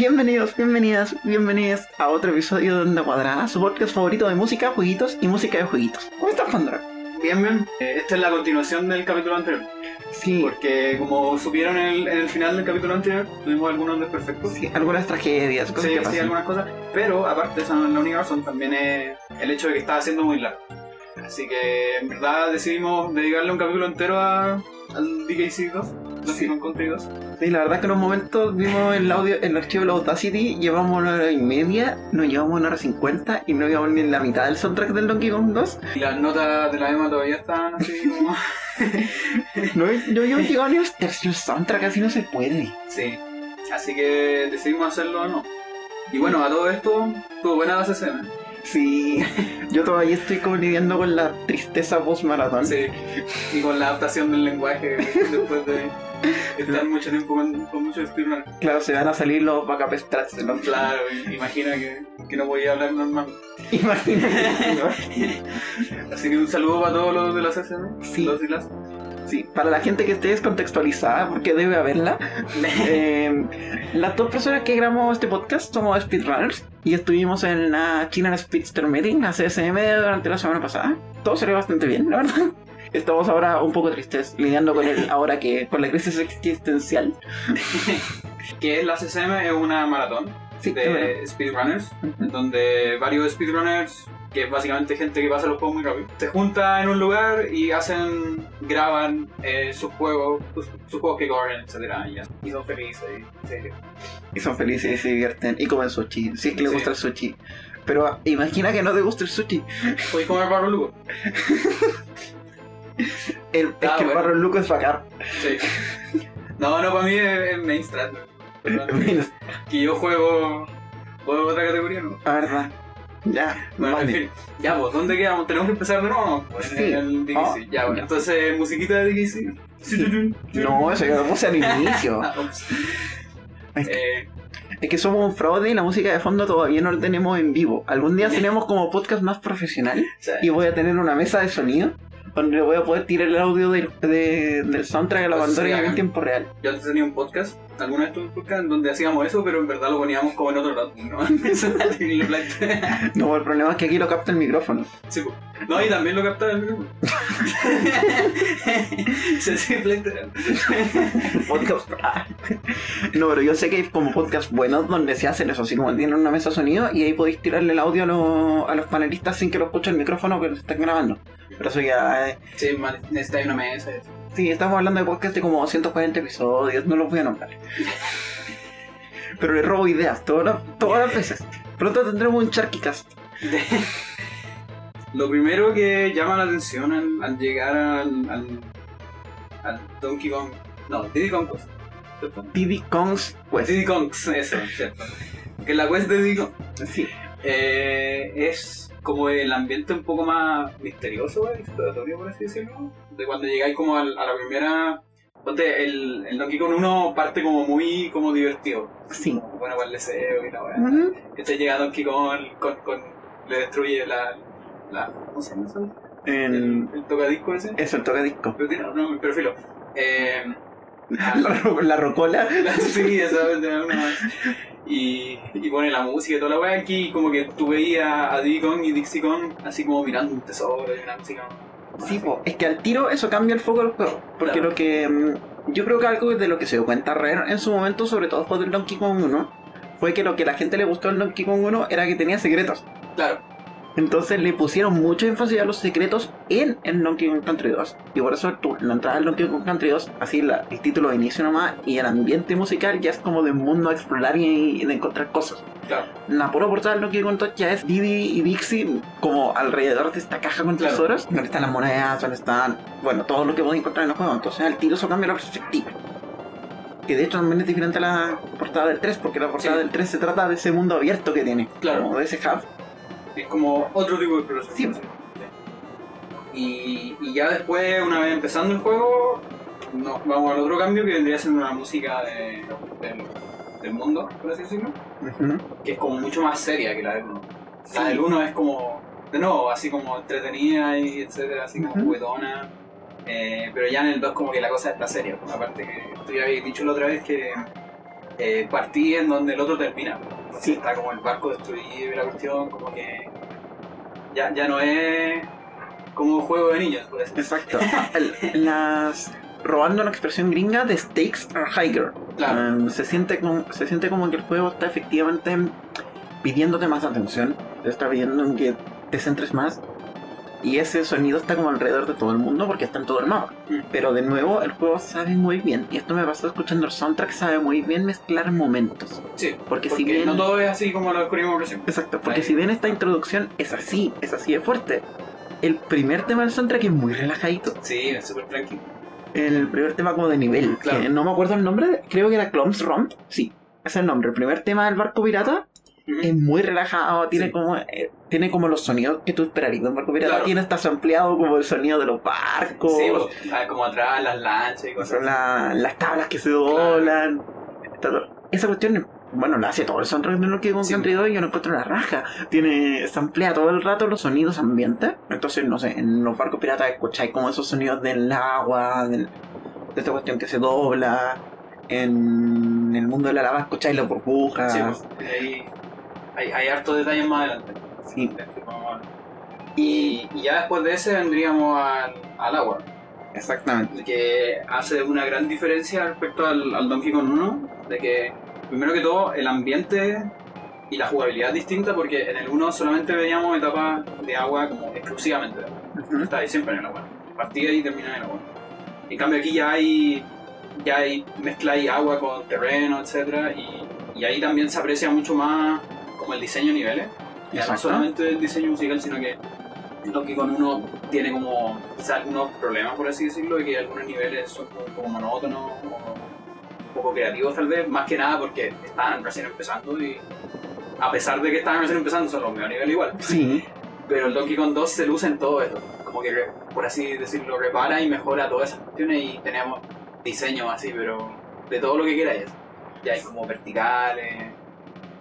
Bienvenidos, bienvenidas, bienvenidas a otro episodio de Onda Cuadrada, su podcast favorito de música, jueguitos y música de jueguitos. ¿Cómo estás, Pandora? Bien, bien. Eh, esta es la continuación del capítulo anterior. Sí, Porque como supieron en el, en el final del capítulo anterior, tuvimos algunos desperfectos. sí, algunas tragedias, cosas Sí, que sí, algunas cosas. Pero aparte, esa no es la única razón, también es el hecho de que estaba siendo muy largo. Así que en verdad decidimos dedicarle un capítulo entero a, al DKC 2, Donkey Sí. 2. Sí, la verdad que en unos momentos vimos el audio, el archivo de la Audacity, llevamos una hora y media, nos llevamos una hora cincuenta y no llevamos ni en la mitad del soundtrack del Donkey Kong 2. Y las notas de la Emma todavía están así como... No, no llegado ni al tercer soundtrack, así no se puede. sí. Así que decidimos hacerlo o no. Y bueno, a todo esto, tuvo buena la CCM. Sí, yo todavía estoy como lidiando con la tristeza post-maratón. Sí, y con la adaptación del lenguaje después de estar mucho tiempo con, con mucho speedrun. Claro, se van a salir los backup strats de los Claro, imagina que, que no podía hablar normal. Imagínate. Así que un saludo para todos los de la CCM. Sí. Los y las. Sí, para la gente que esté descontextualizada, porque debe haberla, eh, las dos personas que grabamos este podcast somos speedrunners y estuvimos en la China Speedster Meeting, la CSM, durante la semana pasada. Todo salió bastante bien, la verdad. Estamos ahora un poco tristes, lidiando con el ahora que con la crisis existencial. que la CCM, es una maratón Sí, de speedrunners, Ujú. donde varios speedrunners, que es básicamente gente que pasa los juegos muy rápido, se juntan en un lugar y hacen, graban eh, sus juegos, sus, sus juegos que corren, etcétera, y, y son felices. Y. Y son felices y se divierten y comen sushi, si es que les Sí. gusta el sushi. Pero imagina que no te gusta el sushi. Puedes comer barro lugo. El, es Ah, que el bueno. barro luco es bacán. Sí. No, no, para mí es, es mainstream. Que yo juego. Juego otra categoría, ¿no? La verdad. Ya, Bueno, en vale. fin. Ya, pues, ¿dónde quedamos? Tenemos que empezar de nuevo. Pues, Sí. En el DKC. Ah, ya, bueno. ya. Entonces, musiquita de DKC. No, eso yo lo puse al inicio. Ah, ups. Es que- Eh, Es que somos un fraude y la música de fondo todavía no la tenemos en vivo. Algún día tenemos como podcast más profesional y voy a tener una mesa de sonido donde voy a poder tirar el audio del, de- del soundtrack a la Pues sí, bandera en tiempo real. Yo antes tenía un podcast, alguna vez tuve un podcast donde hacíamos eso, pero en verdad lo poníamos como en otro lado, ¿no? No, el problema es que aquí lo capta el micrófono. Sí. No, y también lo captaba el micrófono. Se simple Podcast. no, pero yo sé que hay como podcasts buenos donde se hacen eso, así como tienen una mesa de sonido y ahí podéis tirarle el audio a, los- a los panelistas sin que lo escuche el micrófono que lo están grabando. Pero eso ya es... Sí, necesitáis una mesa. Sí, estamos hablando de podcast de como 240 episodios, no los voy a nombrar. Pero le robo ideas todas las, todas las veces. Pronto tendremos un Charkycast. Lo primero que llama la atención al, al llegar al, al, al Donkey Kong. No, Diddy Kong Quest. Diddy Kong's Quest. Diddy Kong, eso, cierto. Que la quest de Diddy Kong Sí. eh, es como el ambiente un poco más misterioso, eh, exploratorio, por así decirlo. De cuando llegáis como al- a, la primera. Ponte, el, el Donkey Kong 1 parte como muy como divertido. Sí. Como, bueno, para el deseo y la weá. Que te llega Donkey Kong con, con, le destruye la, la. ¿Cómo se llama eso? El, el tocadisco ese. Eso, el tocadisco. Pero tiene no, pero filo. Eh, La, ro- la rocola. la sí, esa una más. Y, y pone la música y toda la weá aquí, como que tú veías a Kong y Dixie Kong así como mirando un tesoro y una música. Sí, po. es que al tiro eso cambia el foco del juego. Porque Claro. lo que. mm, Yo creo que algo de lo que se dio cuenta Rare en su momento, sobre todo después del Donkey Kong 1, fue que lo que la gente le gustó del Donkey Kong 1 era que tenía secretos. Claro, Entonces le pusieron mucho énfasis a los secretos en el Donkey Kong Country 2. Y por eso tú, la entrada del Donkey Kong Country 2, así la- el título de inicio nomás, y el ambiente musical ya es como de un mundo a explorar y, y de encontrar cosas. claro. La pura portada del Donkey Kong 2 ya es Diddy y Dixie como alrededor de esta caja con Claro. tesoros. Donde están las monedas, donde están, bueno, todo lo que podéis encontrar en el juego. Entonces al tiro eso cambia la perspectiva. Que de hecho también es diferente a la portada del 3, porque la portada Sí. del 3 se trata de ese mundo abierto que tiene. Claro. Como de ese hub. Es como otro tipo de exploración. Sí. Y, y ya después, una vez empezando el juego, nos vamos al otro cambio que vendría siendo la música de- del, del mundo, por así decirlo. Que es como mucho más seria que la del 1. Sí. La del 1 es como, de nuevo, así como entretenida y etcétera, así como Ujú. juguetona. Eh, pero ya en el 2 como que la cosa está seria. aparte que tú ya habías dicho la otra vez que eh, partí en donde el otro termina. Sí. Está como el barco destruido y la cuestión, como que ya, ya no es como un juego de niños, por así. Exacto. Las. Robando una expresión gringa de stakes are higher. Claro. Um, se, siente como, se siente como que el juego está efectivamente pidiéndote más atención. Te está pidiendo que te centres más. Y ese sonido está como alrededor de todo el mundo porque está en todo el mapa. Mm. Pero de nuevo, el juego sabe muy bien. Y esto me pasó escuchando el soundtrack, sabe muy bien mezclar momentos. Sí, Porque, porque si bien. no todo es así como lo descubrimos recién. Exacto, porque Ahí. si bien esta introducción es así, es así de fuerte. El primer tema del soundtrack es muy relajadito. Sí, es súper tranquilo. El primer tema como de nivel, Claro. que no me acuerdo el nombre, creo que era Clumps Romp, sí, ese es el nombre. El primer tema del barco pirata es muy relajado, tiene Sí. como eh, tiene como los sonidos que tú esperarías de un barco pirata, Claro. tiene está ampliado como el sonido de los barcos, Sí, pues, como atrás, las lanchas y cosas son la- las tablas que se doblan. Esa cuestión, bueno, la hace todo el soundtrack de Donkey Kong Sí. Country 2 y yo no encuentro la raja. Tiene, se amplía todo el rato los sonidos ambientes. Entonces, no sé, en los barcos piratas escucháis como esos sonidos del agua, del- de esta cuestión que se dobla. En el mundo de la lava escucháis las burbujas. Sí, pues, ahí hay, hay hartos detalles más adelante. Sí. de este. Y, y ya después de ese vendríamos al, al agua, Exactamente. que hace una gran diferencia respecto al, al Donkey Kong 1, de que primero que todo el ambiente y la jugabilidad es distinta porque en el 1 solamente veíamos etapas de agua como exclusivamente agua. Ujú. Está ahí siempre en el agua. Partía y termina en el agua. En cambio aquí ya hay ya hay mezcla y agua con terreno, y, y ahí también se aprecia mucho más como el diseño de niveles. Ya no solamente el diseño musical, sino que Donkey Kong 1 tiene como quizá algunos problemas, por así decirlo, de que algunos niveles son como, como monótonos o poco creativos tal vez, más que nada porque estaban recién empezando y a pesar de que estaban recién empezando son los mejores niveles igual. Sí, Pero el Donkey Kong 2 se luce en todo esto. Como que, por así decirlo, repara y mejora todas esas cuestiones y tenemos diseños así, pero de todo lo que queráis. Ya hay como verticales.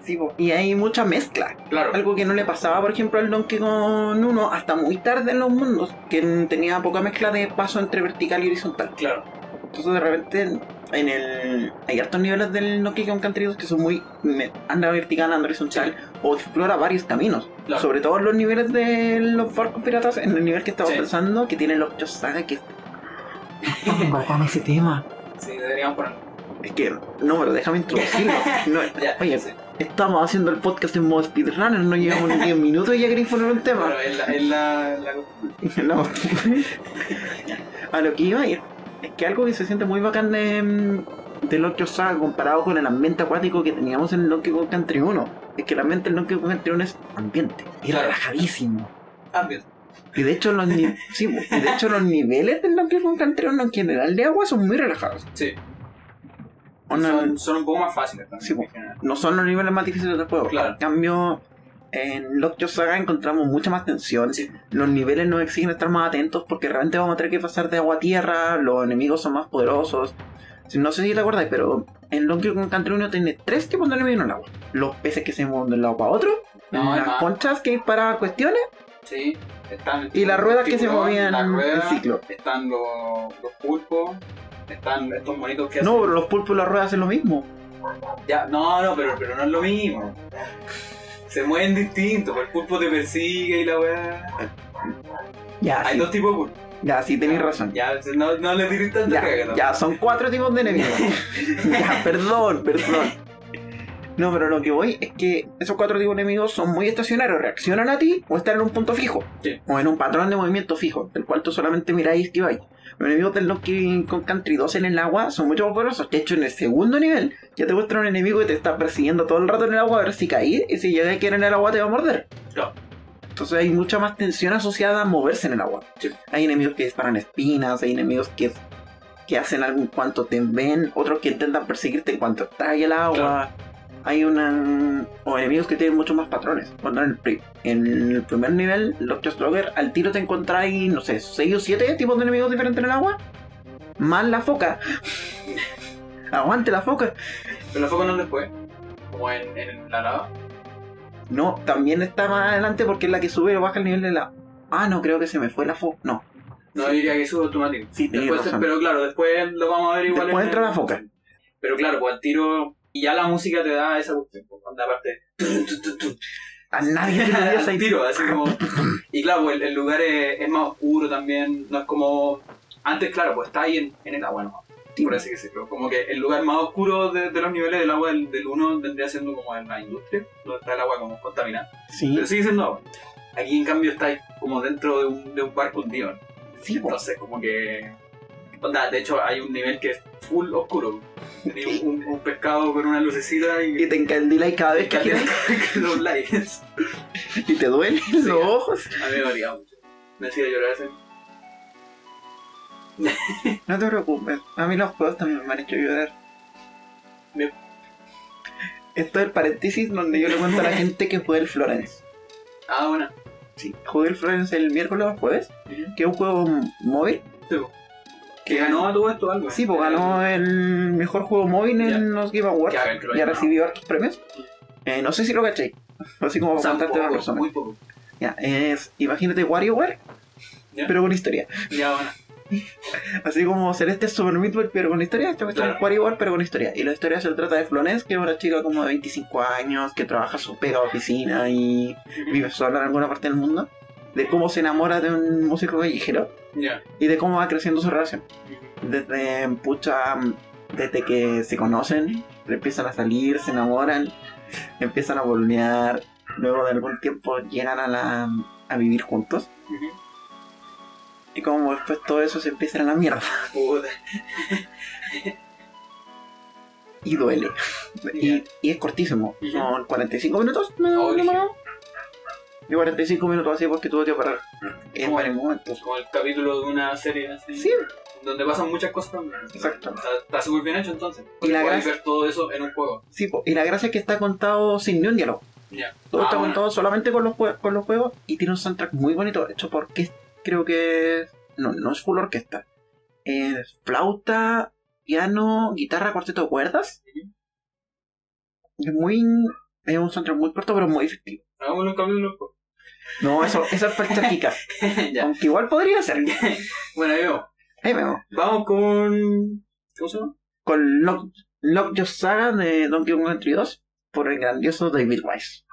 Sí. po. Y hay mucha mezcla. Claro. Algo que no le pasaba, por ejemplo, al Donkey Kong 1 hasta muy tarde en los mundos, que tenía poca mezcla de paso entre vertical y horizontal. Claro. Entonces de repente en el hay hartos niveles del Donkey Kong Country 2 que son muy anda vertical, anda horizontal o explora varios caminos. Claro. Sobre todo en los niveles de los barcos piratas, en el nivel que estaba Sí. pensando, que tiene los Saga que es bacán ese tema. Sí, deberíamos ponerlo. Es que, no, pero déjame introducirlo. No, Ya, oye, sí. Estamos haciendo el podcast en modo speedrunner, no llevamos ni 10 minutos y ya queréis poner un tema. Pero es la, es la, la- No. a lo que iba a ir es que algo que se siente muy bacán de, de Donkey Saga comparado con el ambiente acuático que teníamos en Donkey Kong Country 1 es que el ambiente en Donkey Kong Country 1 es ambiente y Claro. relajadísimo. Bien. Y de hecho los sí, y de hecho los niveles del Donkey Kong Country 1 en general de agua son muy relajados. Sí. Son, son un poco más fáciles también. Sí, no son los niveles más difíciles del juego. Claro. En cambio, en Lockjaw Saga encontramos mucha más tensión. Sí. Los niveles nos exigen estar más atentos porque realmente vamos a tener que pasar de agua a tierra, los enemigos son más poderosos. No sé si te acordáis, pero en Kong Country 1 tiene tres tipos de enemigos en el agua. Los peces que se mueven de un lado para otro, No, las más. conchas que disparan cuestiones Sí. Están y las ruedas que se movían en ruedas, ciclo. Están los, los pulpos. Están estos monitos que No, hacen- pero los pulpos y las ruedas hacen lo mismo. Ya, no, no, pero, pero no es lo mismo. Se mueven distintos, pues el pulpo te persigue y la weá. Ya, Hay sí, dos tipos de pulpo. ya, sí, tenéis razón. Ya, no, no le tires tanta Ya, caga, ¿no? ya, son cuatro tipos de enemigos. ya, perdón, perdón. No, pero lo que voy es que esos cuatro tipos de enemigos son muy estacionarios, reaccionan a ti o están en un punto fijo. Sí. O en un patrón de movimiento fijo, del cual tú solamente miráis y esquiváis. Los enemigos del Donkey Kong Country 2 en el agua son mucho más poderosos. De hecho, en el segundo nivel ya te muestra un enemigo que te está persiguiendo todo el rato en el agua a ver si caís y si llega a caer en el agua te va a morder. Entonces hay mucha más tensión asociada a moverse en el agua. Sí. Hay enemigos que disparan espinas, hay enemigos que, que hacen algo en cuanto te ven, otros que intentan perseguirte en cuanto está el agua. Claro. Hay una. o enemigos que tienen muchos más patrones. Cuando en el, pri- en el primer nivel, Lockjaw Slugger, al tiro te encontráis, no sé, 6 o 7 tipos de enemigos diferentes en el agua. Más la foca. Aguante la foca. Pero los focos no después. Como en, en la lava. No, también está más adelante porque es la que sube o baja el nivel de la. Ah, no, creo que se me fue la foca. No. No diría que eso es automático. Sí, Después, razón. pero claro, después lo vamos a ver igual. Después en entra el- la foca. Pero claro, pues al tiro Y ya la música te da esa cuestión, cuando aparte... A nadie esa al tiro, así como... Y claro, pues, el, el lugar es, es más oscuro también, no es como... Antes, claro, pues está ahí en, en el agua, ¿no? Por así decirlo. Como que el lugar más oscuro de, de los niveles del agua del, del 1 vendría siendo como en la industria, donde está el agua como contaminada. Sí, Pero sigue siendo agua. Aquí en cambio está como dentro de un, de un barco hundido. sí. Entonces como que... Onda, de hecho hay un nivel que es full oscuro. Tenés un, un pescado con una lucecita y... Y te encandila y cada vez que giras los likes. y te duelen Sí. los ojos. A mí me dolía mucho. Me hacía llorar ese. No te preocupes, a mí los juegos también me han hecho llorar. Me- Esto es el paréntesis donde yo le cuento a la gente que jugué el Florence. Ah, bueno. Sí, jugué el Florence el miércoles o jueves, que es un juego móvil. Sí. Que ganó a todo esto algo. Sí, pues ganó el mejor juego móvil en Ya. los Game Awards. Lo Ya haya recibió hartos premios. Eh, no sé si lo caché. Así como para contarte a la poco, persona. muy poco. Ya, es, imagínate WarioWare, pero con historia. Ya, bueno. Así como Celeste Super Meat Boy, pero con historia. Esto Claro. es WarioWare, pero con historia. Y la historia se trata de Florence, que es una chica como de 25 años, que trabaja su pega oficina y vive sola en alguna parte del mundo. De cómo se enamora de un músico callejero y de cómo va creciendo su relación. Desde, pucha, desde que se conocen, empiezan a salir, se enamoran, empiezan a volver, luego de algún tiempo llegan a, la, a vivir juntos. Y como después todo eso se empieza a la mierda. Y duele. Y, y es cortísimo. Son 45 minutos. No, Oh, no, no. Y 45 minutos así porque tuve que parar en varios momentos. Como el capítulo de una serie así. Sí, Donde pasan muchas cosas también. Exacto. Está está súper bien hecho entonces. Y la gracia- ver todo eso en un juego. sí. po. Y la gracia es que está contado sin ni un diálogo. Ya. Todo Ah, está bueno. contado solamente con los, con los juegos y tiene un soundtrack muy bonito. Hecho porque creo que. No, no es full orquesta. Es flauta, piano, guitarra, cuarteto de cuerdas. Es muy. Es un soundtrack muy corto, pero muy efectivo. Hagamos un capítulo. No, eso, eso es falta chica. Aunque igual podría ser. Bueno, ahí vemos. Ahí vemos. Vamos con. ¿Cómo se llama? Con Lock, Lock Your Saga de Donkey Kong Country 2 por el grandioso David Wise.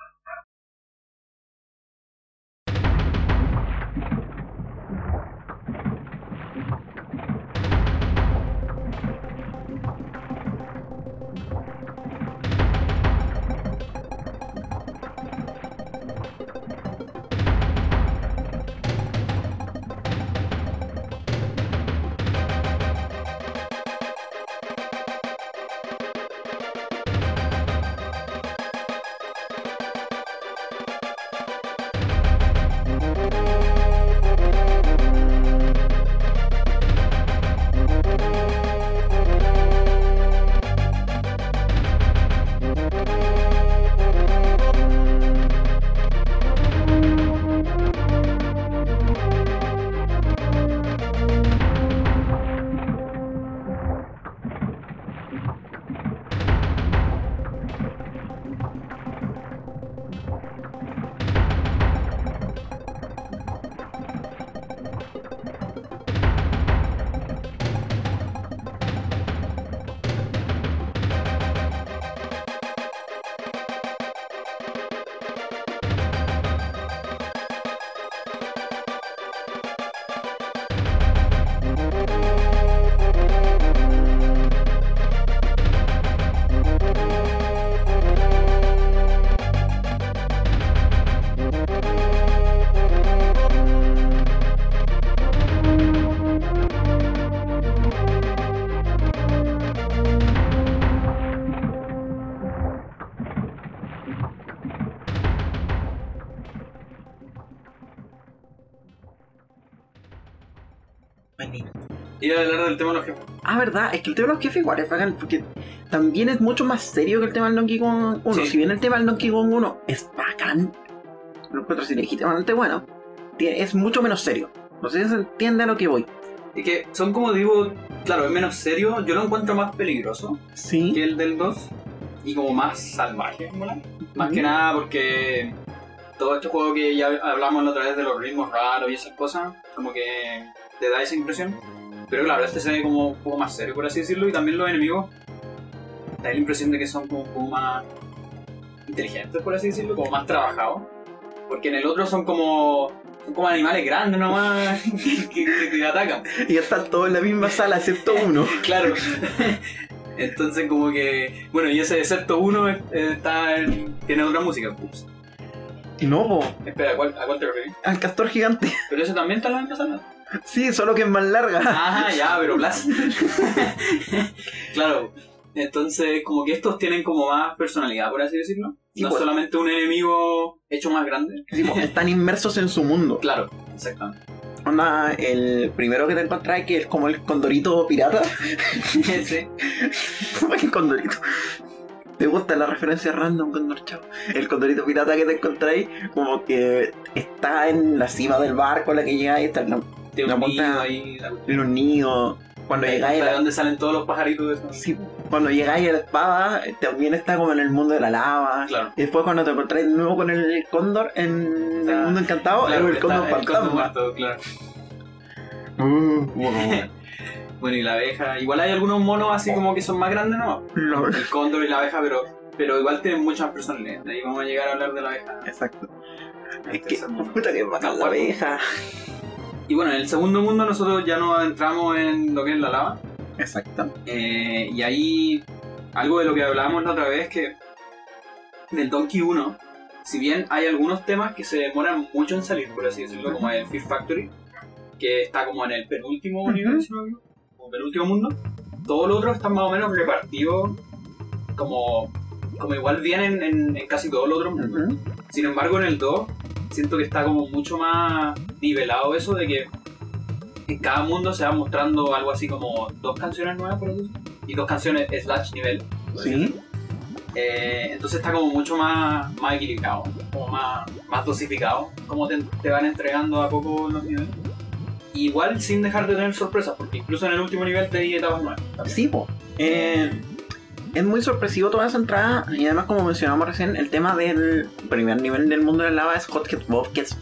Del tema de los jefes. Ah, verdad, es que el tema de los jefes igual es bacán, porque también es mucho más serio que el tema del Donkey Kong 1. Sí. Si bien el tema del Donkey Kong 1 es bacán, lo encuentro así legítimamente bueno, tiene- es mucho menos serio. No sé si se entiende a lo que voy. Y que son como digo, claro, es menos serio. Yo lo encuentro más peligroso que el del 2 y como más salvaje. Más que nada porque todo este juego que ya hablamos la otra vez de los ritmos raros y esas cosas, como que te da esa impresión. Pero claro, este se ve como un poco más serio, por así decirlo, y también los enemigos da la impresión de que son como un poco más inteligentes, por así decirlo, como más trabajados. Porque en el otro son como, son como animales grandes nomás que, que te atacan. Y están todos en la misma sala, excepto uno. Claro. Entonces como que, bueno, y ese excepto uno eh, está en- tiene otra música. Ups. No, po, Espera, ¿a cuál, ¿a cuál te refieres? al castor gigante. Pero eso también está en la misma sala. Sí, solo que es más larga. Ajá, ya, pero Blas. claro. Entonces, como que estos tienen como más personalidad, por así decirlo. Sí, no pues. solamente un enemigo hecho más grande. Sí, po, están inmersos en su mundo. Claro, exactamente. Onda, el primero que te encontrás que es como el condorito pirata. sí. el condorito. Me gusta la referencia random condor chavo. El condorito pirata que te encontráis, como que está en la cima del barco a la que llegáis, está en, la- Tiene un nido ahí. en los nidos. Cuando llegáis ¿De dónde salen todos los pajaritos de eso? sí, cuando llegáis a la espada, también está como en el mundo de la lava. Claro. Y después cuando te encontráis de nuevo con el cóndor en Está- el mundo encantado, Claro, es el está cóndor el cóndor muerto, claro. Uh, wow. Bueno, y la abeja. Igual hay algunos monos así como que son más grandes, ¿no? El cóndor y la abeja, pero, pero igual tienen muchas personalidades. De ahí vamos a llegar a hablar de la abeja. Exacto. Es que, puta que bacán la abeja. Y bueno, en el segundo mundo nosotros ya nos adentramos en lo que es la lava. Exacto. Eh, y ahí algo de lo que hablábamos la otra vez que del Donkey 1, si bien hay algunos temas que se demoran mucho en salir, por así decirlo, como el Fear Factory, que está como en el penúltimo no me equivoco, como penúltimo mundo, todo lo otro está más o menos repartido como, como igual vienen en, en casi todos los otros mundos. Ujú. Sin embargo, en el 2 siento que está como mucho más nivelado eso de que en cada mundo se va mostrando algo así como dos canciones nuevas, por decirlo, y dos canciones slash nivel. Sí. Eh, entonces está como mucho más, más equilibrado, como más, más dosificado, como te, te van entregando a poco los niveles. Igual sin dejar de tener sorpresas, porque incluso en el último nivel te di etapas nuevas. Sí, po. Eh, es muy sorpresivo toda esa entrada y además como mencionamos recién, el tema del primer nivel del mundo de la lava es Hothead Bob, que es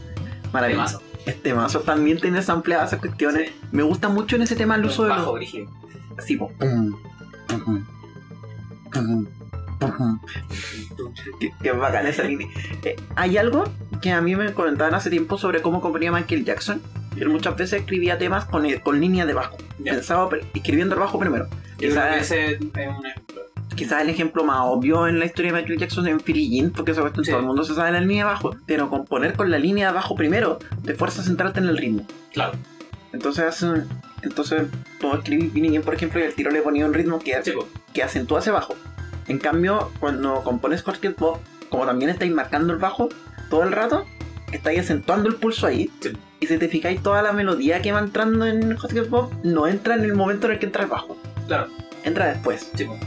maravilloso. Este mazo también tiene ampliadas esas cuestiones. Me gusta mucho en ese tema el uso de bajo los... brígido. Sí, po. Pum, pum. Qué, qué bacán esa línea. Eh, hay algo que a mí me comentaban hace tiempo sobre cómo componía Michael Jackson. Él muchas veces escribía temas con, con línea de bajo. Pensaba escribiendo el bajo primero. Yo creo Quizá- que ese es un ejemplo. Quizás el ejemplo más obvio en la historia de Michael Jackson es en Philly Jean, porque esa cuestión Sí. todo el mundo se sabe la línea de abajo, pero componer con la línea de abajo primero te fuerza a centrarte en el ritmo. Claro. Entonces, entonces Philly Jean, por ejemplo, y el tiro le ponía un ritmo que, que acentúa ese bajo. En cambio, cuando compones Corket Pop, como también estáis marcando el bajo todo el rato, estáis acentuando el pulso ahí. Sí. Y si te fijáis, toda la melodía que va entrando en Corket Pop no entra en el momento en el que entra el bajo, claro, entra después. chico.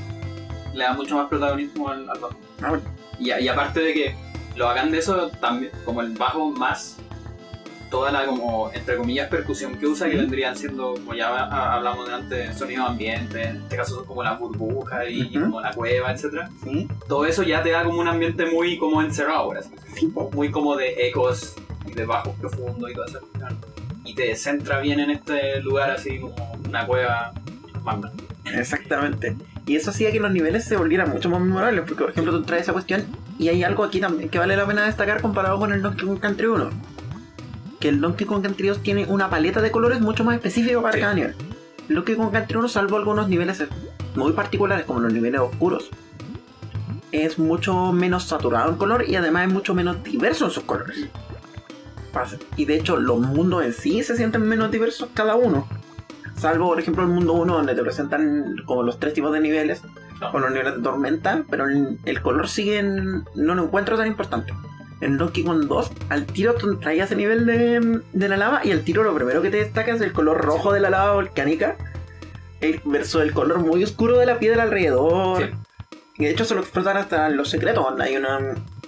Le da mucho más protagonismo al, al bajo. Ah, bueno. Y, y aparte de que lo bacán de eso, también, como el bajo más toda la como entre comillas percusión que usa, que vendrían siendo, como ya ha- hablamos delante, sonido ambiente, en este caso son como las burbujas y Ujú. como la cueva, etcétera. ¿Sí? Todo eso ya te da como un ambiente muy como encerrado, po. muy como de ecos y de bajos profundos y esa cuestión. Y te centra bien en este lugar así como una cueva magna. Exactamente. Y eso hacía que los niveles se volvieran mucho más memorables, porque por ejemplo tú traes esa cuestión y hay algo aquí también que vale la pena destacar comparado con el Donkey Kong Country 1. Que el Donkey Kong Country 2 tiene una paleta de colores mucho más específica para Sí. cada nivel. El Donkey Kong Country 1, salvo algunos niveles muy particulares como los niveles oscuros, es mucho menos saturado en color y además es mucho menos diverso en sus colores. Y de hecho los mundos en sí se sienten menos diversos cada uno. Salvo, por ejemplo, el mundo 1 donde te presentan como los tres tipos de niveles, No. con los niveles de tormenta, pero el, color sigue en- no lo encuentro tan importante. En Donkey Kong 2, al tiro tú traías ese nivel de, de la lava y al tiro lo primero que te destaca es el color rojo de la lava volcánica el, versus el color muy oscuro de la piedra alrededor. Sí. Y de hecho se lo explotan hasta los secretos. donde Hay una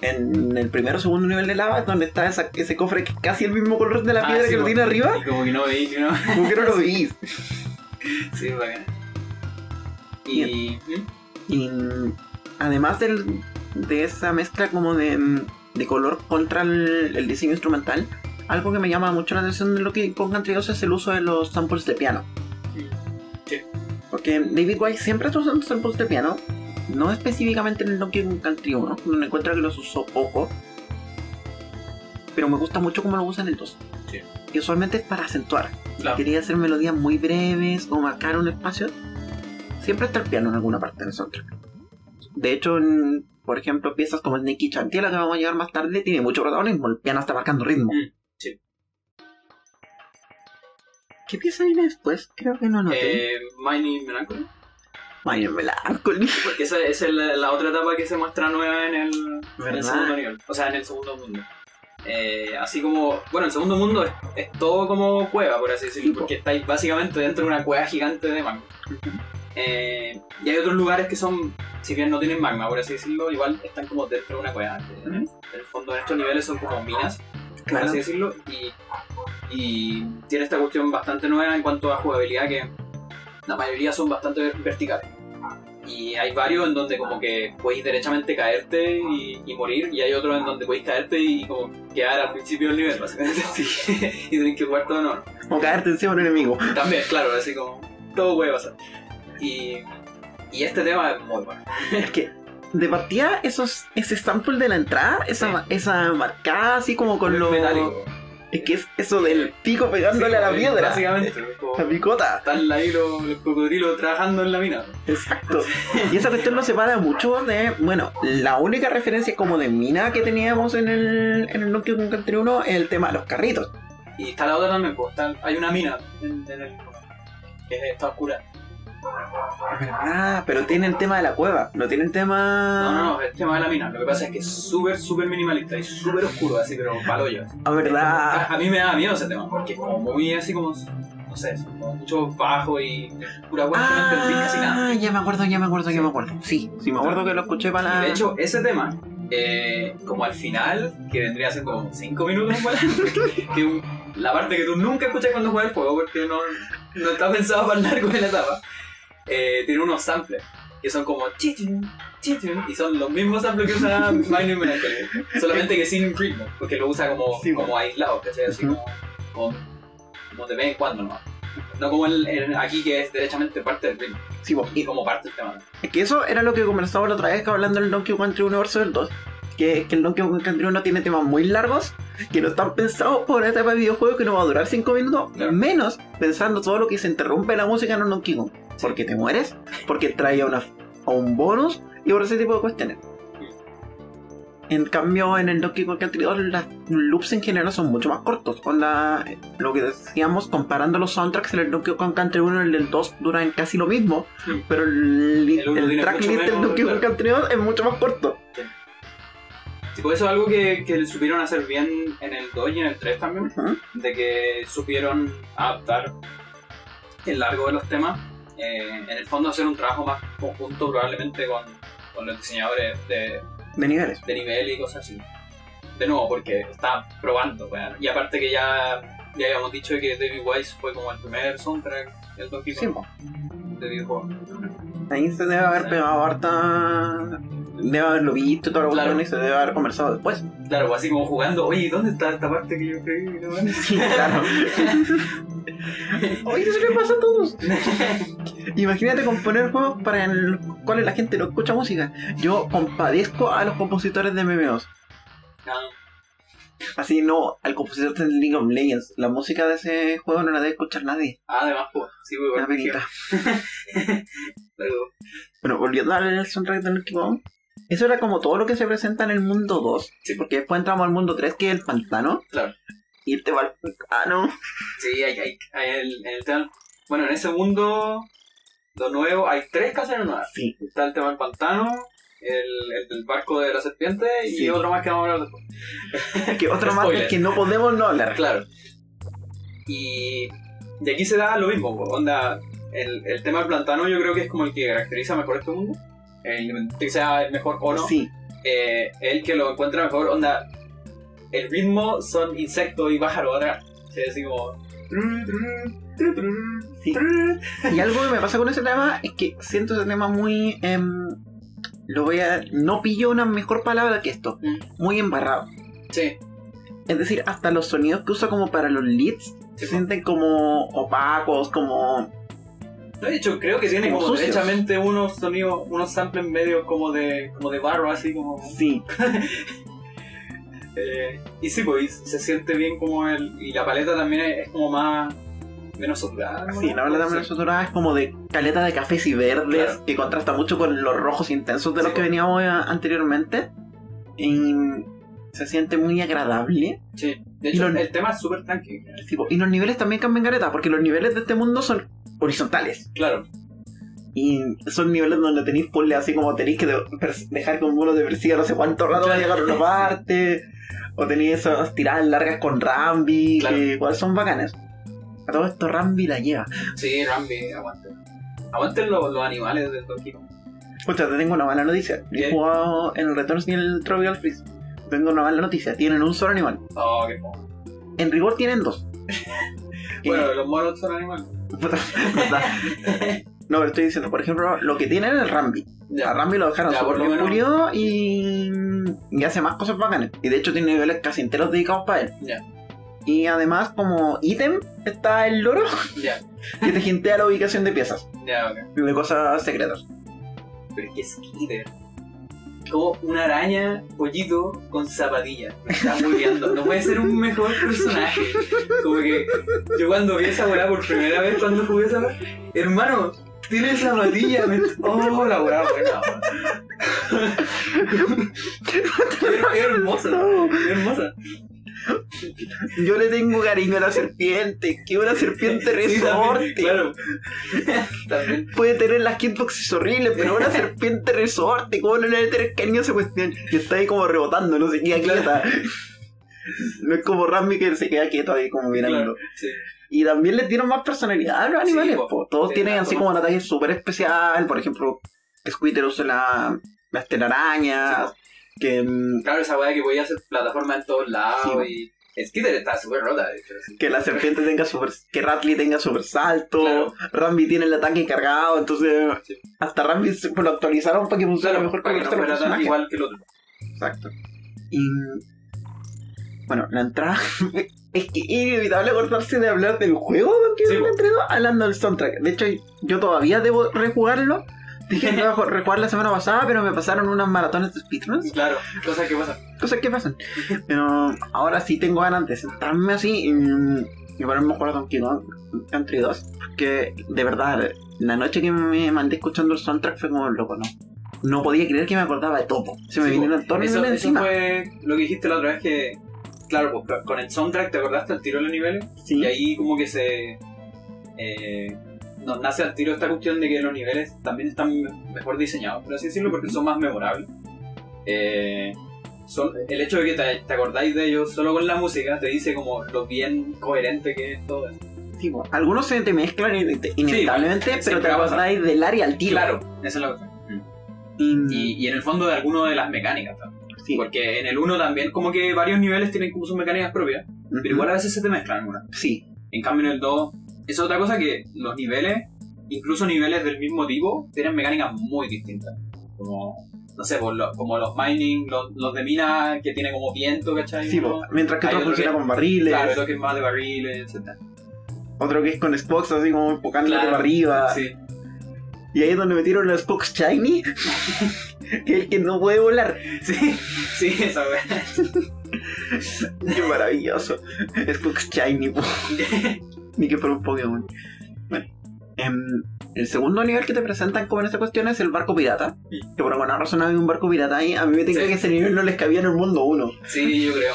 en el primero o segundo nivel de lava donde está esa- ese cofre que es casi el mismo color de la Ah, piedra sí, que lo tiene arriba. Y como que no veí, ¿no? Como que no lo veis. Sí, bacán. Y. ¿Mm? Y además del- de esa mezcla como de, mm, de color contra el, el diseño instrumental, algo que me llama mucho la atención de lo que con 2 es el uso de los samples de piano. Sí. Porque David White siempre está usando samples de piano, no específicamente en el Donkey Kong Country 1, me encuentro que los usó poco, pero me gusta mucho cómo lo usan en el 2. Sí. Y usualmente es para acentuar. Claro. Quería hacer melodías muy breves o marcar un espacio. Siempre está el piano en alguna parte del soundtrack. De hecho, en, por ejemplo, piezas como Snake Chanty, la que vamos a llegar más tarde, tiene mucho protagonismo. El piano está marcando ritmo. Mm. ¿Qué pieza viene después? Creo que no noté. Eh, Mining Melancholy. Melancholy. Porque esa, esa es la, la otra etapa que se muestra nueva en el, en el ¿Verdad? segundo nivel. O sea, en el segundo mundo. Eh, así como, bueno, el segundo mundo es, es todo como cueva, por así decirlo, porque estáis básicamente dentro de una cueva gigante de magma. Eh, y hay otros lugares que son, si bien no tienen magma, por así decirlo, igual están como dentro de una cueva. En el, en el fondo, en estos niveles son como minas, por Claro. así decirlo, y, y tiene esta cuestión bastante nueva en cuanto a jugabilidad que la mayoría son bastante verticales. Y hay varios en donde como que podéis derechamente caerte y, y morir, y hay otros en donde podéis caerte y, como quedar al principio del nivel, básicamente. y tenéis que jugar todo de nuevo. O caerte encima de un enemigo. También, claro, así como todo puede pasar. Y, y este tema es muy bueno. Es que de partida esos, ese sample de la entrada, esa, Sí. esa marcada así como con lo... metálico. Es que es eso del pico pegándole a la Sí, piedra. Básicamente. La picota. Están ahí los, los cocodrilos trabajando en la mina. Exacto. Y esa cuestión nos separa mucho de. Bueno, la única referencia como de mina que teníamos en el, en el Donkey Kong Country 1 es el tema de los carritos. Y está la otra también, pues, está- hay una mina en, en el que es- está oscura. Ah, pero tiene el tema de la cueva. No tiene el tema. No, no, no, el tema de la mina. Lo que pasa es que es súper, súper minimalista y súper oscuro, así, pero paloyo. así. A A, verdad. a mí me da miedo ese tema, porque es como muy así como, no sé, como mucho bajo y pura hueá que no entendí casi nada. Ah, ya me acuerdo, ya me acuerdo, ya me acuerdo. Sí, sí, me acuerdo que lo escuché para Y la. de hecho, ese tema, eh, como al final, que vendría a ser como 5 minutos, igual, que un- la parte que tú nunca escuchas cuando juegas el juego, porque no, no está pensado para el largo de la etapa, eh, tiene unos samples que son como chichun, chichun, y son los mismos samples que usa Minor Melancholy, solamente que sin ritmo, porque lo usa como, Sí, como aislado, ¿cachai? Así como, como, como de vez en cuando, ¿no? No como el, el- aquí que es derechamente parte del ritmo, Sí, y como parte del tema. Es que eso era lo que conversaba la otra vez que hablando del Donkey Kong Country 1 versus el 2. Que, que el Donkey Kong Country 1 tiene temas muy largos que no están pensados por una etapa de videojuego que no va a durar 5 minutos, Claro. menos pensando todo lo que se interrumpe la música en un Donkey Kong. Porque te mueres, porque trae a, una, a un bonus y por ese tipo de cuestiones. En cambio, en el Donkey Kong Country 2, los loops en general son mucho más cortos. Onda, lo que decíamos, comparando los soundtracks, el Donkey Kong Country 1 y el del 2 duran casi lo mismo. Pero el, El el tracklist del Donkey Kong. Country 2 es mucho más corto. Sí, pues eso es algo que, que supieron hacer bien en el 2 y en el 3 también, de que supieron adaptar el largo de los temas. Eh, en el fondo hacer un trabajo más conjunto probablemente con, con los diseñadores de, De niveles. de nivel y cosas así. De nuevo, porque está probando. Y aparte que ya, ya habíamos dicho que David Wise fue como el primer soundtrack Donkey Sí, po. de videojuego. Ahí se debe haber pegado harta. Debe haberlo visto toda la Claro. cuestión y se debe haber conversado después. Claro, pues así como jugando, oye, ¿dónde está esta parte que yo creí? No, man?" Sí, claro. Oye, eso le pasa a todos. Imagínate componer juegos para los cuales la gente no escucha música. Yo compadezco a los compositores de MMOs. No, Así no, al compositor de League of Legends. La música de ese juego no la debe escuchar nadie. Ah, además, pues, sí, muy Una bueno. penita. Luego, Bueno, volviendo al soundtrack del Donkey Kong. Eso era como todo lo que se presenta en el mundo 2. Sí. Porque después entramos al mundo 3, que es el pantano. Claro. Y te va al pantano. Sí, hay, hay, hay el, el tema. Bueno, en ese mundo, lo nuevo, hay tres canciones nuevas. Sí. Está el tema del pantano, el, el barco de la serpiente y Sí. otro más que vamos a hablar después. Que otro más del que no podemos no hablar. Claro. Y, y aquí se da lo mismo, onda. El, el tema del pantano yo creo que es como el que caracteriza mejor este mundo. Independientemente que sea el mejor o no. Sí. eh, el que lo encuentra mejor, onda, el ritmo son insectos y pájaros atrás. Sí, así como... Sí. Y algo que me pasa con ese tema es que siento ese tema muy. em, lo voy a. No pillo una mejor palabra que esto. Mm. Muy embarrado. Sí, Es decir, hasta los sonidos que usa como para los leads se sienten como opacos, como. De hecho, creo que tiene Como como, derechamente unos sonidos, unos samples medios como de, como de barro, así como. Sí, eh, y sí, pues se siente bien como el. Y la paleta también es, es como más. Menos saturada. ¿no? sí, la verdad también saturada es como de caleta de cafés y verdes Claro. que contrasta mucho con los rojos intensos de Sí, los que veníamos eh, anteriormente. Y se siente muy agradable. Sí. De Y hecho, el tema es súper po, y los niveles también cambian caleta, porque los niveles de este mundo son horizontales. Claro. Y son niveles donde tenéis puzzles así como tenéis que de- dejar con uno de persiga no sé cuánto rato va a llegar a una parte. O tenéis esas tiradas largas con Rambi, Claro. que igual son bacanas. A todo esto Rambi la lleva. Sí, Rambi, aguante. Aguanten los, los animales de Donkey Kong. Escucha, te tengo una mala noticia. Yo he ¿Qué? jugado en el Returns y en el Tropical Freeze. Tengo una mala noticia. Tienen un solo animal. Oh, qué fome. En rigor tienen dos. Bueno, los monos son animales. no, pero estoy diciendo, por ejemplo, lo que tienen es el Rambi. A. Rambi lo dejaron Ya, por menos. pulido y... y hace más cosas bacanas. Y de hecho tiene niveles casi enteros dedicados para él. Ya. Y además, como ítem, está el loro Ya. que te jintea la ubicación de piezas Ya, ok. de cosas secretas. Pero es que es Skitter. Como una araña pollito con zapatillas. Me está muriendo. No puede ser un mejor personaje. Como que yo cuando vi esa weá por primera vez cuando jugué esa weá, hermano, tiene zapatillas. Me... Oh, la weá buena. es hermosa. Hermosa. Yo le tengo cariño a la serpiente, que una serpiente Sí, también, resorte. claro. También. Puede tener las hitboxes horribles, pero una serpiente resorte, ¿cómo no le debe tener cariño a esa cuestión? Y está ahí como rebotando, no se queda quieta. No es como Rambi que se queda quieto ahí como mirando. Claro, sí. Y también le dieron más personalidad a los Sí, animales. po. Todos Sí, tienen así como un ataque súper especial. Por ejemplo, Squitter usa la, las telarañas. Que, mm, Claro, esa weá que podía hacer plataforma en todos lados Sí. y. Skitter está súper rota, de hecho. que la serpiente tenga super. Que Ratley tenga super salto. Claro. Rambi tiene el ataque cargado. Entonces, Sí. hasta Rambi lo actualizaron para que funcione Claro, mejor para el que no de los fuera tan igual que el otro. Exacto. Y. Bueno, la entrada. es que es inevitable acordarse de hablar del juego que Sí, me entregó hablando del soundtrack. De hecho, yo todavía debo rejugarlo. Dije iba a rejugar la semana pasada, pero me pasaron unas maratones de speedruns. Claro, cosas que pasan. Cosas que pasan. Pero ahora sí tengo ganas de sentarme así y, y ponerme a jugar a Donkey Kong Country 2. Porque de verdad, la noche que me mandé escuchando el soundtrack fue como loco, ¿no? No podía creer que me acordaba de todo. Se me Sí, vinieron todos los niveles eso encima. fue lo que dijiste la otra vez que. Claro, pues con el soundtrack te acordaste al tiro de los niveles Sí. y ahí como que se. Eh, nos nace al tiro esta cuestión de que los niveles también están mejor diseñados, por así decirlo, porque son más memorables. Eh, son, el hecho de que te, te acordáis de ellos solo con la música te dice como lo bien coherente que es todo eso. Sí, po. algunos se te mezclan ine- inevitablemente, pero siempre te acordáis del área al tiro. Claro, esa es la cosa. Y, Y, y en el fondo de alguno de las mecánicas también. sí. Porque en el 1 también como que varios niveles tienen como sus mecánicas propias, pero igual a veces se te mezclan algunas. Sí, En cambio en el 2 es otra cosa que los niveles, incluso niveles del mismo tipo, tienen mecánicas muy distintas. Como, no sé, lo- como los mining, los, los de mina que tiene como viento, ¿cachai? sí, mientras que otro funciona con barriles, Claro, otro que es más de barriles, etc. otro que es con Xbox, así como empujándote Claro, para arriba. Sí. Y ahí es donde metieron los Xbox Shiny, que es el que no puede volar. Sí, sí, esa. Qué maravilloso. Xbox Shiny, po. ni que fuera un Pokémon. Bueno, em, el segundo nivel que te presentan como en esta cuestión es el barco pirata. Que por alguna razón había un barco pirata ahí. A mí me Sí. que ese nivel no les cabía en el mundo uno. Sí, yo creo.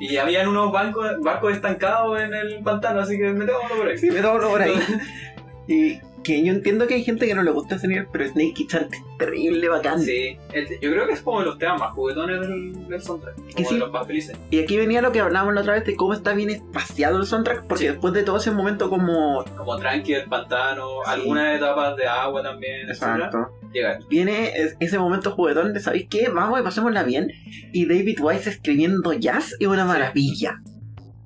Y habían unos bancos, barcos estancados en el pantano, así que metámoslo por ahí. Sí, me tomo por ahí. Y que yo entiendo que hay gente que no le gusta ese nivel, pero Snake Kitchen es terrible, bacán. Sí, el- yo creo que es como de los temas más juguetones del, del soundtrack. Como que sí. de los más felices. Y aquí venía lo que hablábamos la otra vez de cómo está bien espaciado el soundtrack, porque Sí. después de todo ese momento como... Como tranqui del pantano, Sí. algunas etapas de agua también, etcétera. Llega. Viene es- ese momento juguetón de, ¿sabéis qué? Vamos y pasémosla bien. Y David Wise escribiendo jazz es una maravilla.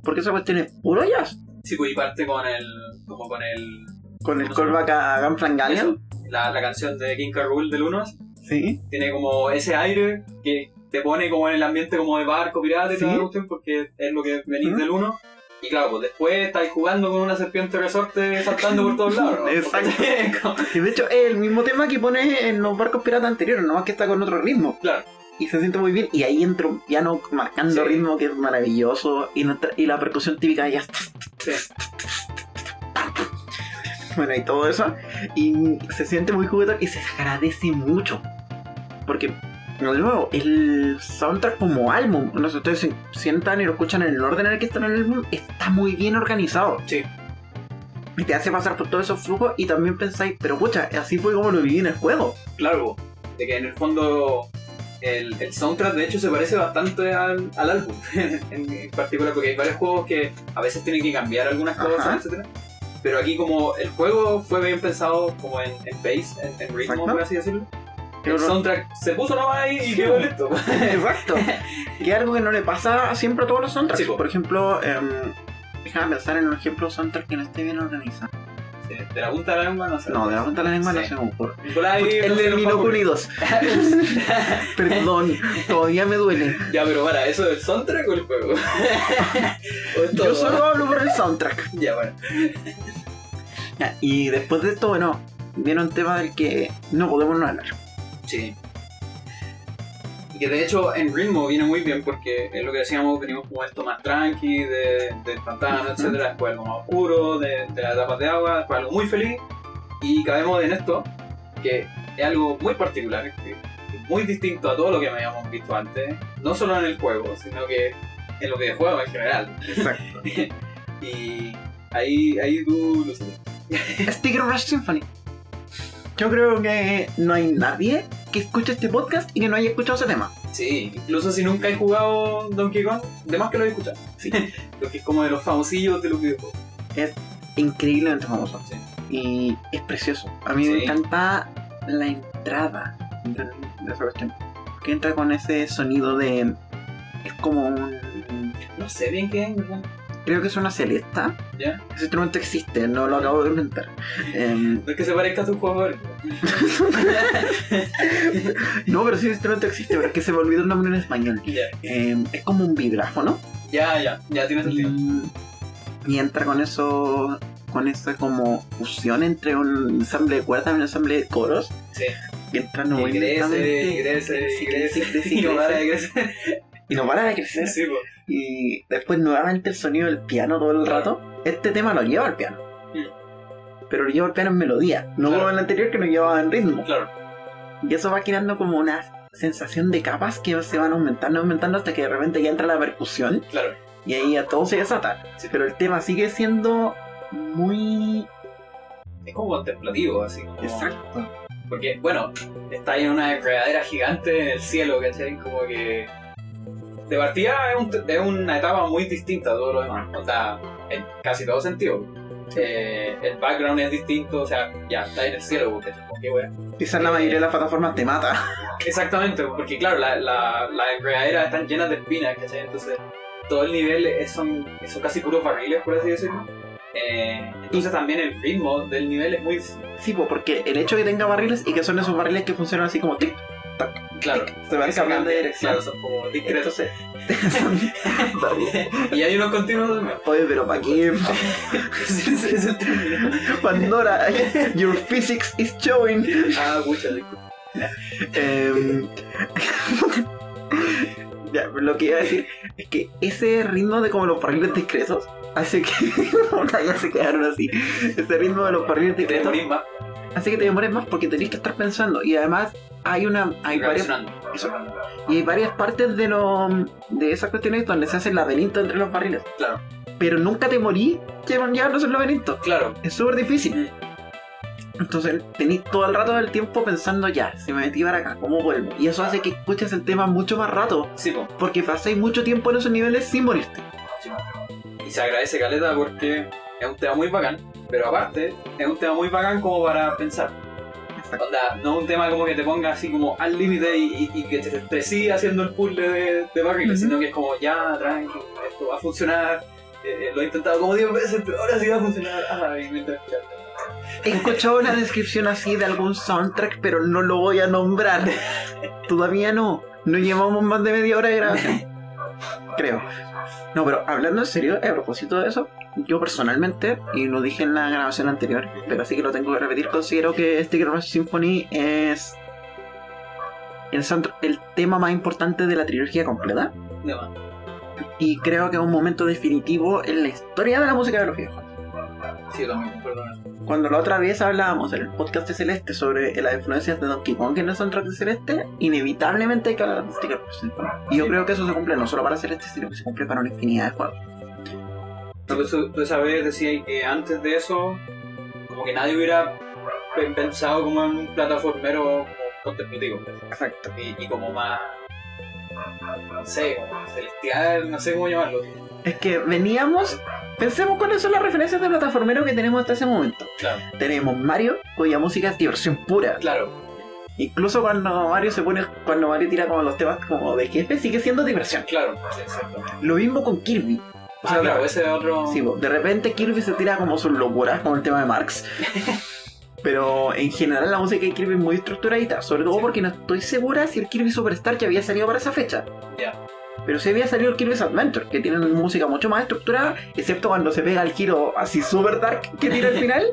Porque esa cuestión es puro jazz. Sí, pues y parte con el. como con el. Con el ¿Cómo se callback a Gunflan Galleon. eso, la, la canción de King K. Rool del 1 Sí. tiene como ese aire que te pone como en el ambiente como de barco pirata y Sí. cuestión, porque es lo que venís Ujú. del 1. Y claro, pues después estáis jugando con una serpiente resorte saltando por todos lados. ¿no? Exacto. Y de hecho es el mismo tema que pones en los barcos piratas anteriores, nomás que está con otro ritmo. claro, Y se siente muy bien. Y ahí entra un piano marcando Sí. ritmo que es maravilloso. Y, no tra- y la percusión típica ya está. sí. Bueno, y todo eso. Y se siente muy juguetón y se agradece mucho. Porque, de nuevo, el soundtrack como álbum, no sé, ustedes se sientan y lo escuchan en el orden en el que está en el álbum, está muy bien organizado. Sí. Y te hace pasar por todos esos flujos y también pensáis, pero pucha, así fue como lo viví en el juego. Claro, de que en el fondo el, el soundtrack de hecho se parece bastante al, al álbum en, en particular porque hay varios juegos que a veces tienen que cambiar algunas Ajá. cosas, etcétera. Pero aquí como el juego fue bien pensado como en, en bass, en, en ritmo, Exacto. por así decirlo. El soundtrack se puso nomás ahí y Sí, quedó po. listo. Exacto. que es algo que no le pasa siempre a todos los soundtracks. Sí, po. Por ejemplo, em, déjame pensar en un ejemplo de soundtrack que no esté bien organizado. Sí, de la punta de la lengua no sé. No, de la punta de la lengua no se me ocurre. Nicolás El se ocurrir. Kuni 2. Perdón, todavía me duele. Ya, pero para, ¿eso es el soundtrack o el juego? ¿O es todo? Yo solo hablo por el soundtrack. Ya, bueno. Ya, y después de esto, bueno, viene un tema del que no podemos no hablar. Sí. Y que de hecho en ritmo viene muy bien porque es lo que decíamos, venimos como esto más tranqui, de, del pantano, etcétera, después algo más oscuro, de, de las etapas de agua, después algo muy feliz. Y caemos en esto, que es algo muy particular, muy distinto a todo lo que habíamos visto antes, no solo en el juego, sino que en los videojuegos en general. Exacto. Y ahí, ahí tú lo sabes. Sticker Rush Symphony. Yo creo que no hay nadie que escuche este podcast y que no haya escuchado ese tema. Sí, incluso si nunca he jugado Donkey Kong, de más que lo he escuchado. Sí. Porque es como de los famosillos de los videojuegos. Increíblemente famoso. Sí. Y es precioso. A mí me encanta la entrada de, de esa cuestión. Que entra con ese sonido de. Es como un. No sé bien qué es, ¿verdad? Creo que es una celesta. ¿Ya? Ese instrumento existe, no lo acabo de inventar. Em, No es que se parezca a tu juego no, pero sí, ese instrumento existe, pero es que se me olvidó el nombre en español. Ya, Em, es como un vibráfono. ya, ya, ya tiene sentido. Y, y entra con eso. Con esa como fusión entre un ensamble de cuerdas y un ensamble de coros. Sí. Y entran muy crece, crece, crece, crece, y no para de crece. crecer. Y no para de crecer. Sí, po. Y después nuevamente el sonido del piano todo el rato. Este tema lo lleva al piano. Mm. Pero lo lleva al piano en melodía. No Claro. como el anterior que lo llevaba en ritmo. Claro, Y eso va creando como una sensación de capas que se van aumentando, aumentando hasta que de repente ya entra la percusión. claro. Y ahí a todo se desata. Sí. Pero el tema sigue siendo muy... Es como contemplativo, así. como- Exacto. Porque, bueno, está ahí en una enredadera gigante en el cielo, ¿cachai? Como que. De partida es, un- es una etapa muy distinta a todo lo demás. O sea, en casi todo sentido. Eh, el background es distinto, o sea, ya está en el cielo, ¿cachai? Como que, bueno. Quizás la mayoría de las plataformas te mata. Exactamente, porque claro, la, la, las enredaderas están llenas de espinas, ¿cachai? Entonces, todo el nivel es- son, son casi puros barriles, por así decirlo. Eh, entonces, también el ritmo del nivel es muy. Sí, po, porque el hecho de que tenga barriles y que son esos barriles que funcionan así como tic, Claro, se van cambiando de dirección. Claro, son como. Entonces, y hay unos continuos también. Oye, pero ¿para qué? Pandora, your physics is showing. Ah, pucha, disculpa. Em, ya, lo que iba a decir es que ese ritmo de como los barriles discretos hace que. Ya se quedaron así. Ese ritmo de los barriles discretos hace que te demores más porque tenés que estar pensando. Y además hay una. Hay varias, eso. y hay varias partes de lo, de esas cuestiones donde se hace el laberinto entre los barriles. Claro, Pero nunca te morí llevándose el laberinto. claro. Es súper difícil. Entonces tenéis todo el rato del tiempo pensando ya, si me metí para acá, ¿cómo vuelvo? Y eso hace que escuches el tema mucho más rato, Sí, po. porque pasáis mucho tiempo en esos niveles sin morirte. Y se agradece Caleta porque es un tema muy bacán, pero aparte es un tema muy bacán como para pensar. Onda, no es un tema como que te ponga así como al límite y, y- y que te estresí haciendo el puzzle de, de barriles, sino que es como ya, tranqui, esto va a funcionar. eh, lo he intentado como 10 veces, pero ahora sí va a funcionar. Ah, y He escuchado una descripción así de algún soundtrack, pero no lo voy a nombrar. Todavía no. No llevamos más de media hora de grabación. Creo. No, pero hablando en serio, a propósito de eso, yo personalmente, y lo dije en la grabación anterior, pero así que lo tengo que repetir, considero que Sticker Rush Symphony es el, tema más importante de la trilogía completa. Y creo que es un momento definitivo en la historia de la música de los viejos. Sí, perdón. Cuando la otra vez hablábamos en el podcast de Celeste sobre las influencias de Donkey Kong en el soundtrack de Celeste, inevitablemente hay que hablar de Sticker. Y yo Sí. creo que eso se cumple no solo para Celeste, sino que se cumple para una infinidad de juegos. Tú, tú esa vez decías que antes de eso, como que nadie hubiera pe- pensado como en un plataformero contemplativo. Exacto. Y, y como más. No sé, como celestial, no sé cómo llamarlo. Es que veníamos. Pensemos cuáles son las referencias de plataformero que tenemos hasta ese momento. Claro, Tenemos Mario, cuya música es diversión pura. claro. Incluso cuando Mario se pone. Cuando Mario tira como los temas como de jefe, sigue siendo diversión. Claro, sí. Lo mismo con Kirby. O sea, Ah, claro, ese es otro. sí, de repente Kirby se tira como sus locuras con el tema de Marx. Pero en general la música de Kirby es muy estructuradita, sobre todo Sí. porque no estoy segura si el Kirby Superstar que había salido para esa fecha. Ya. Pero sí había salido el Kirby's Adventure, que tiene una música mucho más estructurada, excepto cuando se pega el giro así super dark que tira al final.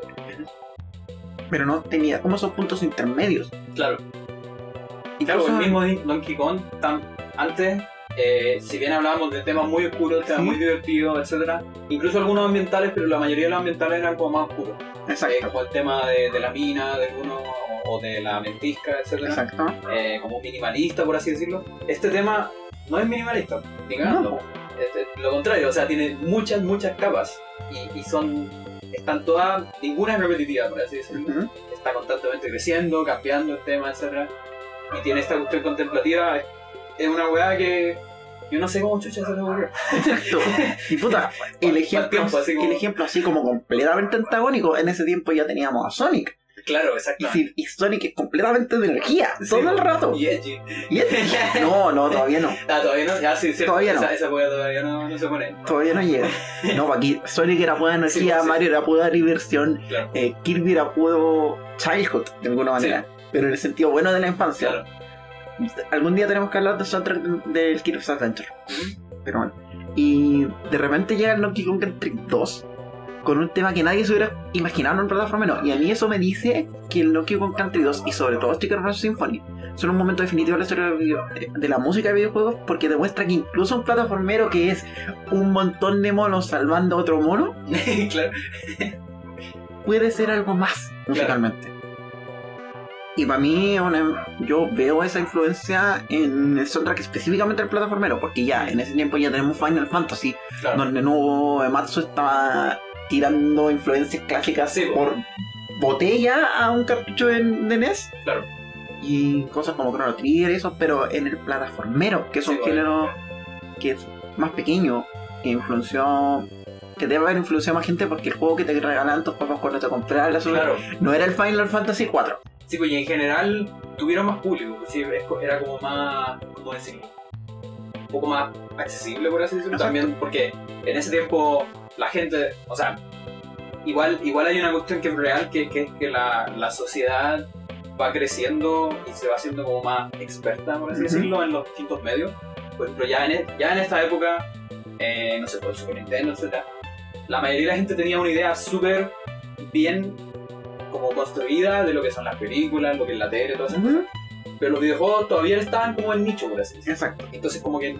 Pero no tenía como esos puntos intermedios. Claro. Claro, Incluso- el mismo Donkey Kong, tan- antes, eh, si bien hablábamos de temas muy oscuros, temas Sí. muy divertidos, etcétera, incluso algunos ambientales, pero la mayoría de los ambientales eran como más oscuros. Eh, Exacto, como el tema de, de la mina de uno o, de la mentisca, etcétera. exacto. Eh, como minimalista, por así decirlo. Este tema no es minimalista, digamos. No. lo contrario, o sea, tiene muchas, muchas capas y, y son. Están todas, ninguna es repetitiva, por así decirlo está constantemente creciendo, cambiando el tema, etc. Y tiene esta cuestión contemplativa. Es, una weá que yo no sé cómo chucha se le ocurrió. Exacto. Y puta, el ejemplo, tiempo, así como- el ejemplo así como completamente antagónico, en ese tiempo ya teníamos a Sonic. Claro, Y, si- y Sonic es completamente de energía, Sí, todo el rato. Y edgy. Y es- No, no, todavía no. Ah, todavía no. Ya, sí, cierto. Todavía no. Esa, esa weá todavía no, no se pone. Todavía no llega. No, aquí Sonic era pura energía, Sí, sí. Mario era pura diversión, Claro. eh, Kirby era puro childhood, de alguna manera. Pero en el sentido bueno de la infancia. Claro. Algún día tenemos que hablar del soundtrack del Kirby's Adventure. Pero bueno. Y de repente llega el Donkey Kong Country 2 con un tema que nadie se hubiera imaginado en un plataforma no. Y a mí eso me dice que el Donkey Kong Country 2 y sobre todo Sticker Rush Symphony son un momento definitivo de la historia de, la música de videojuegos porque demuestra que incluso un plataformero que es un montón de monos salvando a otro mono claro. puede ser algo más musicalmente. Y para mí, una- yo veo esa influencia en el soundtrack específicamente del plataformero, porque ya en ese tiempo ya tenemos Final Fantasy, Claro. donde nuevo Matsu estaba tirando influencias clásicas Sí, por botella a un cartucho de, de NES. Claro. Y cosas como Chrono Trigger y eso, pero en el plataformero, que es Sí, un bueno. género que es más pequeño, que influenció, que debe haber influenciado más gente porque el juego que te regalaban tus papás cuando te compraban la Claro. no era el Final Fantasy 4. Sí, pues y en general tuvieron más público. Sí, era como más. ¿Cómo decirlo? Un poco más accesible, por así decirlo. Exacto. También porque en ese tiempo la gente. O sea, igual, igual hay una cuestión que es real, que, que es que la, la sociedad va creciendo y se va haciendo como más experta, por así Ujú. decirlo, en los distintos medios. Por ejemplo, ya en, e- ya en esta época, eh, no sé, por el Super Nintendo, etc. La mayoría de la gente tenía una idea súper bien como construida de lo que son las películas, lo que es la tele, todo eso. Pero los videojuegos todavía estaban como en nicho, por así decirlo. Exacto. Entonces como que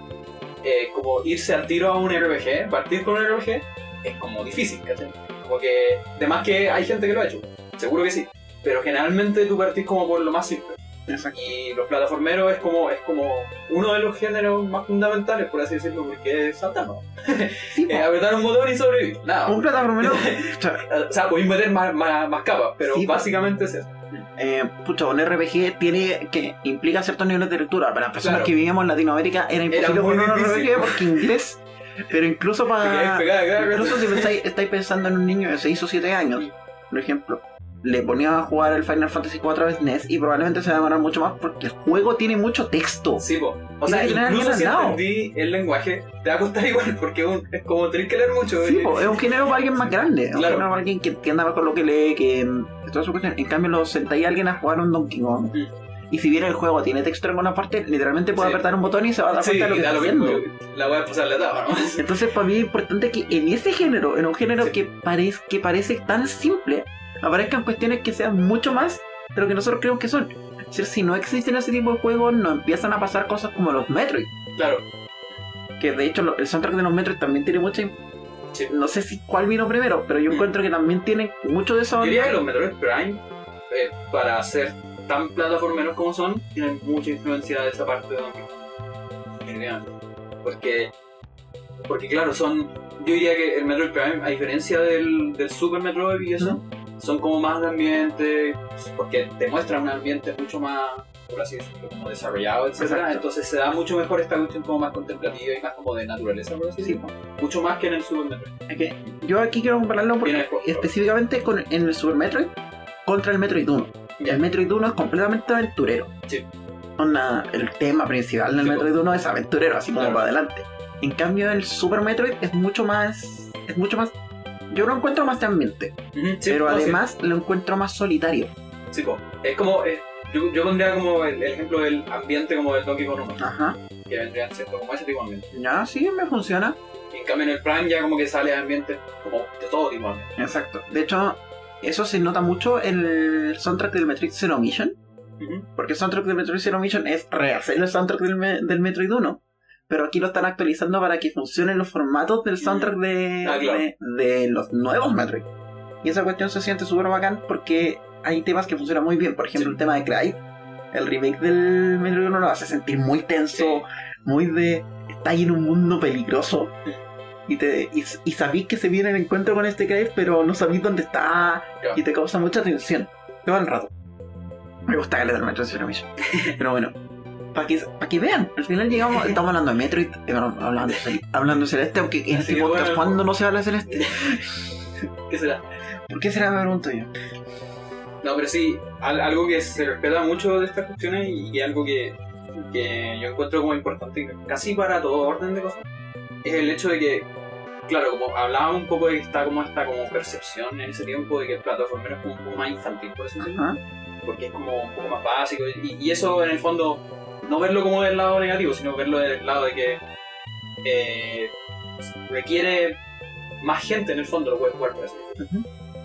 eh, como irse al tiro a un RPG, partir con un RPG, es como difícil, ¿cachai? Como que, además que hay gente que lo ha hecho, seguro que sí. Pero generalmente tú partís como por lo más simple. Exacto. Y los plataformeros es como, es como uno de los géneros más fundamentales, por así decirlo, porque es saltar. Sí. Eh, apretar un botón y sobrevivir. Nada. un plataformero. O sea, podéis meter más, más, más capas, pero Sí, básicamente es eso. Eh, pucha, un RPG tiene que implica ciertos niveles de lectura. Para las personas Claro. que vivíamos en Latinoamérica era imposible poner un. RPG porque inglés. Pero incluso para. pegada, Incluso si estáis, estáis pensando en un niño de 6 o 7 años, por ejemplo, le ponía a jugar el Final Fantasy 4 a SNES y probablemente se va a demorar mucho más porque el juego tiene mucho texto. Sí, po. O sea, incluso si entendí el lenguaje, te va a costar igual, porque es, un- es como tener que leer mucho. Sí, y- po, es un género para alguien más grande, es un género para alguien que entienda mejor lo que lee, que, que toda su cuestión. En cambio, lo sentáis a alguien a jugar un Donkey Kong. Mm. Y si bien el juego tiene textura en una parte, literalmente puede Sí. apretar un botón y se va a dar Sí, cuenta de lo que está lo mismo. haciendo. La voy a pasar la ¿no? Entonces, para mí es importante que en ese género, en un género Sí. que, parece, que parece tan simple, aparezcan cuestiones que sean mucho más de lo que nosotros creemos que son. Es decir, si no existen ese tipo de juegos, no empiezan a pasar cosas como los Metroid. Claro. Que de hecho, el soundtrack de los Metroid también tiene mucha. Sí. No sé si cuál vino primero, pero yo Mm. encuentro que también tiene mucho de eso. Yo diría que los Metroid Prime, eh, para ser tan plataformeros como son, tienen mucha influencia de esa parte de Donkey. Porque, porque claro, son. Yo diría que el Metroid Prime, a diferencia del, del Super Metroid y eso, son como más de ambiente, porque te muestran un ambiente mucho más, por así decirlo, como desarrollado, etc. Entonces se da mucho mejor esta cuestión como más contemplativa y más como de naturaleza, por así Sí, decirlo. Mucho más que en el Super Metroid. que yo aquí quiero compararlo porque específicamente con, en el Super Metroid contra el Metroid 1. Ya. El Metroid 1 es completamente aventurero. Sí. Onda, el tema principal del Sí, Metroid 1 es aventurero, así como Claro. para adelante. En cambio, el Super Metroid es mucho más. Es mucho más. Yo lo encuentro más de ambiente, sí, pero no, sí. además lo encuentro más solitario. Sí, po. es como. eh, yo, yo pondría como el, el ejemplo del ambiente como del Donkey Kong 1, Ajá. que vendrían siendo como ese tipo de ambiente. Ya, sí, me funciona. Y en cambio en el Prime ya como que sale ambiente como de todo tipo de ambiente. Exacto. De hecho, eso se nota mucho en el soundtrack del Metroid Zero Mission. Porque el soundtrack del Metroid Zero Mission es rehacer el soundtrack del, Me- del Metroid 1. Pero aquí lo están actualizando para que funcionen los formatos del soundtrack de, Ah, claro. de, de los nuevos Metroid. Y esa cuestión se siente súper bacán porque hay temas que funcionan muy bien. Por ejemplo, Sí. el tema de Clyde. El remake del Metroid 1 lo hace sentir muy tenso, muy de. Está ahí en un mundo peligroso. Y, te, y, y sabéis que se viene el encuentro con este Clyde, pero no sabéis dónde está. Y te causa mucha tensión. Todo el rato. Me gusta que le Mission. Pero bueno, para que, pa' que vean, al final llegamos, estamos hablando de Metroid, eh, hablando, hablando de Celeste, aunque en este podcast, bueno. ¿cuándo no se habla de Celeste? ¿Qué será? ¿Por qué será? Me pregunto yo. No, pero sí, al- algo que se respeta mucho de estas cuestiones y, y algo que, que yo encuentro como importante casi para todo orden de cosas es el hecho de que, claro, como hablábamos un poco de que está como esta como percepción en ese tiempo de que el plataformero es como un poco más infantil, por decirlo, porque es como un poco más básico y, y eso en el fondo no verlo como del lado negativo, sino verlo del lado de que eh, requiere más gente en el fondo lo puede jugar por así.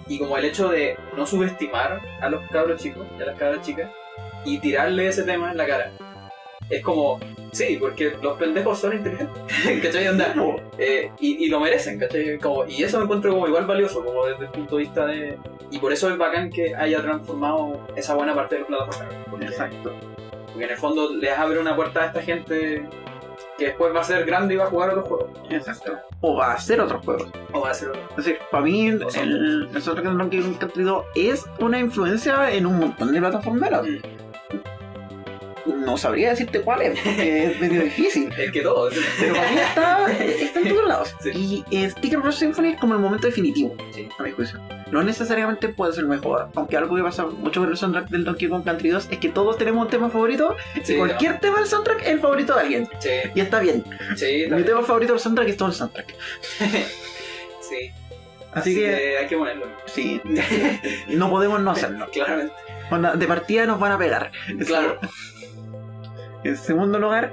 Y como el hecho de no subestimar a los cabros chicos y a las cabras chicas y tirarle ese tema en la cara. Es como, sí, porque los pendejos son inteligentes, ¿cachai? Onda, eh, y, y lo merecen, ¿cachai? Como, y eso me encuentro como igual valioso, como desde el punto de vista de... Y por eso es bacán que haya transformado esa buena parte de los plataformas. Porque, Exacto. Porque en el fondo les abre una puerta a esta gente que después va a ser grande y va a jugar otros juegos. Exacto. O va a ser otro juego. O va a ser Es decir, para mí, el, el, el Donkey Kong Country 2 es una influencia en un montón de plataformeros. Mm. No sabría decirte cuál es, porque es medio difícil. Es que todo. Pero para mí está, está en todos lados. Sí. Y eh, Sticker Rush Symphony es como el momento definitivo, Sí. a mi juicio. No necesariamente puede ser mejor, aunque algo que pasa mucho con el soundtrack del Donkey Kong Country 2 es que todos tenemos un tema favorito Sí, y cualquier tema del soundtrack es el favorito de alguien. Y está bien. Mi tema favorito del soundtrack es todo el soundtrack. sí. Así que, hay que ponerlo. sí, no podemos no hacerlo. Claramente. De partida nos van a pegar. Claro. En segundo lugar,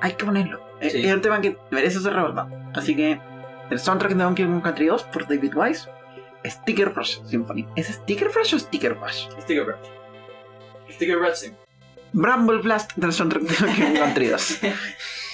hay que ponerlo. Es- Sí. Es un tema que merece ser recordado. Así que, el soundtrack de Donkey Kong Country 2 por David Wise, Sticker Rush Symphony. ¿Es Sticker Rush o Sticker Rush? Sticker Brush. Sticker Brush, sí. Bramble Blast del soundtrack de Donkey Kong Country 2.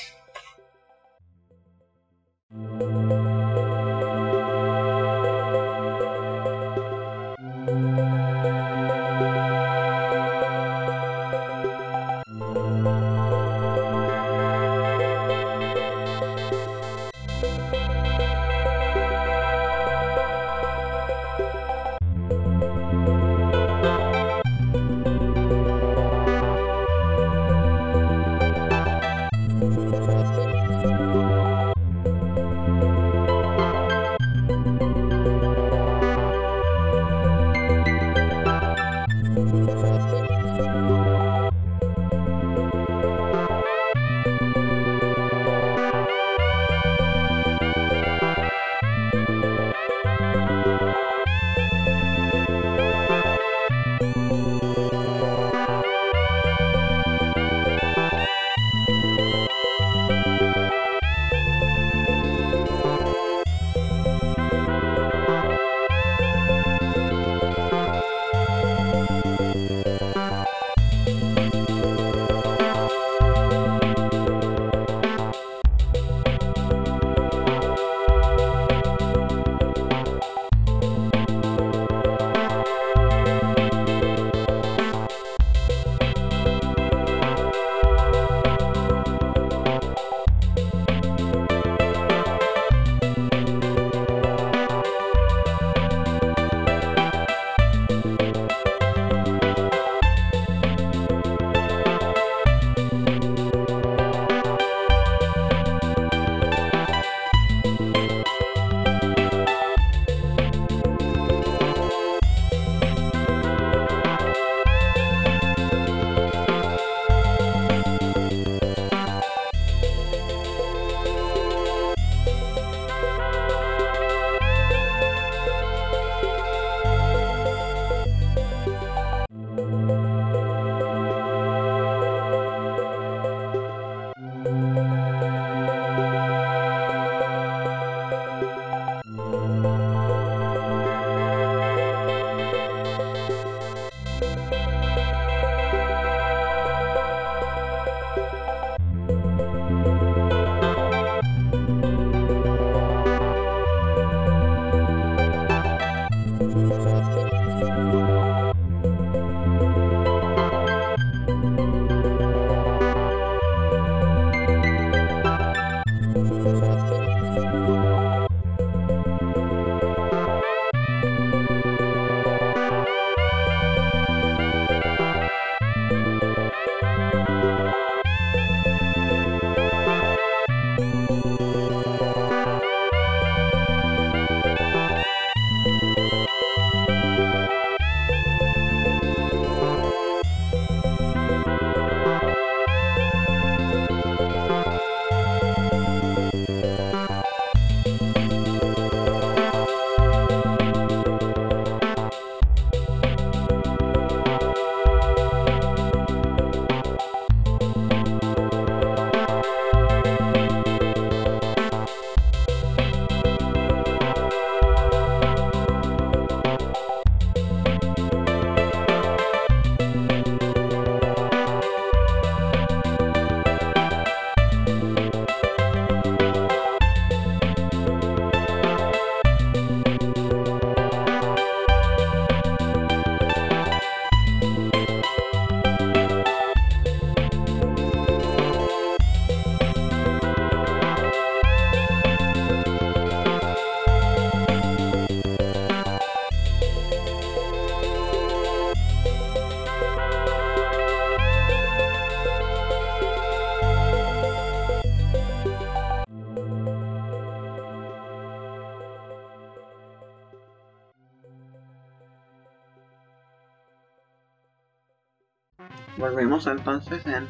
Entonces en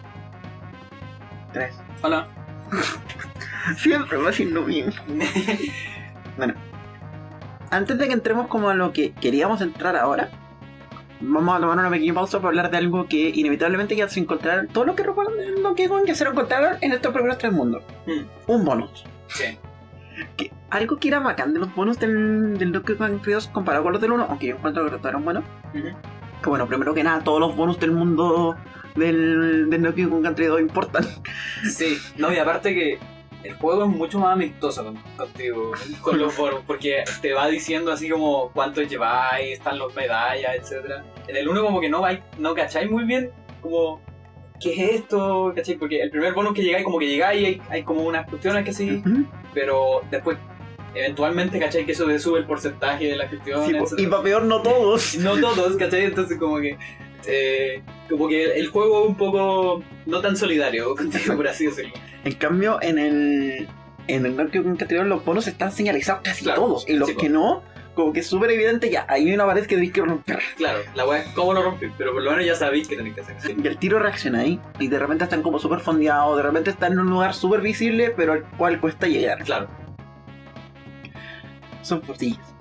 3. Hola. Siempre va lo mismo. Bueno, antes de que entremos como a lo que queríamos entrar ahora, vamos a tomar una pequeña pausa para hablar de algo que inevitablemente ya se encontrar todo lo que lo que que se lo encontraron en estos primeros tres mundos. Mm, Un bonus. sí. Que, algo que era bacán de los bonus del, del Donkey Kong 2 comparado con los del 1, aunque yo encuentro que todos eran buenos. Que bueno, primero que nada, todos los bonus del mundo del, del Donkey Kong Country 2 importan. Sí, no, y aparte que el juego es mucho más amistoso con- contigo, con los foros, porque te va diciendo así como cuánto lleváis, están los medallas, etcétera. En el uno como que no, vais, no cacháis muy bien como qué es esto, ¿cachai? Porque el primer bonus que llegáis como que llegáis y hay, hay como unas cuestiones que sí, pero después eventualmente cacháis que eso sube el porcentaje de la Sí, po, y para peor no todos. No todos, ¿cachai? Entonces como que... eh, como que el juego es un poco no tan solidario contigo, por así decirlo. En cambio, en el, en el 2 los bonus están señalizados casi Claro, todos. Y los sí, que no, como que es súper evidente ya, hay una pared que tenéis que romper. Claro, la weá es cómo lo rompes, pero por lo menos ya sabéis que tenéis que hacer. Sí. Y el tiro reacciona ahí. Y de repente están como súper fondeados, de repente están en un lugar súper visible, pero al cual cuesta llegar. Claro. Son fortillas.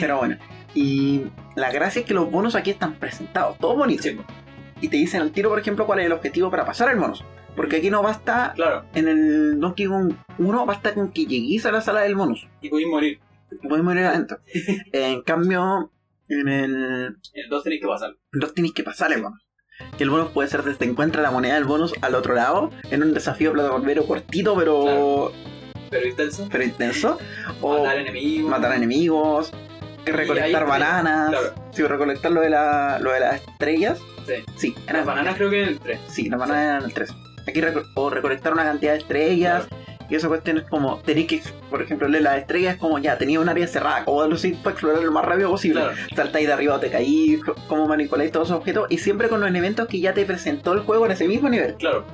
Pero bueno. Y la gracia es que los bonos aquí están presentados, todos bonitos. Sí. Y te dicen al tiro, por ejemplo, cuál es el objetivo para pasar el bonus. Porque aquí no basta, claro. en el Donkey Kong 1 basta con que llegues a la sala del bonus. Y podéis morir. Y puedes morir adentro. en cambio, en el el 2 tenéis que pasar. 2 tienes que pasar el bonus. Que el bonus puede ser desde encuentra la moneda del bonus al otro lado, en un desafío plataformero cortito pero, Claro. Pero intenso. pero intenso. O Matar enemigos. matar enemigos, recolectar ahí- bananas. Claro. Sí, recolectar lo de, la, lo de las estrellas. Sí. Sí, Las bananas creo que en el 3. Sí, las bananas eran el 3. Aquí reco- o recolectar una cantidad de estrellas. Y esa cuestión es como, tenéis que, por ejemplo, leer las estrellas es como ya, tenía un área cerrada, como de lucir para explorar lo más rápido posible. Claro. Saltáis de arriba o te caís, c- cómo manipuláis todos esos objetos, y siempre con los elementos que ya te presentó el juego en ese mismo nivel. Claro.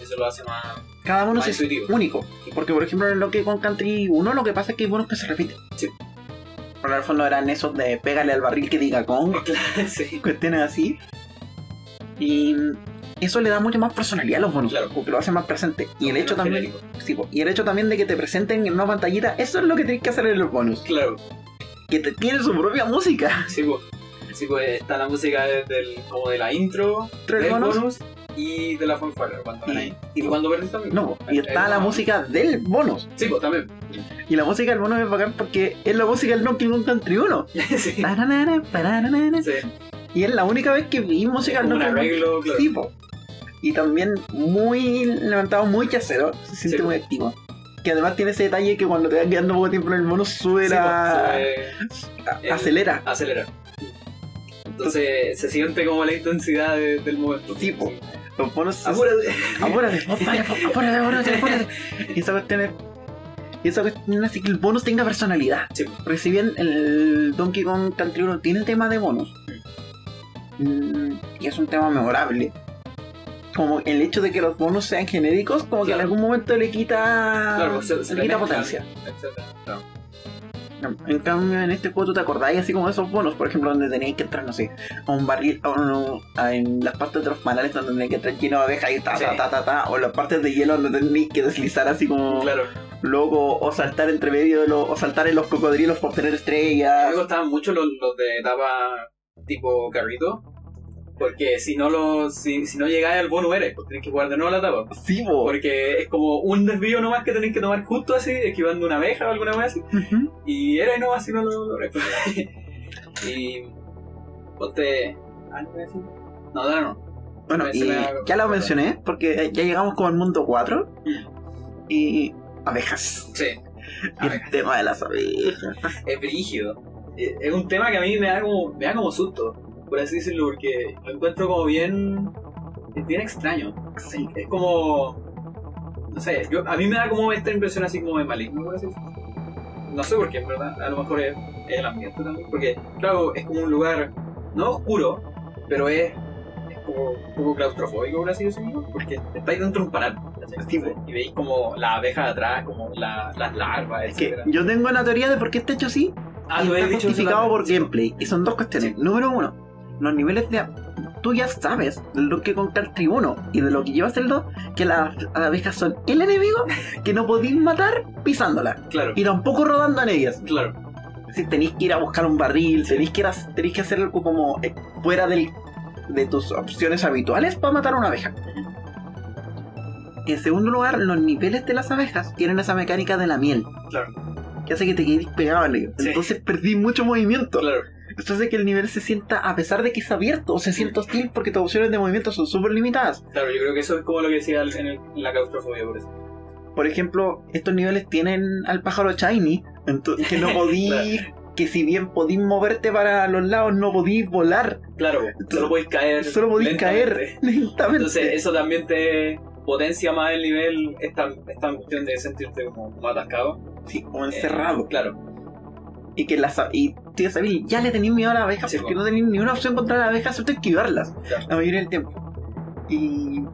Eso lo hace más. Cada Más es intuitivo. único. Porque, por ejemplo, en lo que con Country 1 lo que pasa es que hay buenos que se repiten. Sí. Por el fondo eran esos de pégale al barril que diga con, sí. cuestiones así. Y eso le da mucha más personalidad a los bonus, Claro. porque lo hace más presente. Y el hecho también, sí, y el hecho también de que te presenten en una pantallita, eso es lo que tenés que hacer en los bonus. Claro. Que te tiene su propia música. Sí, pues. Sí, pues está la música de- del, como de la intro, Tres del bonus. bonus y de la fanfare cuando Y- cuando perdés también. No, po, y Eh, está eh, la música del bonus. Sí, pues también. Y la música del bonus es bacán porque es la música del Donkey Kong Country 1. sí. Taranara, paranana. Sí. Y es la única vez que vi música del Donkey Kong arreglo, claro. Sí, po. Y también muy levantado, muy chacero. Se siente Sí, muy activo. Que además tiene ese detalle que cuando te vas quedando poco tiempo en el bonus sube Sí, la... sube- a- el- acelera. acelera. Entonces se siente como la intensidad de- del momento. Sí, Los bonus... se- Apúrate. Apúrate, apúrate, apúrate, apúrate. Y esa cuestión es... Y esa cuestión hace que el bonus tenga personalidad. Sí. Porque si bien el Donkey Kong Country 1 tiene tema de bonus, mm, y es un tema memorable, como el hecho de que los bonus sean genéricos, como que en Claro. algún momento le quita, Claro, se, se le quita mezclan, potencia. etcétera. Claro. En cambio, en este juego tú te acordáis así como de esos bonos, por ejemplo, donde tenéis que entrar, no sé, a un barril, a un- a- en las partes de los manales donde tenéis que entrar lleno de abejas y ta, Sí. ta, ta, ta, ta, o las partes de hielo donde tenéis que deslizar así como Claro. loco, o saltar entre medio de los, o saltar en los cocodrilos por tener estrellas. me gustaban mucho los, los de etapa tipo carrito. Porque si no lo, si, si no llegáis al bonus eres, pues tenés que jugar de nuevo la etapa. Sí, po. Porque es como un desvío nomás que tenéis que tomar justo así, esquivando una abeja o alguna vez así. Y era y no así no lo logré. y. Ponte. Ah, ¿no decir? No, no, no. Bueno, y ya lo mencioné, porque ya llegamos como al mundo 4 Mm. y abejas. Sí. Y el tema de las abejas. es brígido. Eh, Es un tema que a mí me da como, me da como susto, por así decirlo, porque lo encuentro como bien, bien extraño. Sí. Es como, no sé, yo, a mí me da como esta impresión así como de maligno, por así decirlo. No sé por qué, en verdad, a lo mejor es, es el ambiente también, porque claro, es como un lugar, no oscuro, pero es, es como un poco claustrofóbico, por así decirlo, porque estáis dentro de un panal. Sí, y veis como la abeja de atrás, como la- las larvas, Es que yo tengo una teoría de por qué está hecho así. Ah, y está justificado por gameplay. Y son dos cuestiones. Número uno, los niveles de. tú ya sabes de lo que con Country 1 y de lo que llevas el 2, que las abejas son el enemigo que no podéis matar pisándola. Claro, Y tampoco rodando en ellas. claro. Si tenéis que ir a buscar un barril, tenéis que, ir a- tenéis que hacer algo como eh, fuera del, de tus opciones habituales para matar a una abeja. En segundo lugar, los niveles de las abejas tienen esa mecánica de la miel, Claro, que hace que te quedes pegado en ellos. Sí. Entonces perdí mucho movimiento. claro. Esto hace que el nivel se sienta, a pesar de que es abierto, o se sienta hostil porque tus opciones de movimiento son súper limitadas. Claro, yo creo que eso es como lo que decía en, el- en la claustrofobia, por eso. Por ejemplo, estos niveles tienen al pájaro shiny, entonces que no podí, que si bien podís moverte para los lados, no podís volar, Claro, solo podéis caer. solo podís lentamente. caer lentamente. Entonces, eso también te potencia más el nivel, esta, esta cuestión de sentirte como, como atascado. Sí, como Eh, encerrado. claro, Y que las y tío Sabil, ya le tenéis miedo a las abejas Sí, porque po. no tenéis ni una opción contra las abejas, excepto esquivarlas Claro. la mayoría del tiempo. Y.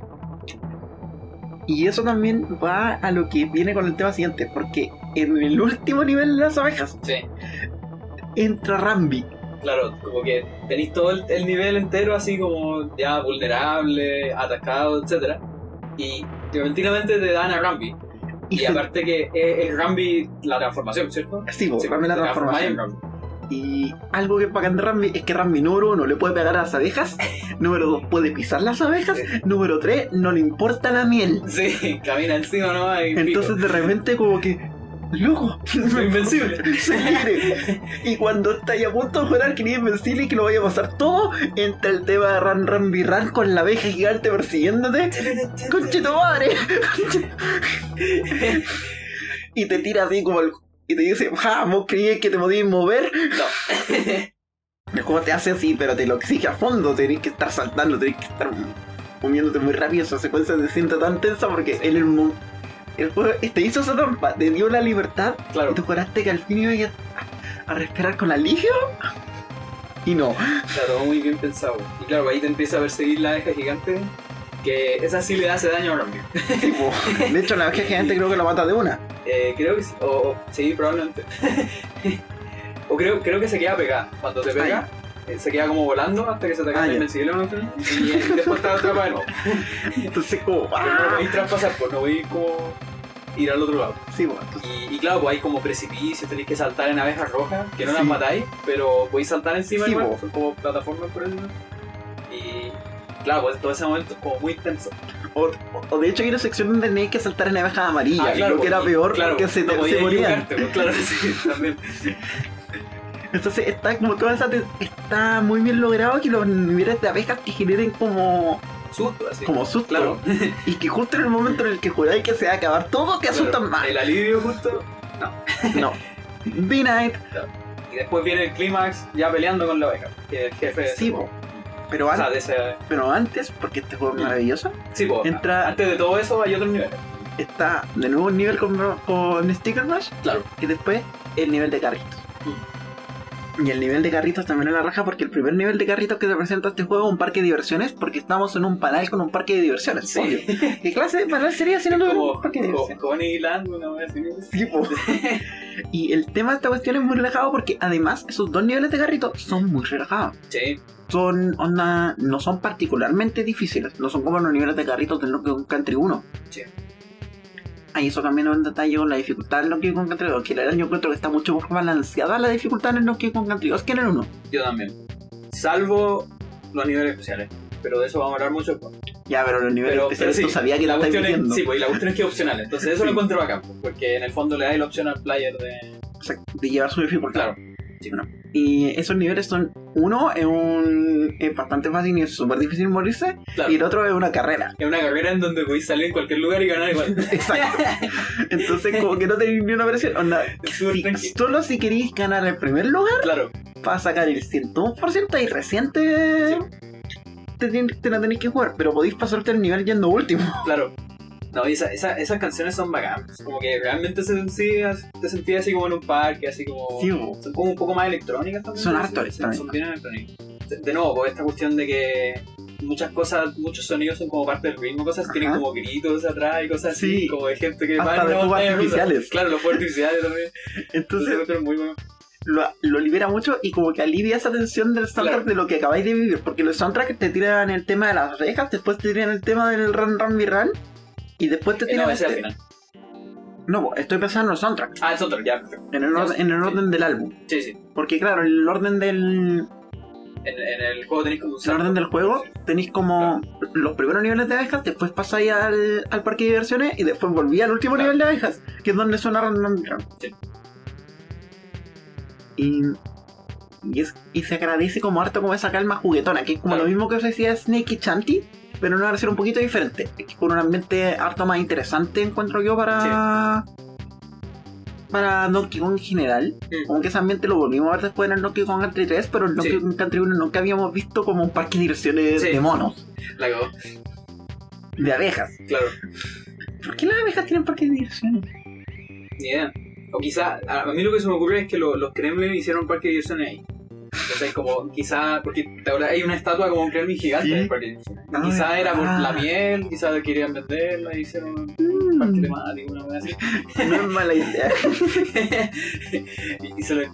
Y eso también va a lo que viene con el tema siguiente, porque en el último nivel de las abejas sí. entra Rambi. Claro, como que tenéis todo el, el nivel entero así como ya vulnerable, atacado, etcétera Y repentinamente te dan a Rambi. Y, aparte que es, es Rambi la transformación, ¿cierto? sí, po, Sí, Rambi la transformación. Rambi. Y algo que es bacán de Rambi es que Rambi número uno le puede pegar a las abejas, número dos puede pisar las abejas, Sí. número tres no le importa la miel. Sí, camina encima nomás Entonces de repente como que, loco, Soy invencible. soy libre. Y cuando estáis a punto de jugar que ni es invencible y que lo vaya a pasar todo, entra el tema de Ran Ran Ran con la abeja gigante persiguiéndote. ¡Conche tu madre! y te tira así como el... Y te dice, ¡ja! ¿Vos creías que te podías mover? No. El juego te hace así, pero te lo exige a fondo. Tenés que estar saltando, tenés que estar moviéndote muy rápido. Esa secuencia se siente tan tensa porque en el, mo- el juego te hizo esa trampa, te dio la libertad Claro, y tú juraste que al fin ibas a, a respirar con alivio. Y no. claro, muy bien pensado. Y claro, ahí te empieza a perseguir la abeja gigante, que esa sí le hace daño a Rambi. Tipo, de hecho, la abeja gigante creo que lo mata de una. Eh, creo que sí, o, o- sí, probablemente. o creo, creo que se queda pegada. Cuando te pega, eh, se queda como volando hasta que se te Ah, cae ya. invencible o no y después te atrapa de nuevo. Entonces, como. Pero no ¡ah! podéis traspasar, pues no podéis como ir al otro lado. Sí, bueno, entonces, Y, y claro, pues hay como precipicios, tenéis que saltar en abejas rojas, que no las matáis, pero podéis saltar encima Sí, igual, son como plataformas por eso. Y claro, pues todo ese momento es como muy tenso. o, o de hecho hay una sección donde tenéis que saltar en abejas amarillas. Ah, claro, creo que era peor claro, porque se, no te- se morían. pues, claro, sí, también. Entonces está como toda esa está muy bien logrado que los niveles de abejas que generen como, Susto, así. como susto. Claro. Y que justo en el momento en el que juráis que se va a acabar todo, te asustan más. El alivio justo. No. B-Night, Y después viene el clímax ya peleando con la abeja, que el jefe de sí, juego. Pero, O an- sea, de ese. pero antes, porque este juego es Mm. maravilloso, Sí, po, Entra- antes de todo eso hay otros niveles. está de nuevo un nivel con, con Sticker Rush Claro. y después el nivel de carritos. Y el nivel de carritos también es la raja porque el primer nivel de carritos que te presenta este juego es un parque de diversiones porque estamos en un panel con un parque de diversiones. Sí. obvio. ¿Qué clase de panel sería si no Como un parque de diversiones? Una vez. Sí, y el tema de esta cuestión es muy relajado porque además esos dos niveles de carritos son muy relajados. Sí, Son onda, no son particularmente difíciles, no son como los niveles de carritos del Donkey Country 1. Sí. Ahí eso también es un detalle con la dificultad del Donkey Kong Country 2, que la verdad yo encuentro que está mucho más balanceada la dificultad en el Donkey Kong Country 2 que en el 1. yo también. Salvo los niveles especiales. Pero de eso vamos a hablar mucho después. Ya, pero los niveles Pero, especiales pero tú sí, sabías que la lo estáis cuestión es. Sí, pues y la cuestión es que es opcional. Entonces eso Sí. lo encuentro bacán. Porque en el fondo le da la opción al player de. O sea, de llevar su dificultad. Claro. Y esos niveles son, uno es un es bastante fácil y es súper difícil morirse, Claro. y el otro es una carrera. Es una carrera en donde podéis salir en cualquier lugar y ganar igual. Exacto. Entonces, como que no tenéis ni una versión. Onda, si- solo si queréis ganar el primer lugar, Claro. para sacar el 101% y reciente te, tien- te la tenéis que jugar, pero podéis pasarte el nivel yendo último. Claro. No, y esa- esa- esas canciones son bacanas. Como que realmente se sentías, te sentías así como en un parque, así como. Sí. Son como un poco más electrónicas también. Son harto electrónicas. Son bien electrónicas. De, nuevo, pues esta cuestión de que muchas cosas, muchos sonidos son como parte del ritmo, cosas Ajá. tienen como gritos atrás y cosas así, Sí. como de gente que Hasta de fuegos rusa. artificiales. Claro, los fuegos artificiales también. Entonces, Entonces, muy bueno. lo, lo libera mucho y como que alivia esa tensión del soundtrack Claro. de lo que acabáis de vivir. Porque los soundtracks te tiran el tema de las rejas, después te tiran el tema del run run mi run y después te Eh, tiran no, al este- final. No, estoy pensando en los soundtracks, Ah, el soundtrack, ya, en el, orden, en el orden del álbum. Sí, sí. Porque claro, el orden del, En, en el juego tenéis como un el orden del juego tenéis como los primeros niveles de abejas, después pasáis al, al parque de diversiones y después volví al último Claro. nivel de abejas, que es donde suena run. Sí. Y, y, es, y se agradece como harto como esa calma juguetona, que es como Claro. lo mismo que ofrecía Snake y Chanty, pero en una versión un poquito diferente. Es que con un ambiente harto más interesante encuentro yo para. Para Donkey Kong en general. Mm. Como que ese ambiente lo volvimos a ver después en el Donkey Kong Country 3, pero en Donkey Sí. Kong Country 1 nunca habíamos visto como un parque de diversiones Sí. de monos, La cagó. de abejas. Claro. ¿Por qué las abejas tienen parques de diversiones? Ni idea. O quizá, a a mí lo que se me ocurre es que lo- los Kremlin hicieron un parque de diversiones ahí. Entonces, como quizá, porque ¿te acuerdas? hay una estatua como un Kremlin gigante de diversiones. Ah, quizá era por la miel, quizá querían venderla y hicieron un parque Mm, temático, una cosa así. no es mala idea. y y se le,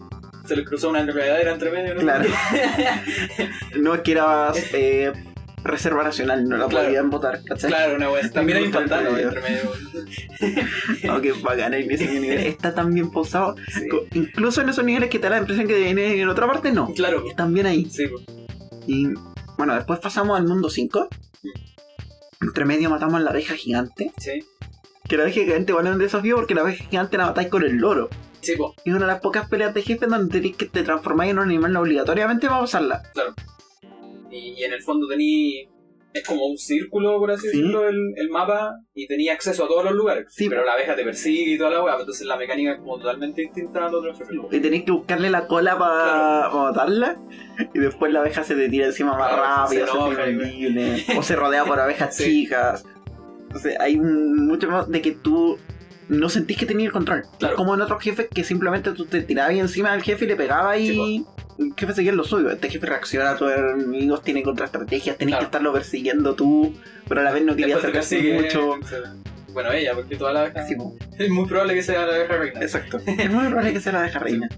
se le cruzó una enredadera entre medio, ¿no? Claro. No es que era eh, reserva nacional, no la Claro. podían votar, ¿cachai? Claro, una wea. También hay un pantano Entre medio. Bacana, en ese nivel está tan bien pausado. Sí. Incluso en esos niveles que te da la impresión que viene en otra parte, no. Claro. Están bien ahí. Sí, pues. Y bueno, después pasamos al mundo 5. Entre medio matamos a la abeja gigante. sí. Que la abeja gigante es un desafío porque la abeja gigante la matáis con el loro. Sí, pues. Es una de las pocas peleas de jefe donde tenéis que te transformáis en un animal obligatoriamente para pasarla. Y, y en el fondo tení. Es como un círculo, por así Sí. decirlo, el, el mapa, y tenía acceso a todos los lugares. Sí. Pero la abeja te persigue y toda la weá, entonces la mecánica es como totalmente distinta a los otros. Y tenéis que buscarle la cola para matarla. Y después la abeja se te tira encima más Claro, rápido, se enoja O se rodea por abejas Sí. chicas. Entonces hay mucho más de que tú no sentís que tenías el control. Claro. Como en otros jefes que simplemente tú te tirabas encima del jefe y le pegabas y Sí, el jefe seguía lo suyo. Este jefe reacciona a tus enemigos, tiene contraestrategias, tenés Claro. que estarlo persiguiendo tú, pero a la vez no quería Después acercarse persigue mucho. Bueno, ella, porque toda la abeja. Sí. Es muy probable que sea la abeja reina. Exacto. Es muy probable que sea la abeja reina.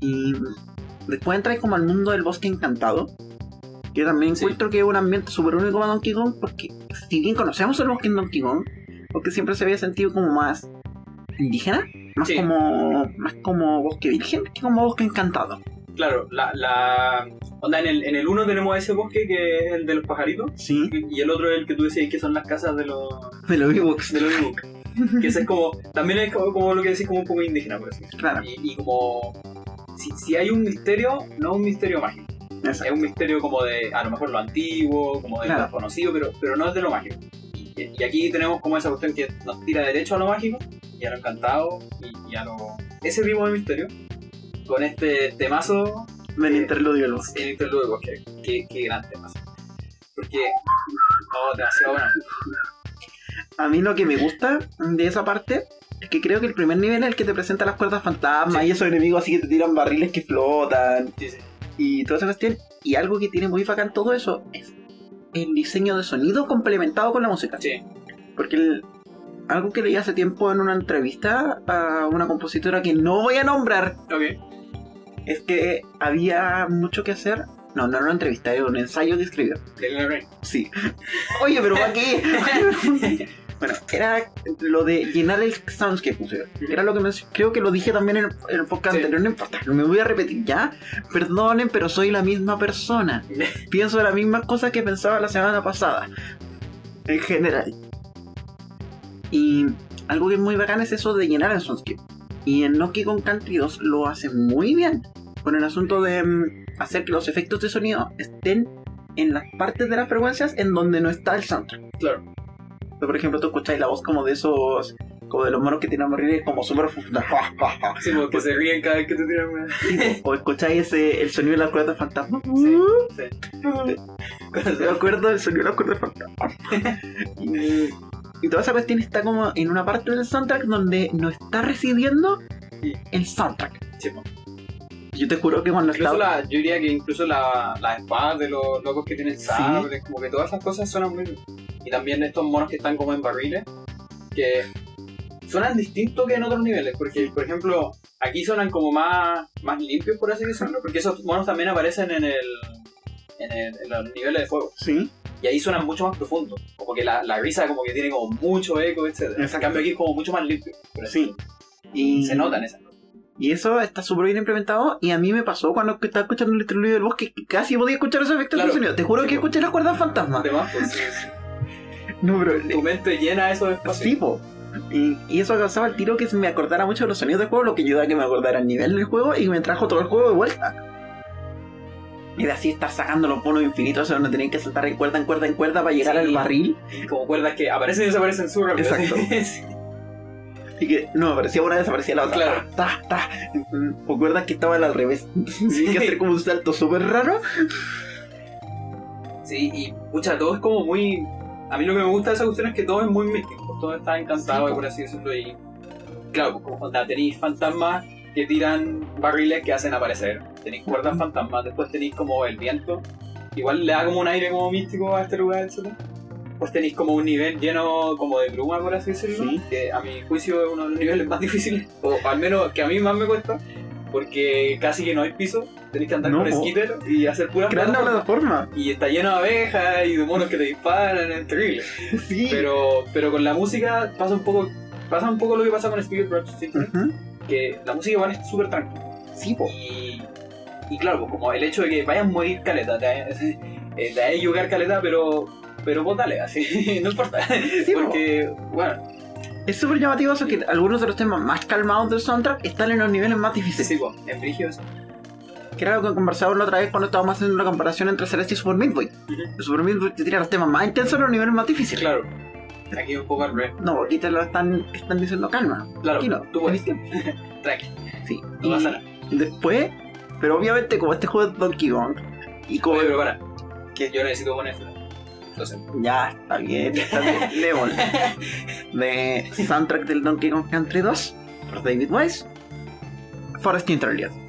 Y después entras como al mundo del bosque encantado. Que también Sí. encuentro que es un ambiente súper único para Donkey Kong. Porque si bien conocemos el bosque en Donkey Kong, porque siempre se había sentido como más indígena, más Sí. como más como bosque virgen que como bosque encantado. Claro, la, la. Onda, en el, en el uno tenemos ese bosque que es el de los pajaritos. Sí. Y el otro es el que tú decías que son las casas de los. De los ebooks. de los que ese es como. También es como, como lo que decís, como un poco indígena, por así. Claro. Y, y como. Si, si hay un misterio, no es un misterio mágico. Es Exacto. un misterio como de, a lo mejor lo antiguo, como de Claro. lo conocido, pero, pero no es de lo mágico. Y, y aquí tenemos como esa cuestión que nos tira derecho a lo mágico, y a lo encantado, y, y a lo... Ese tipo de misterio, con este temazo, Del Eh, interludio del bosque. el interludio bosque. Qué, qué gran temazo. Porque... No, demasiado bueno. A mí lo que me gusta de esa parte es que creo que el primer nivel es el que te presenta las cuerdas fantasmas Sí. y esos enemigos así que te tiran barriles que flotan. Sí, sí. y toda esa cuestión. Y algo que tiene muy bacán todo eso es el diseño de sonido complementado con la música. Sí. Porque el- algo que leí hace tiempo en una entrevista a una compositora que no voy a nombrar Ok. Es que había mucho que hacer. No, no era una entrevista, era un ensayo que escribió. Sí. Oye, pero ¿para qué? bueno, era lo de llenar el soundscape. o sea, Era lo que me, creo que lo dije también en el, en el podcast Sí. anterior, no importa, no me voy a repetir ya. Perdonen, pero soy la misma persona. Pienso las mismas cosas que pensaba la semana pasada. En general. Y algo que es muy bacán es eso de llenar el soundscape. Y en Nokia con Country 2 lo hace muy bien. Con el asunto de mm, hacer que los efectos de sonido estén en las partes de las frecuencias en donde no está el soundtrack. Claro. Entonces, por ejemplo, tú escucháis la voz como de esos, como de los monos que tienen barriles como súper. Sí, porque se ríen cada vez que te tiran una... o escucháis ese, el sonido de las cuerdas fantasma. Sí, sí. Me acuerdo del sonido de las cuerdas fantasma. y, toda esa cuestión está como en una parte del soundtrack donde no está residiendo el soundtrack. Sí, po. Yo te juro que cuando Incluso estaba... la, yo diría que incluso la- las espadas de los locos que tienen sabres, como que todas esas cosas suenan muy bien. Y también estos monos que están como en barriles, que suenan distinto que en otros niveles, porque por ejemplo, aquí suenan como más, más limpios, por así decirlo, porque esos monos también aparecen en el, en, el- en los niveles de fuego. Sí. Y ahí suenan mucho más profundos. Como que la, la risa como que tiene como mucho eco, etc. En cambio aquí es como mucho más limpio. así Sí. Y Se notan esas. Y eso está súper bien implementado. Y a mí me pasó cuando estaba escuchando el electroluido del bosque que casi podía escuchar esos efectos Claro. de sonido. Te juro Sí, que escuché las cuerdas fantasmas. Pues, sí, sí. No, pero. Tu mente llena esos espacios. Sí, po. Y, y eso causaba el tiro que me acordara mucho de los sonidos del juego, lo que ayuda a que me acordara el nivel del juego y me trajo todo el juego de vuelta. Y de así estar sacando los bonos infinitos donde tenían que saltar en cuerda en cuerda en cuerda para llegar Sí. al barril. Como cuerdas que aparecen y desaparecen súper rápido. Exacto. Y que no aparecía una, desaparecía la otra. Claro. Ta, ta, ta. O cuerdas que estaban al revés. Tenía que hacer como un salto súper raro. Sí, y pucha, todo es como muy. A mí lo que me gusta de esa cuestión es que todo es muy místico, todo está encantado, Sí, po. por así decirlo. Y claro, como onda, tenéis fantasmas que tiran barriles que hacen aparecer, tenéis cuerdas fantasmas, después tenéis como el viento, igual le da como un aire como místico a este lugar, etc. Después tenéis como un nivel lleno como de bruma, por así decirlo, Sí. que a mi juicio es uno de los niveles más difíciles, o al menos que a mí más me cuesta, porque casi que no hay piso, tenéis que andar No, con skitter y hacer plataformas. plataforma. Y está lleno de abejas y de monos que te disparan, es terrible. Sí. Pero, pero con la música pasa un poco pasa un poco lo que pasa con Spirit Rush Symphony, Ujú. que la música igual es súper tranquila. Sí, po. Y, y claro, pues como el hecho de que vayan a morir caleta, te eh, te a equivocar caleta, pero pero vos dale, así, no importa. Sí, po. Porque, bueno, Es súper llamativo eso que algunos de los temas más calmados del soundtrack están en los niveles más difíciles. sí, pues, en Brigios. Que era lo que conversábamos la otra vez cuando estábamos haciendo una comparación entre Celeste y Super Meat Boy. Super Meat Boy te tira los temas más intensos en los niveles más difíciles. Claro, aquí un poco al revés. No, te lo están, están diciendo calma. Claro, Aquí no. tú puedes. Tranqui, Sí. no Y pasa nada. después, pero obviamente como este juego es Donkey Kong, y como... Oye, pero para, ¿Qué? yo necesito poner. Entonces, Ya, está bien, está bien. Level. De soundtrack del Donkey Kong Country 2, por David Wise, Forest Interlude.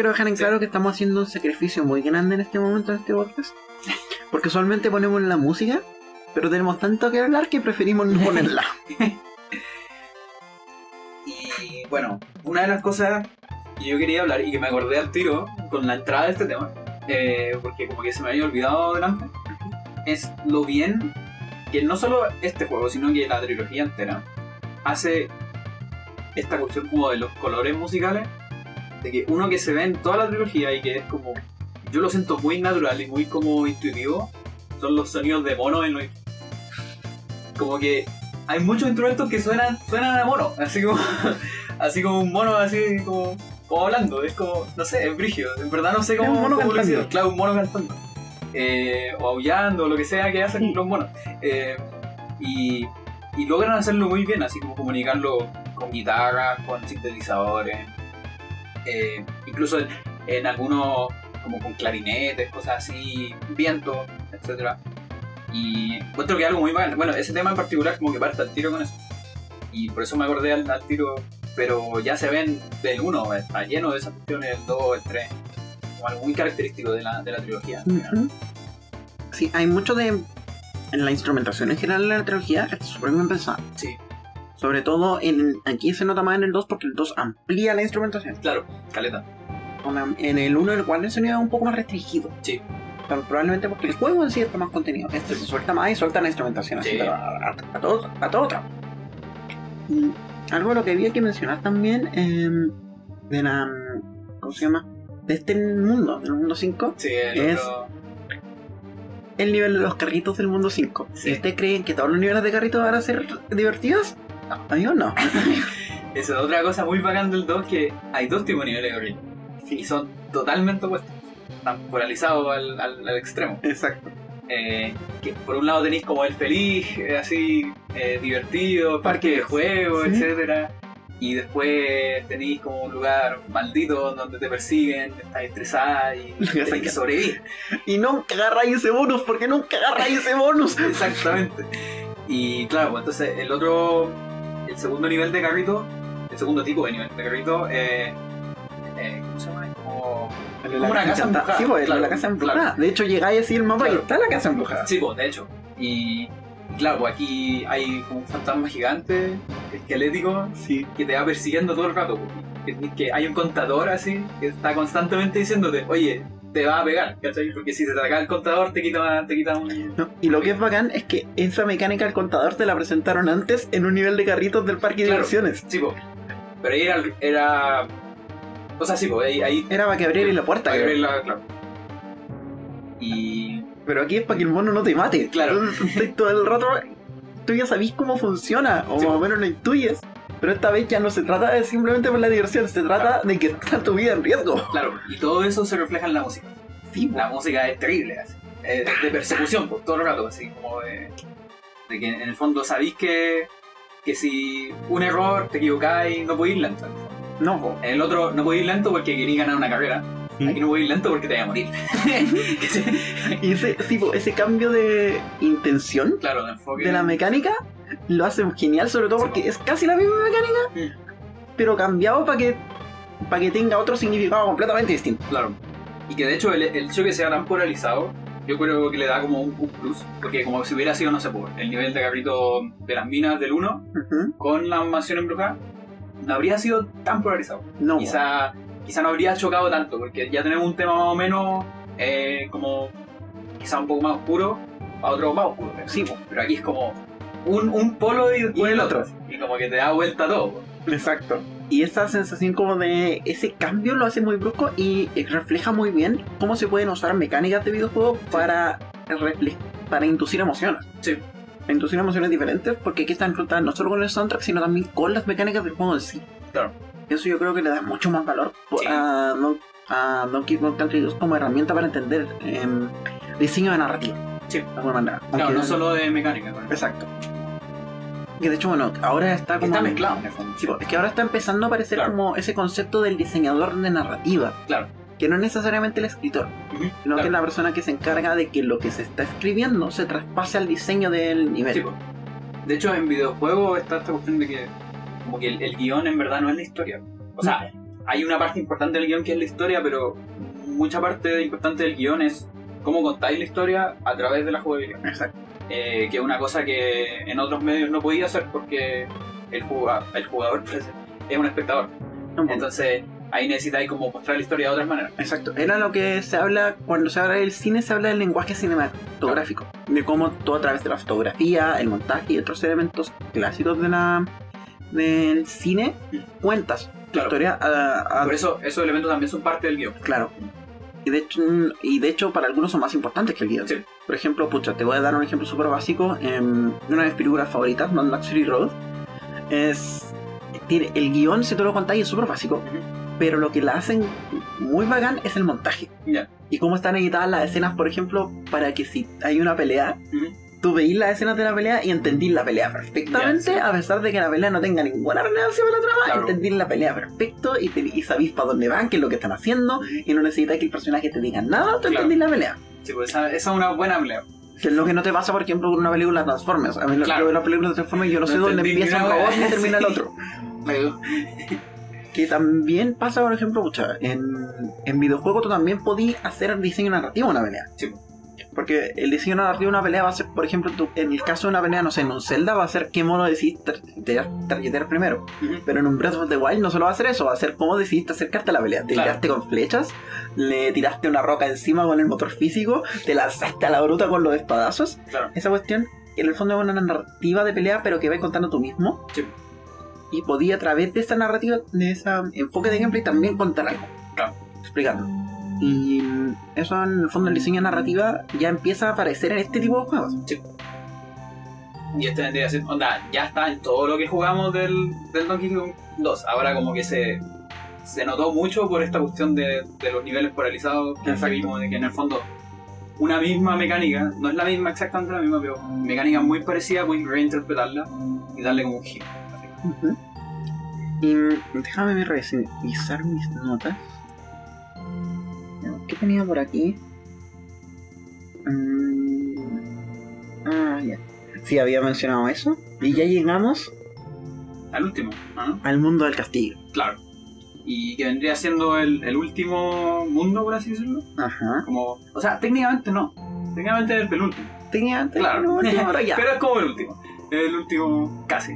Quiero dejar en claro que estamos haciendo un sacrificio muy grande en este momento en este podcast. Porque usualmente ponemos la música, pero tenemos tanto que hablar que preferimos no ponerla. Y bueno, una de las cosas que yo quería hablar y que me acordé al tiro con la entrada de este tema, eh, porque como que se me había olvidado delante, es lo bien que no solo este juego, sino que la trilogía entera hace esta cuestión como de los colores musicales, de que uno que se ve en toda la trilogía y que es como, yo lo siento muy natural y muy como intuitivo, son los sonidos de mono en los... Como que hay muchos instrumentos que suenan, suenan a mono, así como, así como un mono así como, como hablando, es como, no sé, es brígido, en verdad no sé cómo, un mono cómo lo hicieron. claro, un mono cantando, Eh, o aullando, o lo que sea que hacen Sí. los monos, Eh, y, y logran hacerlo muy bien, así como comunicarlo con guitarras, con sintetizadores, eh, incluso en, en algunos como con clarinetes, cosas así, viento, etcétera. Y encuentro que algo muy mal. Bueno, ese tema en particular como que parte al tiro con eso. Y por eso me acordé al, al tiro, pero ya se ven del 1, está lleno de esas cuestiones, el 2, el 3, como algo muy característico de la, de la trilogía. Sí, hay mucho de. En la instrumentación en general de la trilogía está súper bien pensada. Sí, Sobre todo en, aquí se nota más en el 2 porque el 2 amplía la instrumentación. claro, caleta. En el 1 el cual el sonido es un poco más restringido. Sí. Pero probablemente porque el juego en sí está más contenido. Este se suelta más y suelta la instrumentación así, Sí. pero a, a, a todo, a todo trapo. Y algo de lo que había que mencionar también em, de la. ¿Cómo se llama? De este mundo, del mundo 5, Sí, el Es- otro- el nivel de los carritos del mundo 5. Sí. Si ustedes creen que todos los niveles de carritos van a ser divertidos, no, amigos no. Esa es otra cosa muy bacán del 2 que hay dos tipos de niveles de. Y son totalmente opuestos. Están polarizados al, al- al extremo. Exacto. Eh, que por un lado tenéis como el feliz, eh, así, eh, divertido, parque de juegos, Sí. etcétera Y después tenéis como un lugar maldito donde te persiguen, estás estresada y tenés que sobrevivir. Y nunca agarráis ese bonus, porque nunca agarráis ese bonus. Exactamente. Y claro, pues entonces el otro, el segundo nivel de carrito, el segundo tipo de nivel de carrito, eh, eh, ¿cómo se llama? Es como... Una casa embrujada, Sí, pues, claro, la casa embrujada. claro. De hecho, llegáis así el mapa y Claro. está la casa embrujada. Sí, pues, de hecho. Y, y claro, pues aquí hay como un fantasma gigante, esquelético, Sí. que te va persiguiendo todo el rato. pues. Que, que hay un contador así, que está constantemente diciéndote, oye, te va a pegar, ¿cachai? Porque si se te acaba el contador, te quita, te quita un... No, y lo que es bacán es que esa mecánica del contador te la presentaron antes en un nivel de carritos del parque de diversiones. Sí, pues. Pero ahí era... era... O sea, sí, pues, ahí... ahí Era para que abrierais la puerta. para abrirla, claro. Y... Pero aquí es para que el mono no te mate. Claro. Entonces, todo el rato. Tú ya sabís cómo funciona, o Sí, más o po. menos lo intuyes. Pero esta vez ya no se trata de simplemente por la diversión, se trata de que está tu vida en riesgo. Claro, y todo eso se refleja en la música. Sí. La música es terrible, así. Es de persecución por todo el rato, así como de, de que en el fondo sabéis que, que si un error te equivocáis, no podéis ir lento. No, po. En el otro no podéis ir lento porque queréis ganar una carrera. Sí. Aquí no podéis ir lento porque te vas a morir. Y ese, sí, po, ese cambio de intención claro, de enfoque. de la mecánica lo hacen genial, sobre todo Sí, porque po. es casi la misma mecánica, pero cambiado para que, para que tenga otro significado completamente distinto. Claro. Y que de hecho el, el hecho que sea tan polarizado, yo creo que le da como un, un plus. Porque como si hubiera sido, no sé, por el nivel de cabrito de las minas del 1 Ujú. con la mansión embrujada, no habría sido tan polarizado. No, quizá, quizá no habría chocado tanto, porque ya tenemos un tema más o menos eh, como quizá un poco más oscuro, a otro más oscuro. pero- sí. Pero aquí es como un, un polo y después Y el otro. Y como que te da vuelta todo. Exacto. Y esa sensación como de ese cambio lo hace muy brusco y refleja muy bien cómo se pueden usar mecánicas de videojuegos para, refle- para inducir emociones. Sí. Para inducir emociones diferentes porque aquí están juntadas no solo con el soundtrack, sino también con las mecánicas del juego en sí. Claro. Eso yo creo que le da mucho más valor Sí. a, Don- a Donkey Kong Country 2 como herramienta para entender em, diseño de narrativa. Sí. De alguna manera. Claro, Aunque- no solo de mecánica. Exacto. Que de hecho, bueno, ahora está como... Está mezclado en el fondo. Sí, es que ahora está empezando a aparecer Claro. como ese concepto del diseñador de narrativa, Claro. que no es necesariamente el escritor, sino claro. que es la persona que se encarga de que lo que se está escribiendo se traspase al diseño del nivel. Sí. De hecho, en videojuegos está esta cuestión de que como que el, el guion en verdad no es la historia. O sea, hay una parte importante del guion que es la historia, pero mucha parte importante del guion es cómo contáis la historia a través de la jugabilidad. Exacto. Eh, que es una cosa que en otros medios no podía hacer porque el jugador, el jugador pues, es un espectador. Entonces ahí necesitáis como mostrar la historia de otras maneras. Exacto. Era lo que se habla, cuando se habla del cine, se habla del lenguaje cinematográfico. De cómo tú a través de la fotografía, el montaje y otros elementos clásicos de la, del cine cuentas tu Claro. historia a, a- Por eso esos elementos también son parte del guion. Claro. Y de, hecho, y de hecho, para algunos son más importantes que el guion. Sí. Por ejemplo, pucha, te voy a dar un ejemplo súper básico. em, una de mis películas favoritas, Mad Max Fury Road, es. Tiene, el guion, si tú lo contáis, es súper básico. Pero lo que la hacen muy bacán es el montaje. Y cómo están editadas las escenas, por ejemplo, para que si hay una pelea. Tú veís las escenas de la pelea y entendís la pelea perfectamente, sí. a pesar de que la pelea no tenga ninguna relevancia para la trama, Claro. entendís la pelea perfecto y, te- y sabís para dónde van, qué es lo que están haciendo, y no necesitas que el personaje te diga nada, tú Claro. entendís la pelea. Sí, pues esa, esa es una buena pelea. Que es lo que no te pasa, por ejemplo, con una película de Transformers. A mí lo- Claro. yo veo las películas de Transformers y yo no, No sé dónde empieza un robot y termina el otro. Que también pasa, por ejemplo, pucha, en, en videojuegos tú también podías hacer diseño narrativo en una pelea. Sí. Porque el diseño narrativo de una pelea va a ser, por ejemplo, tú- en el caso de una pelea, no sé, en un Zelda va a ser qué modo decidiste tar- targetear primero. Ujú. Pero en un Breath of the Wild no solo va a ser eso, va a ser cómo decidiste acercarte a la pelea. Te Claro. tiraste con flechas, le tiraste una roca encima con el motor físico, te lanzaste a la bruta con los espadazos. Claro. Esa cuestión, en el fondo es una narrativa de pelea, pero que vais contando tú mismo. Sí. Y podía a través de esa narrativa, de ese enfoque de gameplay, también contar algo. Claro. Explicarlo. Y eso en el fondo el diseño narrativa ya empieza a aparecer en este tipo de juegos. Y este vendría a ser, onda, ya está en todo lo que jugamos del, del Donkey Kong 2. Ahora como que se, se notó mucho por esta cuestión de, de los niveles polarizados que vimos, de que en el fondo una misma mecánica, no es la misma exactamente la misma, pero mecánica muy parecida, puedes reinterpretarla y darle como un giro. Ujú. Y déjame revisar mis notas. ¿Qué tenía por aquí? Mm, Ah, ya. Sí, había mencionado eso. Y ya llegamos Al último, ¿ah? al mundo del castillo. claro. Y que vendría siendo el, el último mundo, por así decirlo. Ajá. Como, o sea, técnicamente no. Técnicamente es el penúltimo. Antes, Claro. no, último, pero ya. Pero es como el último. El último casi.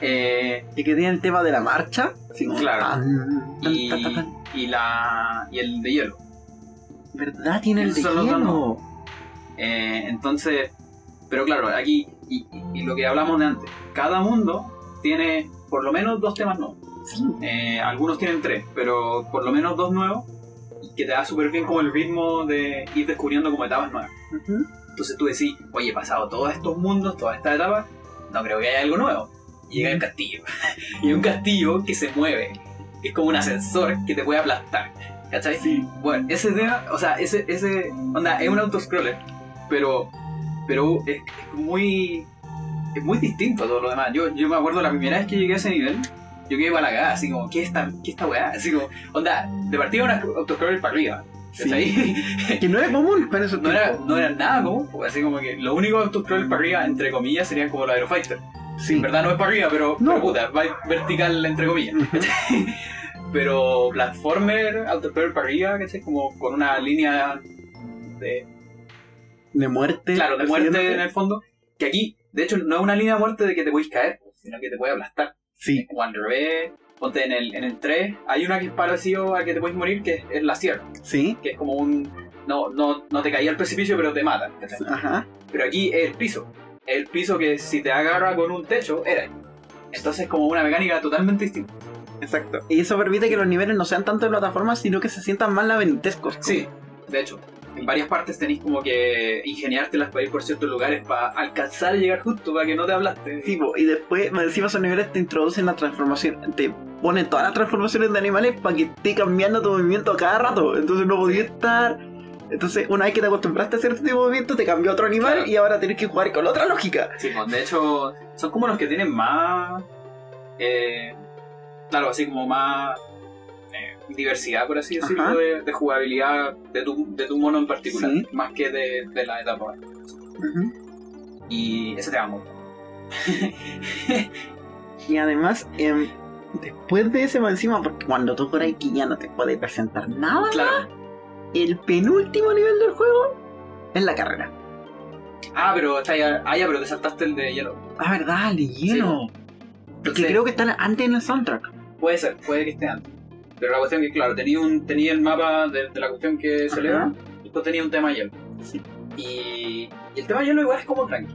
Eh, Y que tiene el tema de la marcha. como Claro. tan, tan, y, tan, tan, tan. y la y el de hielo. ¿Verdad? Tiene el de hielo. Eh, entonces, pero claro, aquí y, lo que hablamos de antes, cada mundo tiene por lo menos dos temas nuevos. Sí. Eh, algunos tienen tres, pero por lo menos dos nuevos que te da súper bien como el ritmo de ir descubriendo como etapas nuevas. Ujú. Entonces tú decís, oye, he pasado todos estos mundos, todas estas etapas, no creo que haya algo nuevo. Y llega el castillo. y un castillo que se mueve. Es como un ascensor que te puede aplastar. ¿Cachai? Sí. Bueno, ese tema, o sea, ese, ese, onda, es un autoscroller, pero, pero es, muy, es muy distinto a todo lo demás. Yo, yo me acuerdo la primera vez que llegué a ese nivel, yo quedé para la cagada, así como, ¿qué es esta, qué esta weá? Así como, onda, de partida una autoscroller para arriba. ¿cachai? Que no es común para eso no, era, no era nada común, pues, así como que lo único autoscroller para arriba, entre comillas, serían como los Aerofighter. Sí. En verdad no es para arriba, pero, No. pero puta, va vertical entre comillas. Pero platformer, autoscroller para arriba, ¿cachai? Como con una línea de, De muerte. claro, de muerte en el fondo. Que aquí, de hecho, no es una línea de muerte de que te puedes caer, sino que te puede aplastar. Sí. Como al revés. Ponte en el, en el 3, hay una que es parecido a que te puedes morir, que es, es la sierra, Sí. que es como un... No, no, no te caía al precipicio, pero te mata. ¿cachai? Ajá. Pero aquí es el piso. El piso que si te agarra con un techo, era. Entonces es como una mecánica totalmente distinta. Exacto. Y eso permite que los niveles no sean tanto de plataformas, sino que se sientan más labirintescos. Sí, de hecho, en varias partes tenéis como que ingeniártelas para ir por ciertos lugares para alcanzar a llegar justo para que no te hablaste. Sí, po, y después, más encima esos niveles te introducen la transformación, te ponen todas las transformaciones de animales para que esté cambiando tu movimiento a cada rato. Entonces no podías estar. Entonces, una vez que te acostumbraste a hacer este tipo de movimiento, te cambió a otro animal Claro. y ahora tienes que jugar con otra lógica. Sí, pues, de hecho, son como los que tienen más. eh, claro, así como más. eh, diversidad, por así decirlo, de, de jugabilidad de tu, de tu mono en particular, Sí. más que de, de la etapa. Y ese te amo. Y además, em, después de ese más encima, porque cuando tú por aquí ya no te puede presentar nada, Claro. el penúltimo nivel del juego es la carrera. Ah, pero está ya, ah, ya, pero te saltaste el de hielo. Ah, verdad, el de hielo. Porque Entonces, creo que están antes en el soundtrack. Puede ser, puede que esté antes. Pero la cuestión es que, claro, tenía, un, tenía el mapa de, de la cuestión que se y después tenía un tema hielo. Sí. Y, y el tema hielo igual es como tranqui.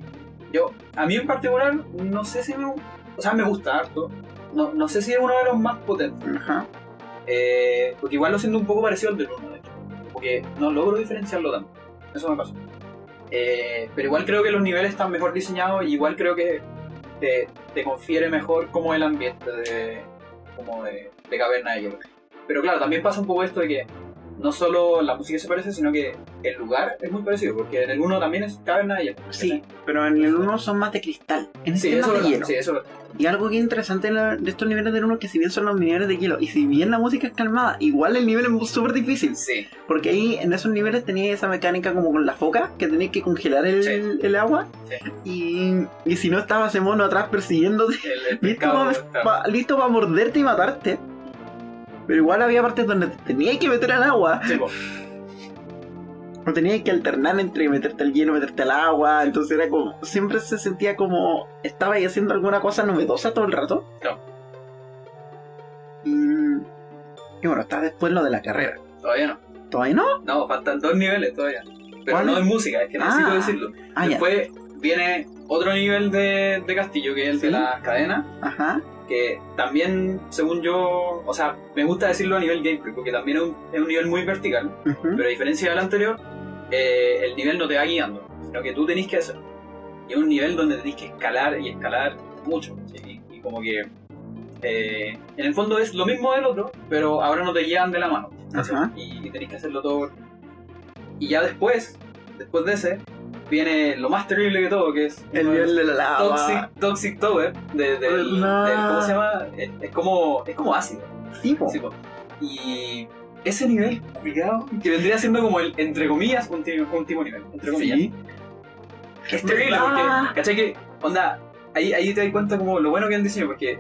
Yo, a mí en particular, no sé si me... O sea, me gusta harto. No, no sé si es uno de los más potentes. Ajá. Eh, porque igual lo siento un poco parecido al del 1, de hecho. Porque no logro diferenciarlo tanto. Eso me pasa. Eh, pero igual creo que los niveles están mejor diseñados y igual creo que te, te confiere mejor como el ambiente de, como de, caverna de hielo. Pero claro, también pasa un poco esto de que no solo la música se parece, sino que el lugar es muy parecido, porque en el 1 también es caverna de hielo. Sí, pero en el 1 son más de cristal. En este Sí, es más de hielo. sí, eso. Y algo que es interesante de estos niveles del 1 es que si bien son los niveles de hielo y si bien la música es calmada, igual el nivel es súper difícil. Sí, Porque ahí en esos niveles tenía esa mecánica como con la foca, que tenías que congelar el, el agua. Sí. Y, y si no estaba ese mono atrás persiguiéndote, el, el listo para listo pa morderte y matarte. Pero igual había partes donde te tenías que meter al agua. Sí, po. O tenías que alternar entre meterte al hielo, meterte al agua. Entonces era como. Siempre se sentía como. Estaba ahí haciendo alguna cosa novedosa todo el rato. Claro. Y. Y bueno, está después lo de la carrera. Todavía no. ¿Todavía no? No, faltan dos niveles todavía. Pero ¿Cuál? no en música, es que necesito Ah. decirlo. Ah, ya. Después viene otro nivel de, de castillo, que es el de las cadenas, Ajá. Que también, según yo, o sea, me gusta decirlo a nivel gameplay, porque también es un, es un nivel muy vertical, pero a diferencia del anterior, eh, el nivel no te va guiando, sino que tú tenés que hacer. Y es un nivel donde tenés que escalar y escalar mucho, ¿sí? y, y como que... eh, en el fondo es lo mismo del otro, pero ahora no te guían de la mano. Y, y tenés que hacerlo todo. Y ya después, después de ese, viene lo más terrible que todo, que es El nivel de la lava. Toxic, Toxic Tower, de, del- ¿cómo se llama? Es, es como, es como ácido. Sí, po. sí, po. y ese nivel, cuidado, que vendría siendo como el, entre comillas, último, último nivel. Entre comillas. Sí. Es terrible, ¿Verdad? porque, ¿cachai? Que, onda, ahí, ahí te das cuenta como lo bueno que han diseñado, porque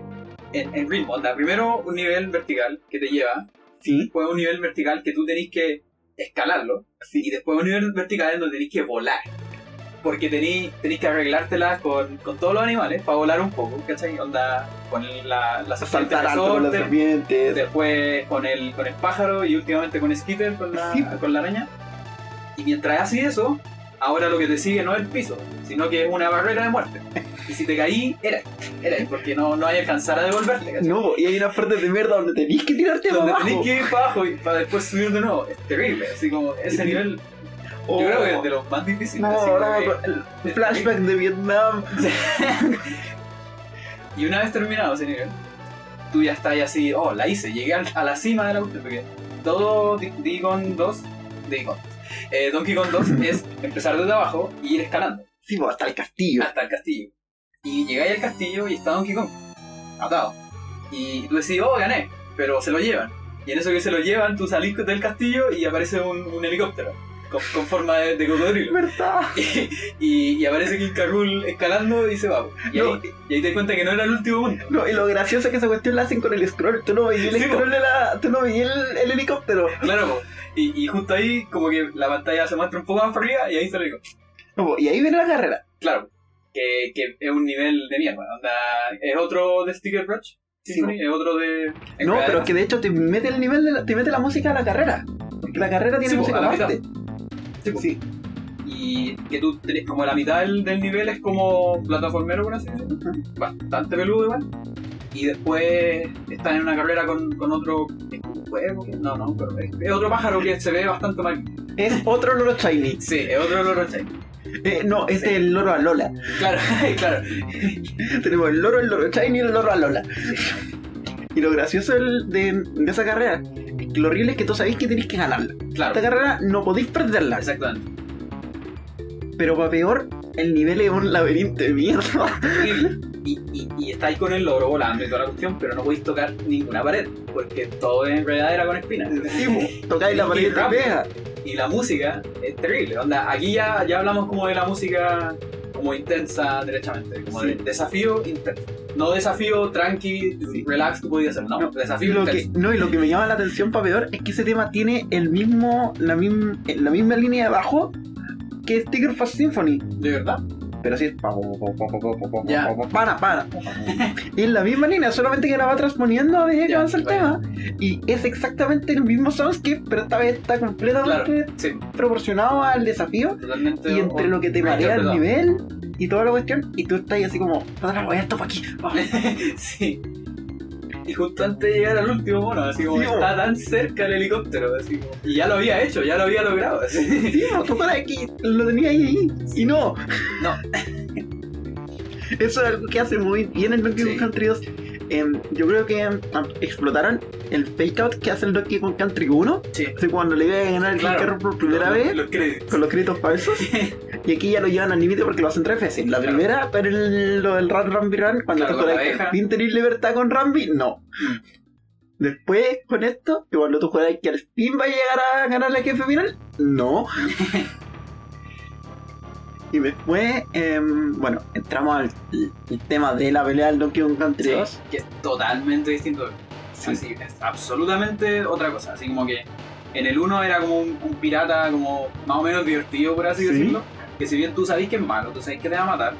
en, en ritmo, onda, primero un nivel vertical que te lleva, Sí. después un nivel vertical que tú tenés que escalarlo, y después un nivel vertical en donde tenés que volar. Porque tenés que arreglártelas con, con todos los animales para volar un poco, ¿cachai? Onda, con la, la serpiente Saltar alto con las resorte, serpientes. después con el, con el pájaro y últimamente con Skitter, con la, Sí. con la araña. Y mientras haces eso, ahora lo que te sigue no es el piso, sino que es una barrera de muerte. Y si te caí, era, era, porque no, no hay alcanzar a devolverte, ¿cachai? No, y hay unas partes de mierda donde tenés que tirarte Donde tenés abajo. que ir para abajo y para después subir de nuevo. Es terrible, así como ese nivel. Oh. Yo creo que es de los más difíciles. No, no, que- el flashback de Vietnam. y una vez terminado ese nivel, tú ya estás así, oh, la hice, llegué a la cima de la cuestión, porque todo Di- Donkey Kong 2, Donkey Kong, eh, Donkey Kong 2 es empezar desde abajo y ir escalando Sí, po, hasta el castillo. hasta el castillo. Y llegáis al castillo y está Donkey Kong, atado. Y tú decís, oh, gané, pero se lo llevan. Y en eso que se lo llevan, tú salís del castillo y aparece un, un helicóptero con, con forma de, de cocodrilo. ¿Verdad? Y, y, y aparece King. Rool escalando y se va. Y, No. ahí, y ahí te das cuenta que no era el último mundo. No, y lo gracioso es que esa cuestión la hacen con el scroll. Tú no veías el Sí, scroll de la. Tú no veías el, el helicóptero. Claro, y, justo ahí como que la pantalla se muestra un poco más para arriba y ahí se lo digo. No, y ahí viene la carrera. Claro, que, que es un nivel de mierda. Onda, es otro de Sticker Rush. Symphony, es otro de... No, pero es que de hecho te mete el nivel de la, te mete la música a la carrera. Porque la carrera tiene Sí, música aparte. Sí. Y que tú tenés como la mitad del, del nivel es como plataformero, por así decirlo. Bastante peludo igual. Y después están en una carrera con, con otro... ¿Es un huevo? No, no, pero es, es otro pájaro que se ve bastante mal. Es otro loro shiny. Sí, es otro loro Shiny. Eh, no, es el loro Alola. Claro, claro. Tenemos el loro, el loro shiny y el loro Alola. Y lo gracioso de, de esa carrera lo horrible es que tú sabéis que tenéis que ganarla. Esta Claro, carrera no podéis perderla. exactamente. Pero para peor, el nivel es un laberinto de mierda. Y, y, y estáis con el loro volando y toda la cuestión, pero no podéis tocar ninguna pared, porque todo es enredadera con espinas. Sí, tocáis la pared y te Rápido. pega. Y la música es terrible. Onda, aquí ya, ya hablamos como de la música como intensa derechamente, como Sí. de- desafío intenso. No desafío tranqui, Sí. relax, tú podías hacer, no, No, desafío Lo que, no, y lo que me llama la atención para peor es que ese tema tiene el mismo, la, misma, la misma línea de bajo que Sticker Fast Symphony. ¿De verdad? Pero sí es. Ya. Para, para. Y es la misma línea, solamente que la va transponiendo a medida que avanza el tema. Y es exactamente el mismo soundscape, pero esta vez está Claro, completamente sí, proporcionado al desafío. totalmente. Y entre lo que te marea el nivel y toda la cuestión, y tú estás así como, "Otra, voy a esto para aquí. Ah, sí. Y justo antes de llegar al último mono, así como Sí, está tan cerca el helicóptero, así como- Y ya lo había hecho, ya lo había logrado. Así. Sí, tú para aquí lo tenía ahí, y no. No. Eso es algo que hace muy bien el Donkey Kong Sí. Country 2. Em, yo creo que em, explotaron el fake out que hace el Donkey Kong Country 1. Sí. Así cuando le iba a ganar el Claro. Por primera vez. Los con los créditos falsos. Y aquí ya lo llevan al límite porque lo hacen tres veces. La Claro. primera, pero el, lo del Run Rambi Run, cuando Claro, la juegas que tenés libertad con Rambi, no. Después, con esto, que cuando tú juegas que al fin va a llegar a ganar la jefe final, no. y después, em, bueno, entramos al el tema de la pelea del Donkey Kong Country Sí, 2. que es totalmente distinto. Sí. Así, es absolutamente otra cosa. Así como que en el 1 era como un, un pirata como más o menos divertido, por así Sí. decirlo. Que si bien tú sabes que es malo, tú sabes que te va a matar,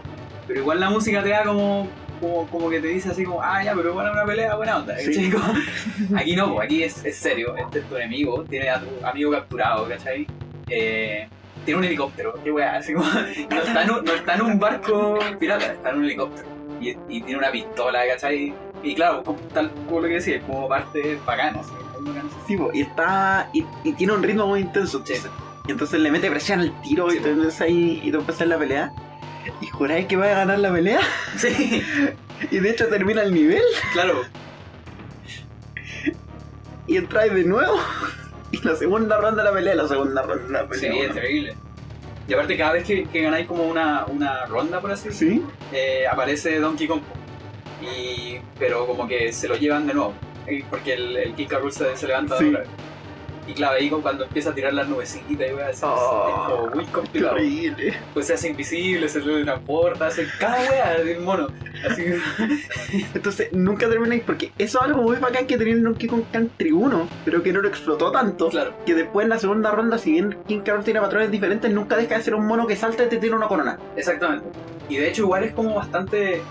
pero igual la música te da como, como, como que te dice así como, ah, ya, pero igual es una pelea buena onda. Como- aquí no, pues, aquí es, es serio. Este es tu enemigo, tiene a tu amigo capturado, ¿cachai? Eh, tiene un helicóptero, qué weá, así como, no está, en un, no está en un barco pirata, está en un helicóptero. Y, y tiene una pistola, ¿cachai? Y claro, como- tal como lo que decía, es como parte bacana, así, bacana. Sí, po, y está. Y, y tiene un ritmo muy intenso. Sí. Entonces- Y entonces le mete presión al tiro Sí, y empiezas ahí y tú empiezas la pelea. Y juráis que va a ganar la pelea. Sí, Y de hecho termina el nivel claro, y entráis de nuevo. Y la segunda ronda de la pelea, la segunda ronda de la sí, pelea. es terrible. Y aparte, cada vez que, que ganáis como una, una ronda, por así decirlo, ¿Sí? eh, aparece Donkey Kong. Y, pero como que se lo llevan de nuevo. eh, Porque el, el King se, se levanta Sí. vez. Y ahí cuando empieza a tirar las nubecitas y weá, es, Oh, es como muy complicado. horrible. Pues se hace invisible, se teletransporta, hace cada weá del mono. Así Entonces nunca termináis porque eso es algo muy bacán que tenía el Donkey Kong Country 1, pero que no lo explotó tanto. claro. Que después en la segunda ronda, si bien King Carol tiene patrones diferentes, nunca deja de ser un mono que salta y te tira una corona. Exactamente. Y de hecho igual es como bastante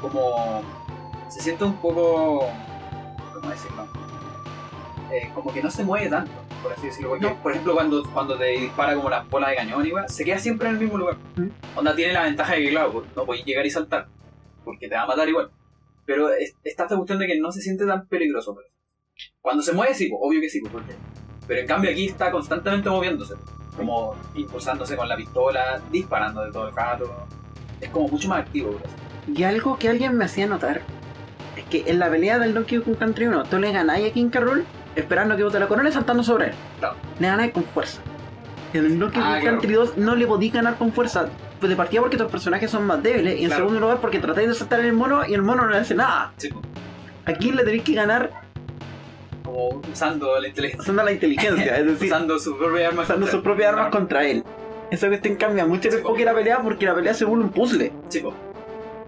como se siente un poco ¿cómo decirlo? Eh, como que no se mueve tanto, por así decirlo. Porque, No. por ejemplo, cuando, cuando te dispara como las bolas de cañón y se queda siempre en el mismo lugar. ¿Mm? Onda tiene la ventaja de que, claro, pues, no puedes llegar y saltar, porque te va a matar igual. Pero es- está esta cuestión de que no se siente tan peligroso. Pues. Cuando se mueve, sí, pues, obvio que sí, pues, porque... Pero en cambio aquí está constantemente moviéndose, como impulsándose con la pistola, disparando de todo el rato. Es como mucho más activo, por así. Y algo que alguien me hacía notar es que en la pelea del Donkey Kong Country 1, tú le ganáis a King Carol esperando que bote la corona y saltando sobre él. Claro. Le ganáis con fuerza. En el Donkey Ah, Kong claro. Country 2 no le podí ganar con fuerza. Pues de partida porque tus personajes son más débiles. Y en Claro. segundo lugar porque tratáis de saltar el mono y el mono no le hace nada. Sí, Aquí le tenéis que ganar como usando la inteligencia, usando la inteligencia. Es decir, usando sus propias armas. usando sus propias armas contra él. Esa cuestión cambia mucho el enfoque de la pelea porque la pelea se vuelve un puzzle. Pues,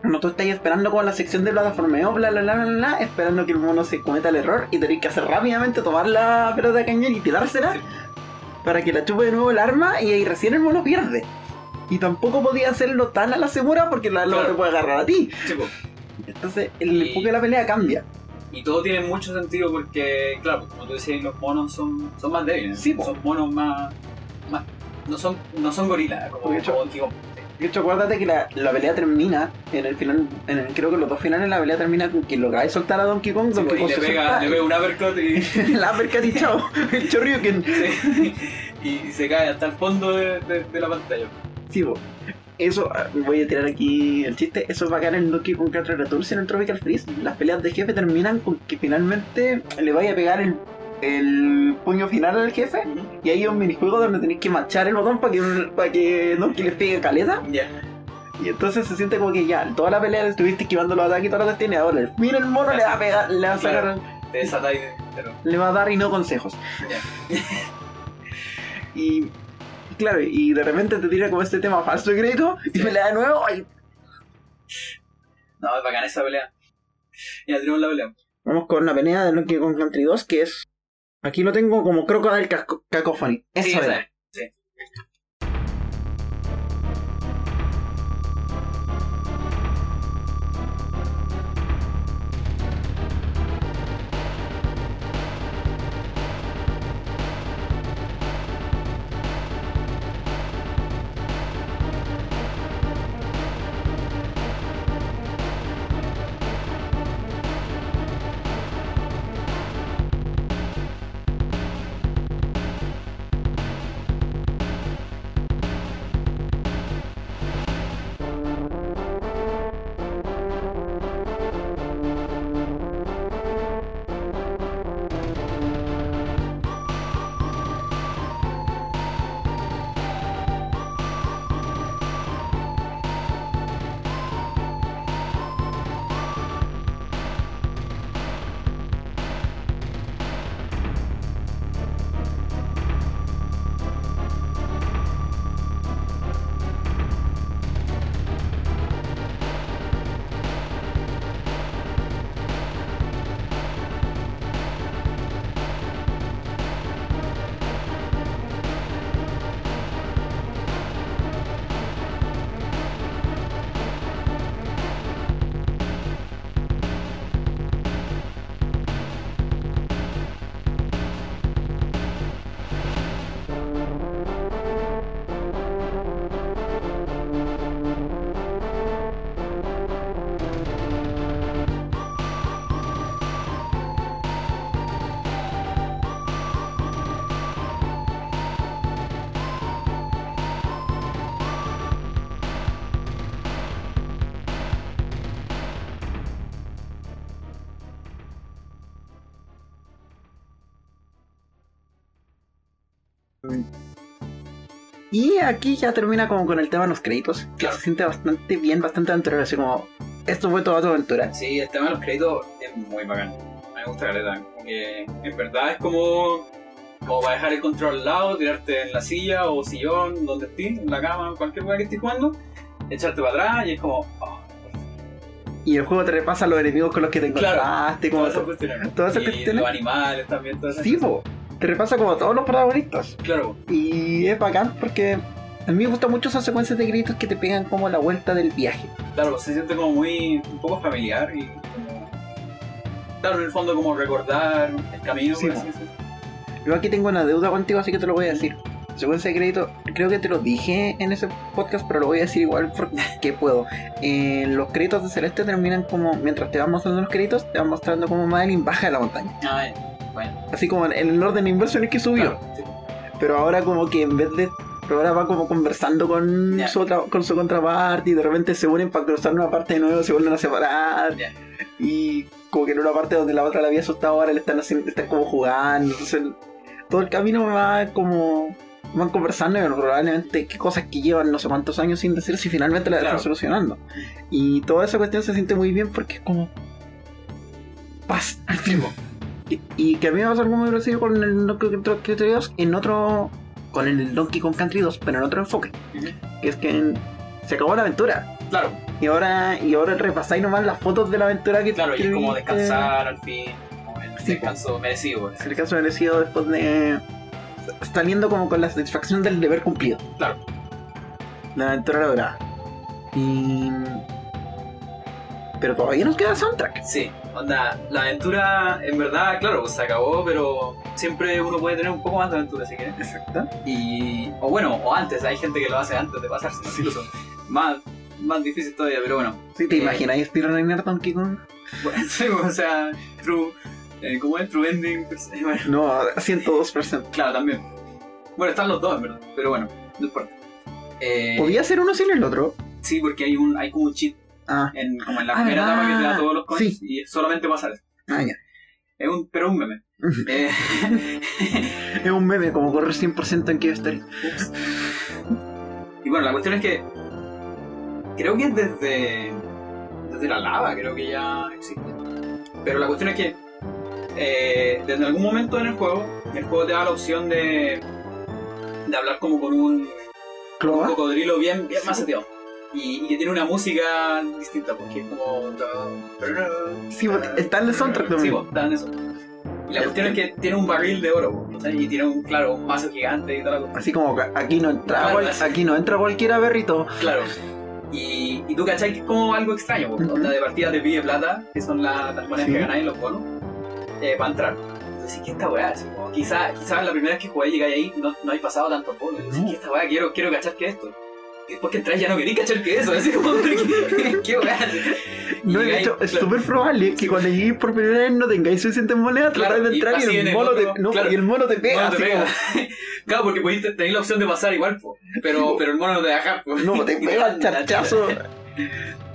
No, tú estás esperando con la sección de plataformeo, bla, bla, bla, bla, bla, esperando que el mono se cometa el error y tenéis que hacer rápidamente tomar la pelota de cañón y tirársela Sí. para que la chupe de nuevo el arma y ahí recién el mono pierde. Y tampoco podía hacerlo tan a la segura porque la Claro. te puede agarrar a ti. sí, pues. Entonces el enfoque de la pelea cambia. Y todo tiene mucho sentido porque, claro, como tú decías, los monos son, son más débiles. Sí, son monos más, más. No son, no son gorilas, como, como Kong. De hecho, acuérdate que la, la pelea termina en el final, en el- creo que los dos finales la pelea termina con que lográis soltar a Donkey Kong, Sí, Donkey pues, y Kong le pega, le pega un uppercut y, la uppercut y chao, el Choryuken. sí, y se cae hasta el fondo de, de- de la pantalla. Sí, po. Eso, ah, voy a tirar aquí el chiste. Eso es bacán en Donkey Kong Country Returns en el Tropical Freeze. Las peleas de jefe terminan con que finalmente le vaya a pegar el, el puño final al jefe. Y hay un minijuego donde tenéis que machar el botón para que, para que Donkey les pegue caleta. Ya, Y entonces se siente como que ya, toda la pelea le estuviste esquivando los ataques y todas las cuestiones. Ahora el fin el mono le va a pegar, le va a sacar. Pero, le va a dar y no consejos. ya. Y Claro, y de repente te tira como este tema falso de crédito y Sí. me le da de nuevo. ay. No, es bacana esa pelea. Ya tenemos la pelea. Vamos con la pelea de Donkey Kong Country 2, que es. Aquí lo tengo como Crocodile Caco- Cacophony. Eso Sí, era. Y aquí ya termina como con el tema de los créditos. Que Claro. se siente bastante bien, bastante aventurero. Así como, esto fue toda tu aventura. Sí, el tema de los créditos es muy bacán. Me gusta caleta. Como que en verdad es como, como para dejar el control al lado, tirarte en la silla o sillón, donde estés, en la cama, cualquier lugar que estés jugando, echarte para atrás y es como. oh, Y el juego te repasa los enemigos con los que te Claro. encontraste. Como todas esas cuestiones. todas esas Y cuestiones. los animales también, todas esas Sí, cosas. Te repasa como todos los protagonistas. Claro, Y es bacán porque a mí me gustan mucho esas secuencias de créditos que te pegan como la vuelta del viaje. claro, se siente como muy. un poco familiar y como. Claro, en el fondo como recordar el camino, Sí, así decirlo. Yo aquí tengo una deuda contigo, así que te lo voy a decir. Secuencia de crédito, creo que te lo dije en ese podcast, pero lo voy a decir igual porque puedo. Eh, los créditos de Celeste terminan como, mientras te van mostrando los créditos, te van mostrando como Madeline baja de la montaña. Ah. Bueno. Así como en el orden inverso en el que subió. Claro, sí. Pero ahora como que en vez de... Pero ahora va como conversando con, Ya. su, otra, con su contraparte y de repente se unen para cruzar una parte de nuevo, se vuelven a separar. Y como que en una parte donde la otra la había asustado ahora le están, haciendo, están como jugando. Entonces el- todo el camino va como... Van conversando y probablemente qué cosas que llevan no sé cuántos años sin decir si finalmente la Claro. están solucionando. Y toda esa cuestión se siente muy bien porque es como... Paz al fin. Y, que a mí me pasa algo muy parecido con el Donkey Kong Country 2 en otro. con el Donkey Kong Country 2, pero en otro enfoque. Que es que en- se acabó la aventura. Claro, Y ahora, y ahora repasáis nomás las fotos de la aventura que claro, y es como descansar al fin, el Sí, descanso merecido. el caso merecido después de. saliendo como con la satisfacción del deber cumplido. Claro. La aventura lograda. Y. Pero todavía nos queda el soundtrack. Sí, onda, la aventura en verdad, claro, pues, se acabó, pero siempre uno puede tener un poco más de aventura si quiere. Exacto. Y, o bueno, o antes, hay gente que lo hace antes de pasarse, incluso. Más, más difícil todavía, pero bueno. Si te Eh. imagináis speedrunner Donkey Kong. Bueno, sí, o sea, true, eh, ¿cómo es? True ending, bueno, No, a 102%. claro, también. Bueno, están los dos, en verdad, pero bueno, no importa. Eh, Podía ser uno sin el otro. Sí, porque hay un hay como un cheat Ah, en, como en la Ah, primera etapa que te da todos los coins Sí. y solamente pasa eso. ah, ya. Es un, pero es un meme. Eh, Es un meme como correr 100% en. Ups. Y bueno, la cuestión es que creo que es desde desde la lava, creo que ya existe. Pero la cuestión es que eh, desde algún momento en el juego, el juego te da la opción de de hablar como con un, cocodrilo bien, bien Sí. maceteado. Y, y que tiene una música distinta, porque es como. Sí, porque está en el soundtrack Sí, también. está en eso. Y la cuestión es que tiene un barril de oro, ¿cachai? y tiene un, claro, un mazo gigante y toda la cosa. Así como aquí no entra Claro, aquí no entra cualquiera berrito. Claro. Y, y tú cachai que es como algo extraño, po, Ujú. onda de partida de pide plata, que son la- las monedas Sí. que ganáis los bonos, eh, para entrar. Entonces, ¿qué esta weá? Como, quizá, quizás la primera vez que jugué llegáis ahí no, no hay pasado tanto bonos. No. ¿Qué esta weá? Quiero, quiero cachar que es esto. Después que entráis ya no queréis cachar que es eso. Así como, ¿qué, qué? No, de hecho, es claro. súper probable que cuando llegues por primera vez no tengáis suficientes monedas, Claro, tratáis de entrar y, el el mono otro, te, no, claro. y el mono te pega. Te claro, porque podéis tenéis la opción de pasar igual, po. pero, pero el mono no te deja. po. no, te pega el charchazo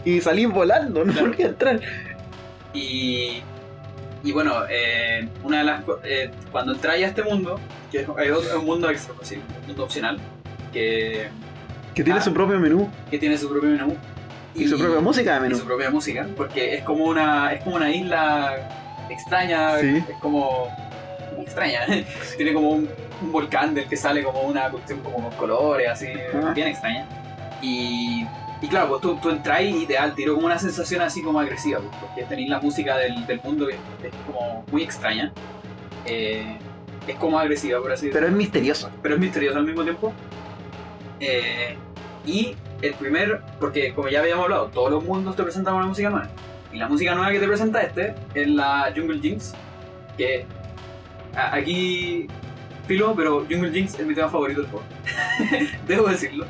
y salís volando, no podías entrar. Y, y bueno, eh, una de las eh, cuando entráis a este mundo, que es, es un mundo extra, pues sí, un mundo opcional, que, Que tiene Ah. su propio menú que tiene su propio menú y, su propia música de y menú. su propia música, porque es como una es como una isla extraña, Sí. es como extraña, tiene como un, un volcán del que sale como una cuestión como con colores, así, Ah. bien extraña. Y, y claro, pues tú, tú entras y te da al tiro como una sensación así como agresiva, pues, porque tenéis la música del, del mundo que es como muy extraña. Eh, es como agresiva, por así decirlo Pero es misterioso. pero es misterioso al mismo tiempo. Eh, y el primer, porque como ya habíamos hablado, todos los mundos te presentan una música nueva. Y la música nueva que te presenta este es la Jungle Jinx, que aquí filo, pero Jungle Jinx es mi tema favorito del juego. Debo decirlo.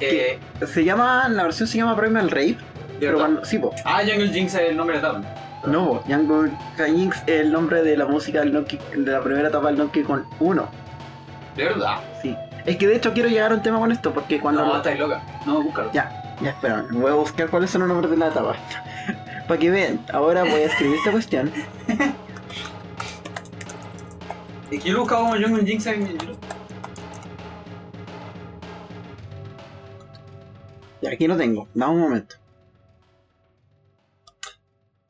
Eh, Se llama, la versión se llama Primal Rave. de Pero cuando, sí, po. Ah, Jungle Jinx es el nombre de la etapa. No. Jungle Jinx es el nombre de la música del Donkey, de la primera etapa del Donkey Kong 1. De verdad. Sí. Es que de hecho quiero llegar a un tema con esto porque cuando. No, estáis loca. No, búscalo. Ya, ya espera, voy a buscar cuáles son los nombres de la etapa. Para que vean, ahora voy a escribir esta cuestión. Es que yo lo he buscado como Jungle Jinx en YouTube. Y aquí lo tengo, dame un momento.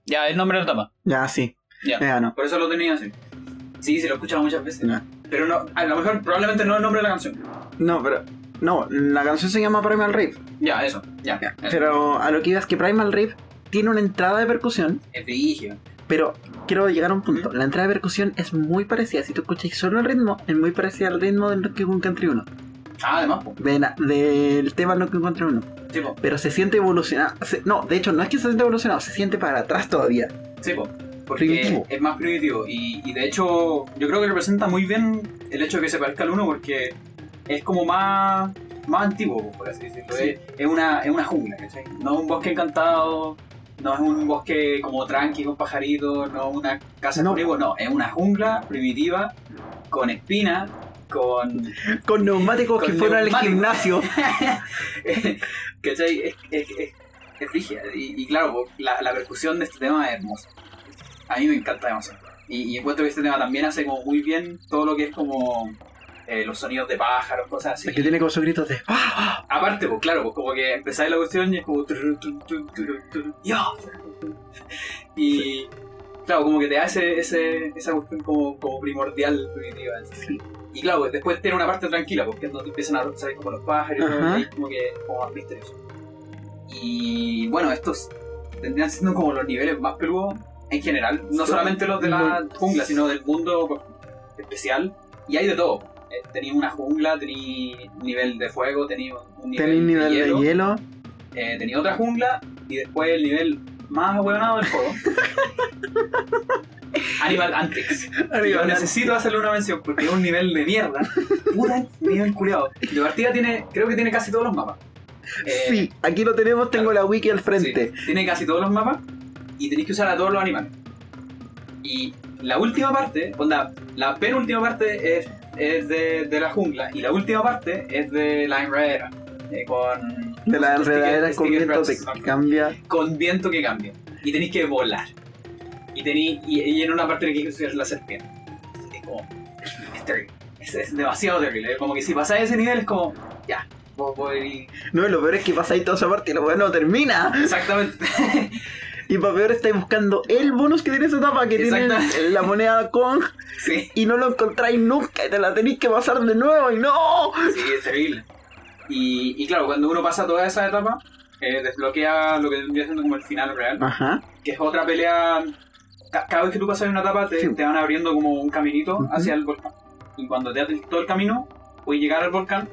Ya, el nombre de la etapa. Ya, sí. Ya. Ya, no. Por eso lo tenía así. Sí, se lo he escuchado muchas veces. Ya. Pero no, a lo mejor probablemente no es el nombre de la canción. No, pero. No, la canción se llama Primal Rave. Ya, eso. Ya. Ya, Eso. Pero a lo que iba es que Primal Rave tiene una entrada de percusión, Es brígido. pero quiero llegar a un punto. La entrada de percusión es muy parecida. Si tú escuchas solo el ritmo, es muy parecida al ritmo del Donkey Kong Country 1. Ah, además. De la- del tema Donkey Kong Country 1. Sí. Pero se siente evolucionado. se- no, de hecho, no es que se siente evolucionado, se siente para atrás todavía. Sí, po. Porque Primitivo. es más primitivo. Y, y de hecho, yo creo que representa muy bien el hecho de que se parezca al 1 porque es como más, más antiguo, po, por así decirlo. Sí. Es, es una, es una jungla, ¿cachai? No es un bosque encantado. No es un bosque como tranqui con pajaritos, no es una casa No. igual, no, es una jungla primitiva con espinas, con Con neumáticos Con que fueron al gimnasio. ¿Cachai? Es, es, es, es rígida. Y, y claro, la percusión de este tema es hermosa. A mí me encanta demasiado. Y, y encuentro que este tema también hace como muy bien todo lo que es como eh, los sonidos de pájaros, cosas así. Es que tiene como esos gritos de. ¡Ah! Aparte, pues claro, pues como que empezáis la cuestión y es como... Y claro, como que te da ese, ese, esa cuestión como, como primordial, primitiva. Sí. Y claro, pues, después tiene una parte tranquila, porque es donde empiezan a salir como los pájaros, y como que es como más misterioso. Y bueno, estos tendrían siendo como los niveles más peludos en general, no Sí. solamente los de la jungla, sino del mundo especial. Y hay de todo. Eh, tenía una jungla, tenía un nivel de fuego, tenía un nivel, Tenéis nivel de de hielo, hielo. eh, tenía otra jungla y después el nivel más ahueonado del juego. Animal Antics. Yo necesito hacerle una mención porque es un nivel de mierda. Puta nivel culiado. De partida tiene, creo que tiene casi todos los mapas. Eh, Sí, aquí lo tenemos, tengo la wiki al frente. sí, tiene casi todos los mapas y tenéis que usar a todos los animales. Y la última parte, onda, la penúltima parte es, es de, de la jungla y la última parte es de la enredadera. eh, con, De la enredadera con viento ¿no? cambia. con viento que cambia. Y tenéis que volar. Y, tení, y, y en una parte tenéis que usar la serpiente. Es como. Es terrible. Es, es demasiado terrible. Como que si pasáis ese nivel es como. Ya. No, lo peor es que pasa ahí toda esa parte y la weá no termina. Exactamente. Y para peor estáis buscando el bonus que tiene esa etapa, que tiene la moneda Kong, Sí. y no lo encontráis nunca, y te la tenéis que pasar de nuevo, y no. Sí, es terrible. Y, y claro, cuando uno pasa toda esa etapa, eh, desbloquea lo que vendría siendo como el final real, Ajá. que es otra pelea. ca- Cada vez que tú pasas una etapa, te, Sí. te van abriendo como un caminito Ujú. hacia el volcán. Y cuando te haces todo el camino, puedes llegar al volcán,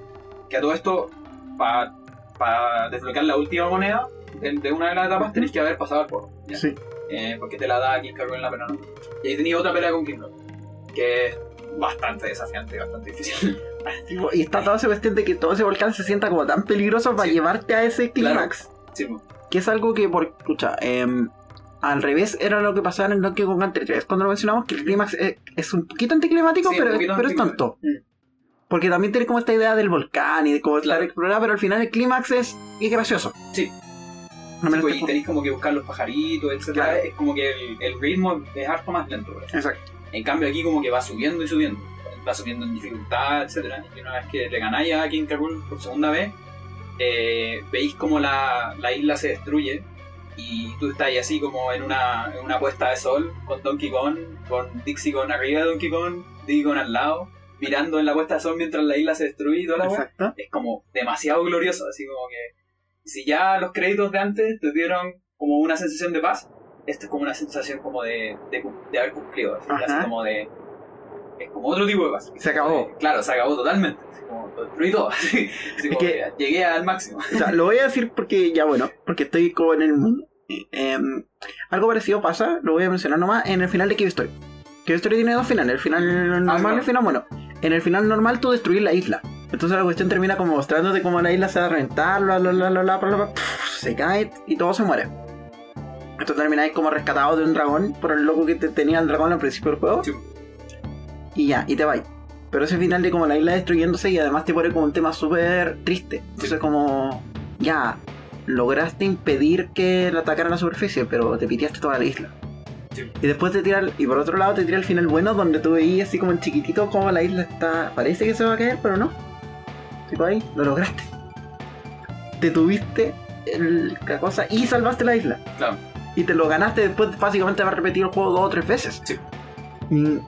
que a todo esto, para desbloquear la última moneda de, de una de las etapas, tenés que haber pasado el porro. ¿ya? Sí. Eh, porque te la da King Carol en la pena. Y ahí tenía otra pelea con King que es bastante desafiante, bastante difícil. Y está toda esa cuestión de que todo ese volcán se sienta como tan peligroso para Sí. llevarte a ese Claro. clímax. Sí, pues. Que es algo que, por escucha, em, al revés era lo que pasaba en el Donkey Kong Country 3. Cuando lo mencionamos, que el clímax es, es un poquito anticlimático, Sí, pero, poquito pero es tonto. Porque también tiene como esta idea del volcán y de cómo estar Claro. explorada, pero al final el clímax es, es gracioso. Sí. Al menos Sí, pues, te- y tenéis como que buscar los pajaritos, etc. Claro. Es como que el, el ritmo es harto más lento. ejemplo. Exacto. En cambio aquí como que va subiendo y subiendo. Va subiendo en dificultad, etc. Y una vez que le ganáis a King Carol por segunda vez, eh, veis como la, la isla se destruye y tú estás ahí así como en una, en una puesta de sol con Donkey Kong, con Dixie Kong arriba de Donkey Kong, Diddy Kong al lado, mirando en la puesta de sol mientras la isla se destruye y toda la es como demasiado glorioso, así como que si ya los créditos de antes te dieron como una sensación de paz, esto es como una sensación como de, de, haber cumplido, así, como de... Es como otro tipo de paz. Se acabó. Claro, se acabó totalmente. Así como lo destruí todo. Así, así como que- que llegué al máximo. O sea, lo voy a decir porque ya bueno, porque estoy como en el mundo. Em, algo parecido pasa, lo voy a mencionar nomás, en el final de Cave Story. Cave Story tiene dos finales, el final normal y claro. el final bueno. En el final normal tú destruyes la isla. Entonces la cuestión termina como mostrándote cómo la isla se va a reventar, bla bla bla bla bla, bla, bla, se cae y todo se muere. Esto termináis como rescatado de un dragón por el loco que te tenía el dragón al principio del juego. Sí. Y ya, y te vais. Pero ese final de como la isla destruyéndose y además te pone como un tema súper triste. Entonces Sí. como, ya, lograste impedir que le atacaran a la superficie, pero te piteaste toda la isla. Sí. Y después te tira, el- y por otro lado te tira el final bueno donde tú veías así como en chiquitito como la isla está, parece que se va a caer, pero no. Tipo ahí, lo lograste. Te tuviste el- la cosa y salvaste la isla. Claro. Y te lo ganaste después básicamente de haber repetido el juego dos o tres veces. Sí. Y,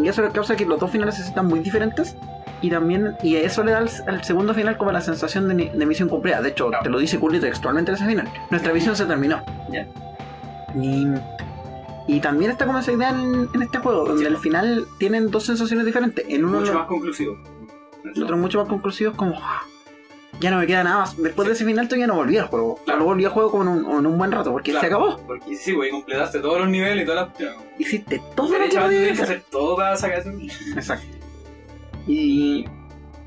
y eso causa que los dos finales se sientan muy diferentes. Y también, y eso le da al, al segundo final como la sensación de, misión cumplida. De hecho, Claro. te lo dice Curly textualmente en ese final. Nuestra misión se terminó. Ya. Y, y también está como esa idea en, en este juego, donde Sí. al final tienen dos sensaciones diferentes. En uno Mucho lo- más conclusivo. El otro mucho más conclusivo es como "Ah, ya no me queda nada más después de ese final todavía no volví al juego. Claro. no volví al juego como en un, en un buen rato porque Claro. se acabó. Porque sí, güey, completaste todos los niveles y todas las... hiciste todo lo que podías hacer todo para sacar eso. exacto. Y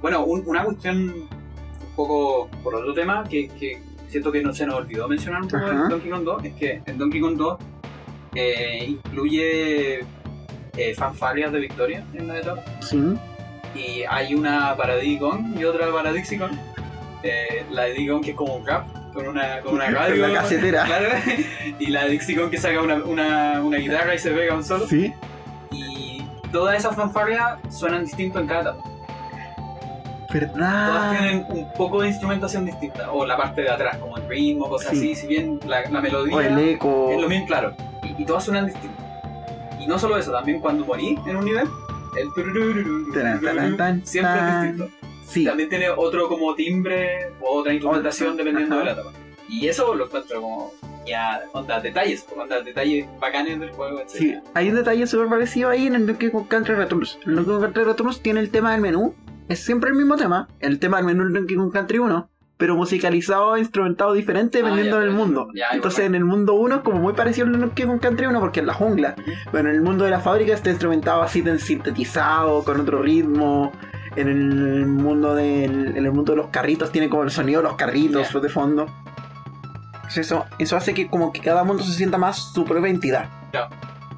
Bueno, un- una cuestión un poco por otro tema que, que siento que no se nos olvidó mencionar un poco en Donkey Kong 2 es que en Donkey Kong 2 eh, incluye eh, fanfarias de victoria en la etapa sí y hay una para Diddy Kong y otra para Dixie Kong. Eh, la de Diddy Kong que es como un rap con una, con una radio. Con casetera. Claro, y la de Dixie Kong que saca una, una, una guitarra y se pega un solo. sí Y todas esas fanfarias suenan distinto en cada etapa. Todas verdad tienen un poco de instrumentación distinta. O la parte de atrás, como el ritmo, cosas Sí. así. Si bien la, la melodía o el eco es lo mismo, claro. Y, y todas suenan distintas. Y no solo eso, también cuando morí en un nivel, el tururururu, taran, tan, siempre es tan. distinto. sí También tiene otro como timbre o otra instrumentación Otra, dependiendo ajá. de la etapa. Y eso lo encuentro como ya onda detalles, onda detalles bacanes del juego, etc. Sí, hay un detalle súper parecido ahí en el Donkey Kong Country Returns. El Donkey Kong Country Returns tiene el tema del menú, es siempre el mismo tema, el tema del menú del Donkey Kong Country 1, pero musicalizado e instrumentado diferente Ah, dependiendo ya, del mundo. ya, Entonces en el mundo 1 es como muy parecido al Donkey Kong Country 1 porque es la jungla, pero en el mundo de la fábrica está instrumentado así sintetizado, con otro ritmo. En el mundo del, en el mundo de los carritos tiene como el sonido de los carritos Ya. de fondo. Entonces Eso, eso hace que como que cada mundo se sienta más su propia entidad.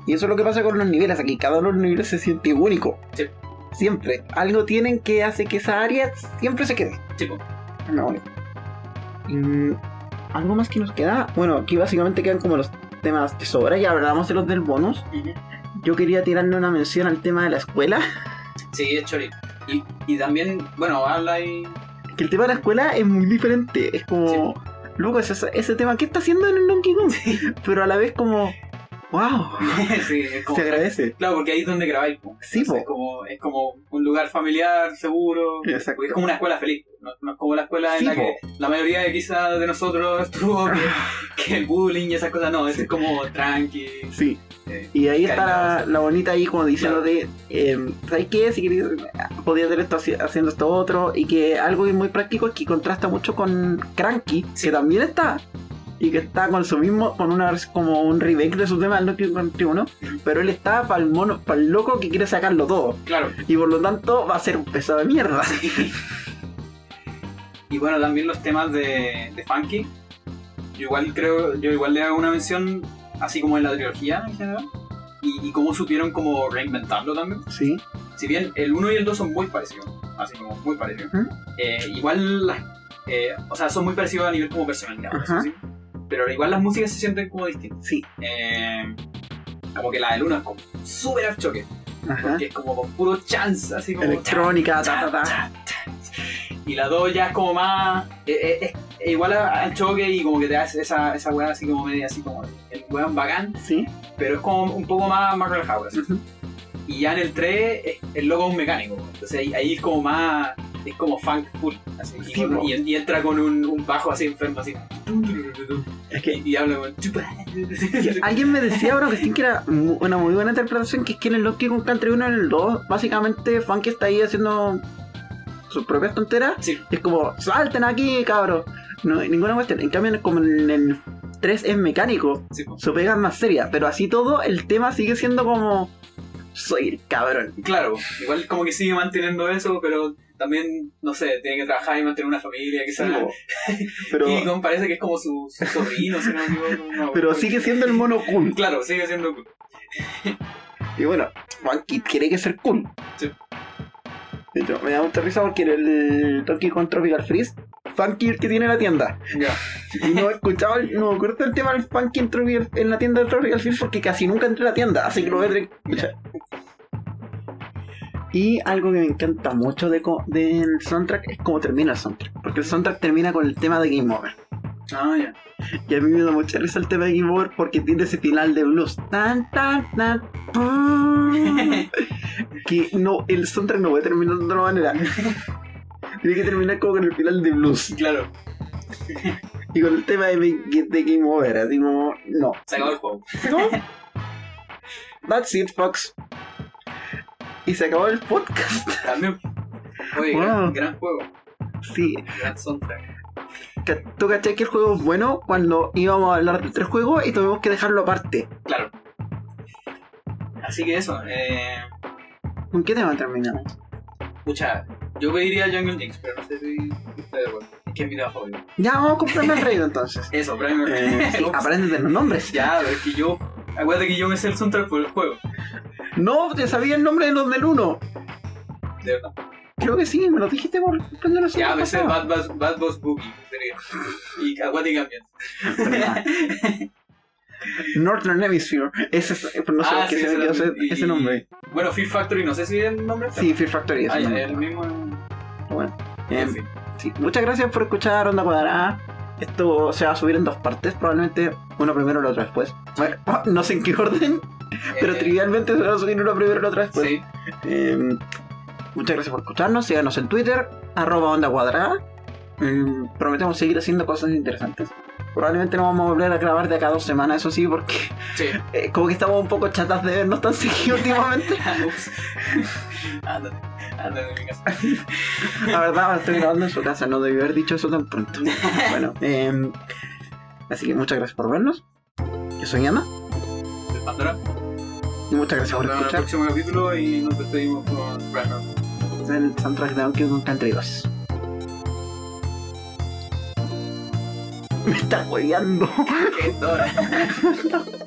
Y eso es lo que pasa con los niveles. Aquí cada uno de los niveles se siente único. Sí. Siempre. Algo tienen que hace que esa área siempre se quede. Sí, bueno. Mm, ¿Algo más que nos queda? Bueno, aquí básicamente quedan como los temas de sobra. Ya hablamos de los del bonus. Yo quería tirarle una mención al tema de la escuela. Sí, es chori. Y, y también, bueno, habla y. Que el tema de la escuela es muy diferente. Es como. loco, ese, ese tema, ¿qué está haciendo en el Donkey Kong? Pero a la vez como, wow, sí, es como, se agradece. Claro, porque ahí es donde grabáis. po. Sí, po. es como, es como un lugar familiar, seguro. Exacto. Es como una escuela feliz. No, no es como la escuela en Sí, la po. que la mayoría de quizás de nosotros estuvo que, que el bullying y esas cosas. No, es como tranqui. Sí. eh, Y ahí está la, bonita ahí como diciéndote, eh, ¿sabes qué? Si querías, podía hacer esto haci- haciendo esto otro. Y que algo muy práctico es que contrasta mucho con Cranky, que también está. Y que está con su mismo, con una como un remake de su tema del Donkey Kong 21. Pero él está para el mono, para el loco que quiere sacarlo todo. Claro. Y por lo tanto va a ser un pesado de mierda. Y bueno, también los temas de, de Funky. Yo igual creo, yo igual le hago una mención, así como en la trilogía en general. Y, y cómo supieron como reinventarlo también. Sí. Si bien el 1 y el 2 son muy parecidos, así como muy parecidos. Eh, igual, eh, o sea, son muy parecidos a nivel como personalidad. decirlo. Pero igual las músicas se sienten como distintas. Sí. Eh, como que la del 1 es como súper al choque. Ajá. Porque es como con puro chance, así como... Electrónica, ta, ta, ta. Y la 2 ya es como más. eh, eh, igual al choque y como que te da esa, esa weá así como media así como el weón bacán, Sí. pero es como un poco más, más relajado. así. Ujú. Y ya en el 3 es- el loco es un mecánico. Entonces ahí, ahí es como más. Es como funk full. Así, y, Sí, con- y, y entra con un, un bajo así enfermo así. Es que Y, y habla con. Que Alguien me decía una cuestión que era una muy buena interpretación, que es que en el Donkey Kong Country 1 en el 2, básicamente Funky está ahí haciendo sus propias tonteras. Sí, Y es como, salten aquí, cabros. No hay ninguna cuestión. En cambio, como en el 3 es mecánico, sí, su pega es más seria. Pero así todo, el tema sigue siendo como, soy el cabrón. Claro, igual como que sigue manteniendo eso, pero también, no sé, tiene que trabajar y mantener una familia, Sí, quizás. po. pero, Y parece que es como su, su sobrino, si no me pero sigue siendo el mono cool. Claro, sigue siendo cool. Y bueno, Funky tiene que ser cool. Sí. De hecho, me da mucha risa porque en el Donkey Kong Tropical Freeze, Funky el que tiene la tienda. Ya. Y no he escuchado, el- no me acuerdo el tema del Funky en, en la tienda del Tropical Freeze porque casi nunca entré a la tienda, así que lo voy a tener que escuchar. Y algo que me encanta mucho de co- del soundtrack es cómo termina el soundtrack. Porque el soundtrack termina con el tema de Game Over. Ah, ya. Y a mí me da mucha risa el tema de Game Over porque tiene ese final de blues. Tan, tan, tan. que no, el soundtrack no puede terminar de otra manera. Tiene que terminar como con el final de blues. Claro, Y con el tema de, de Game Over. Así como, no. se acabó el juego. ¿No? That's it, Fox. Y se acabó el podcast. También. Oye, Wow. gran, gran juego. Sí, Gran soundtrack. tú cachai que el juego es bueno cuando íbamos a hablar de tres juegos y tuvimos que dejarlo aparte. Claro. Así que eso, eh. ¿Con qué tema terminamos? Pucha, yo pediría Jungle Jinx, pero no sé si estoy de acuerdo. Es que es mi tema favorito. Ya, vamos a comprarme el rey entonces. Eso, Primer Eh, sí, apréndete los nombres. Ya, pero es que yo. Acuérdate que yo me sé el soundtrack por el juego. No, te sabía el nombre de los del 1. De verdad. Creo que sí, me lo dijiste por cuando lo Ya, me sé Bad, Boss- Bad Boss Boogie. Y Aquatic Ambience. Northern Hemisphere. Ese es, eh, no sé Ah, qué sí, se me ese quedó ese, también. Y- ese nombre. Bueno, Fear Factory, no sé si es el nombre. Sí, Fear Factory. ese Ah, ya, nombre. el mismo. Bueno, En em, fin. Sí, muchas gracias por escuchar Onda Cuadrada. Esto se va a subir en dos partes, probablemente uno primero y el otro después. Bueno, no sé en qué orden, pero Eh, trivialmente se va a subir uno primero y el otro después. Sí, Eh, muchas gracias por escucharnos. Síganos en Twitter, arroba Onda Cuadrada. Eh, prometemos seguir haciendo cosas interesantes. Probablemente no vamos a volver a grabar de acá a dos semanas, eso sí, porque sí. eh, como que estamos un poco chatas de vernos tan seguido últimamente. Ándate, ándate de mi casa. La verdad, ahora estoy grabando en su casa, no debí haber dicho eso tan pronto. Bueno, eh, así que muchas gracias por vernos. Yo soy Ana De Pandora. y muchas gracias Nos por en el escuchar próximo capítulo y nos despedimos con Primer. el soundtrack de Donkey Kong Country 2. Me está hueveando. ¡Qué!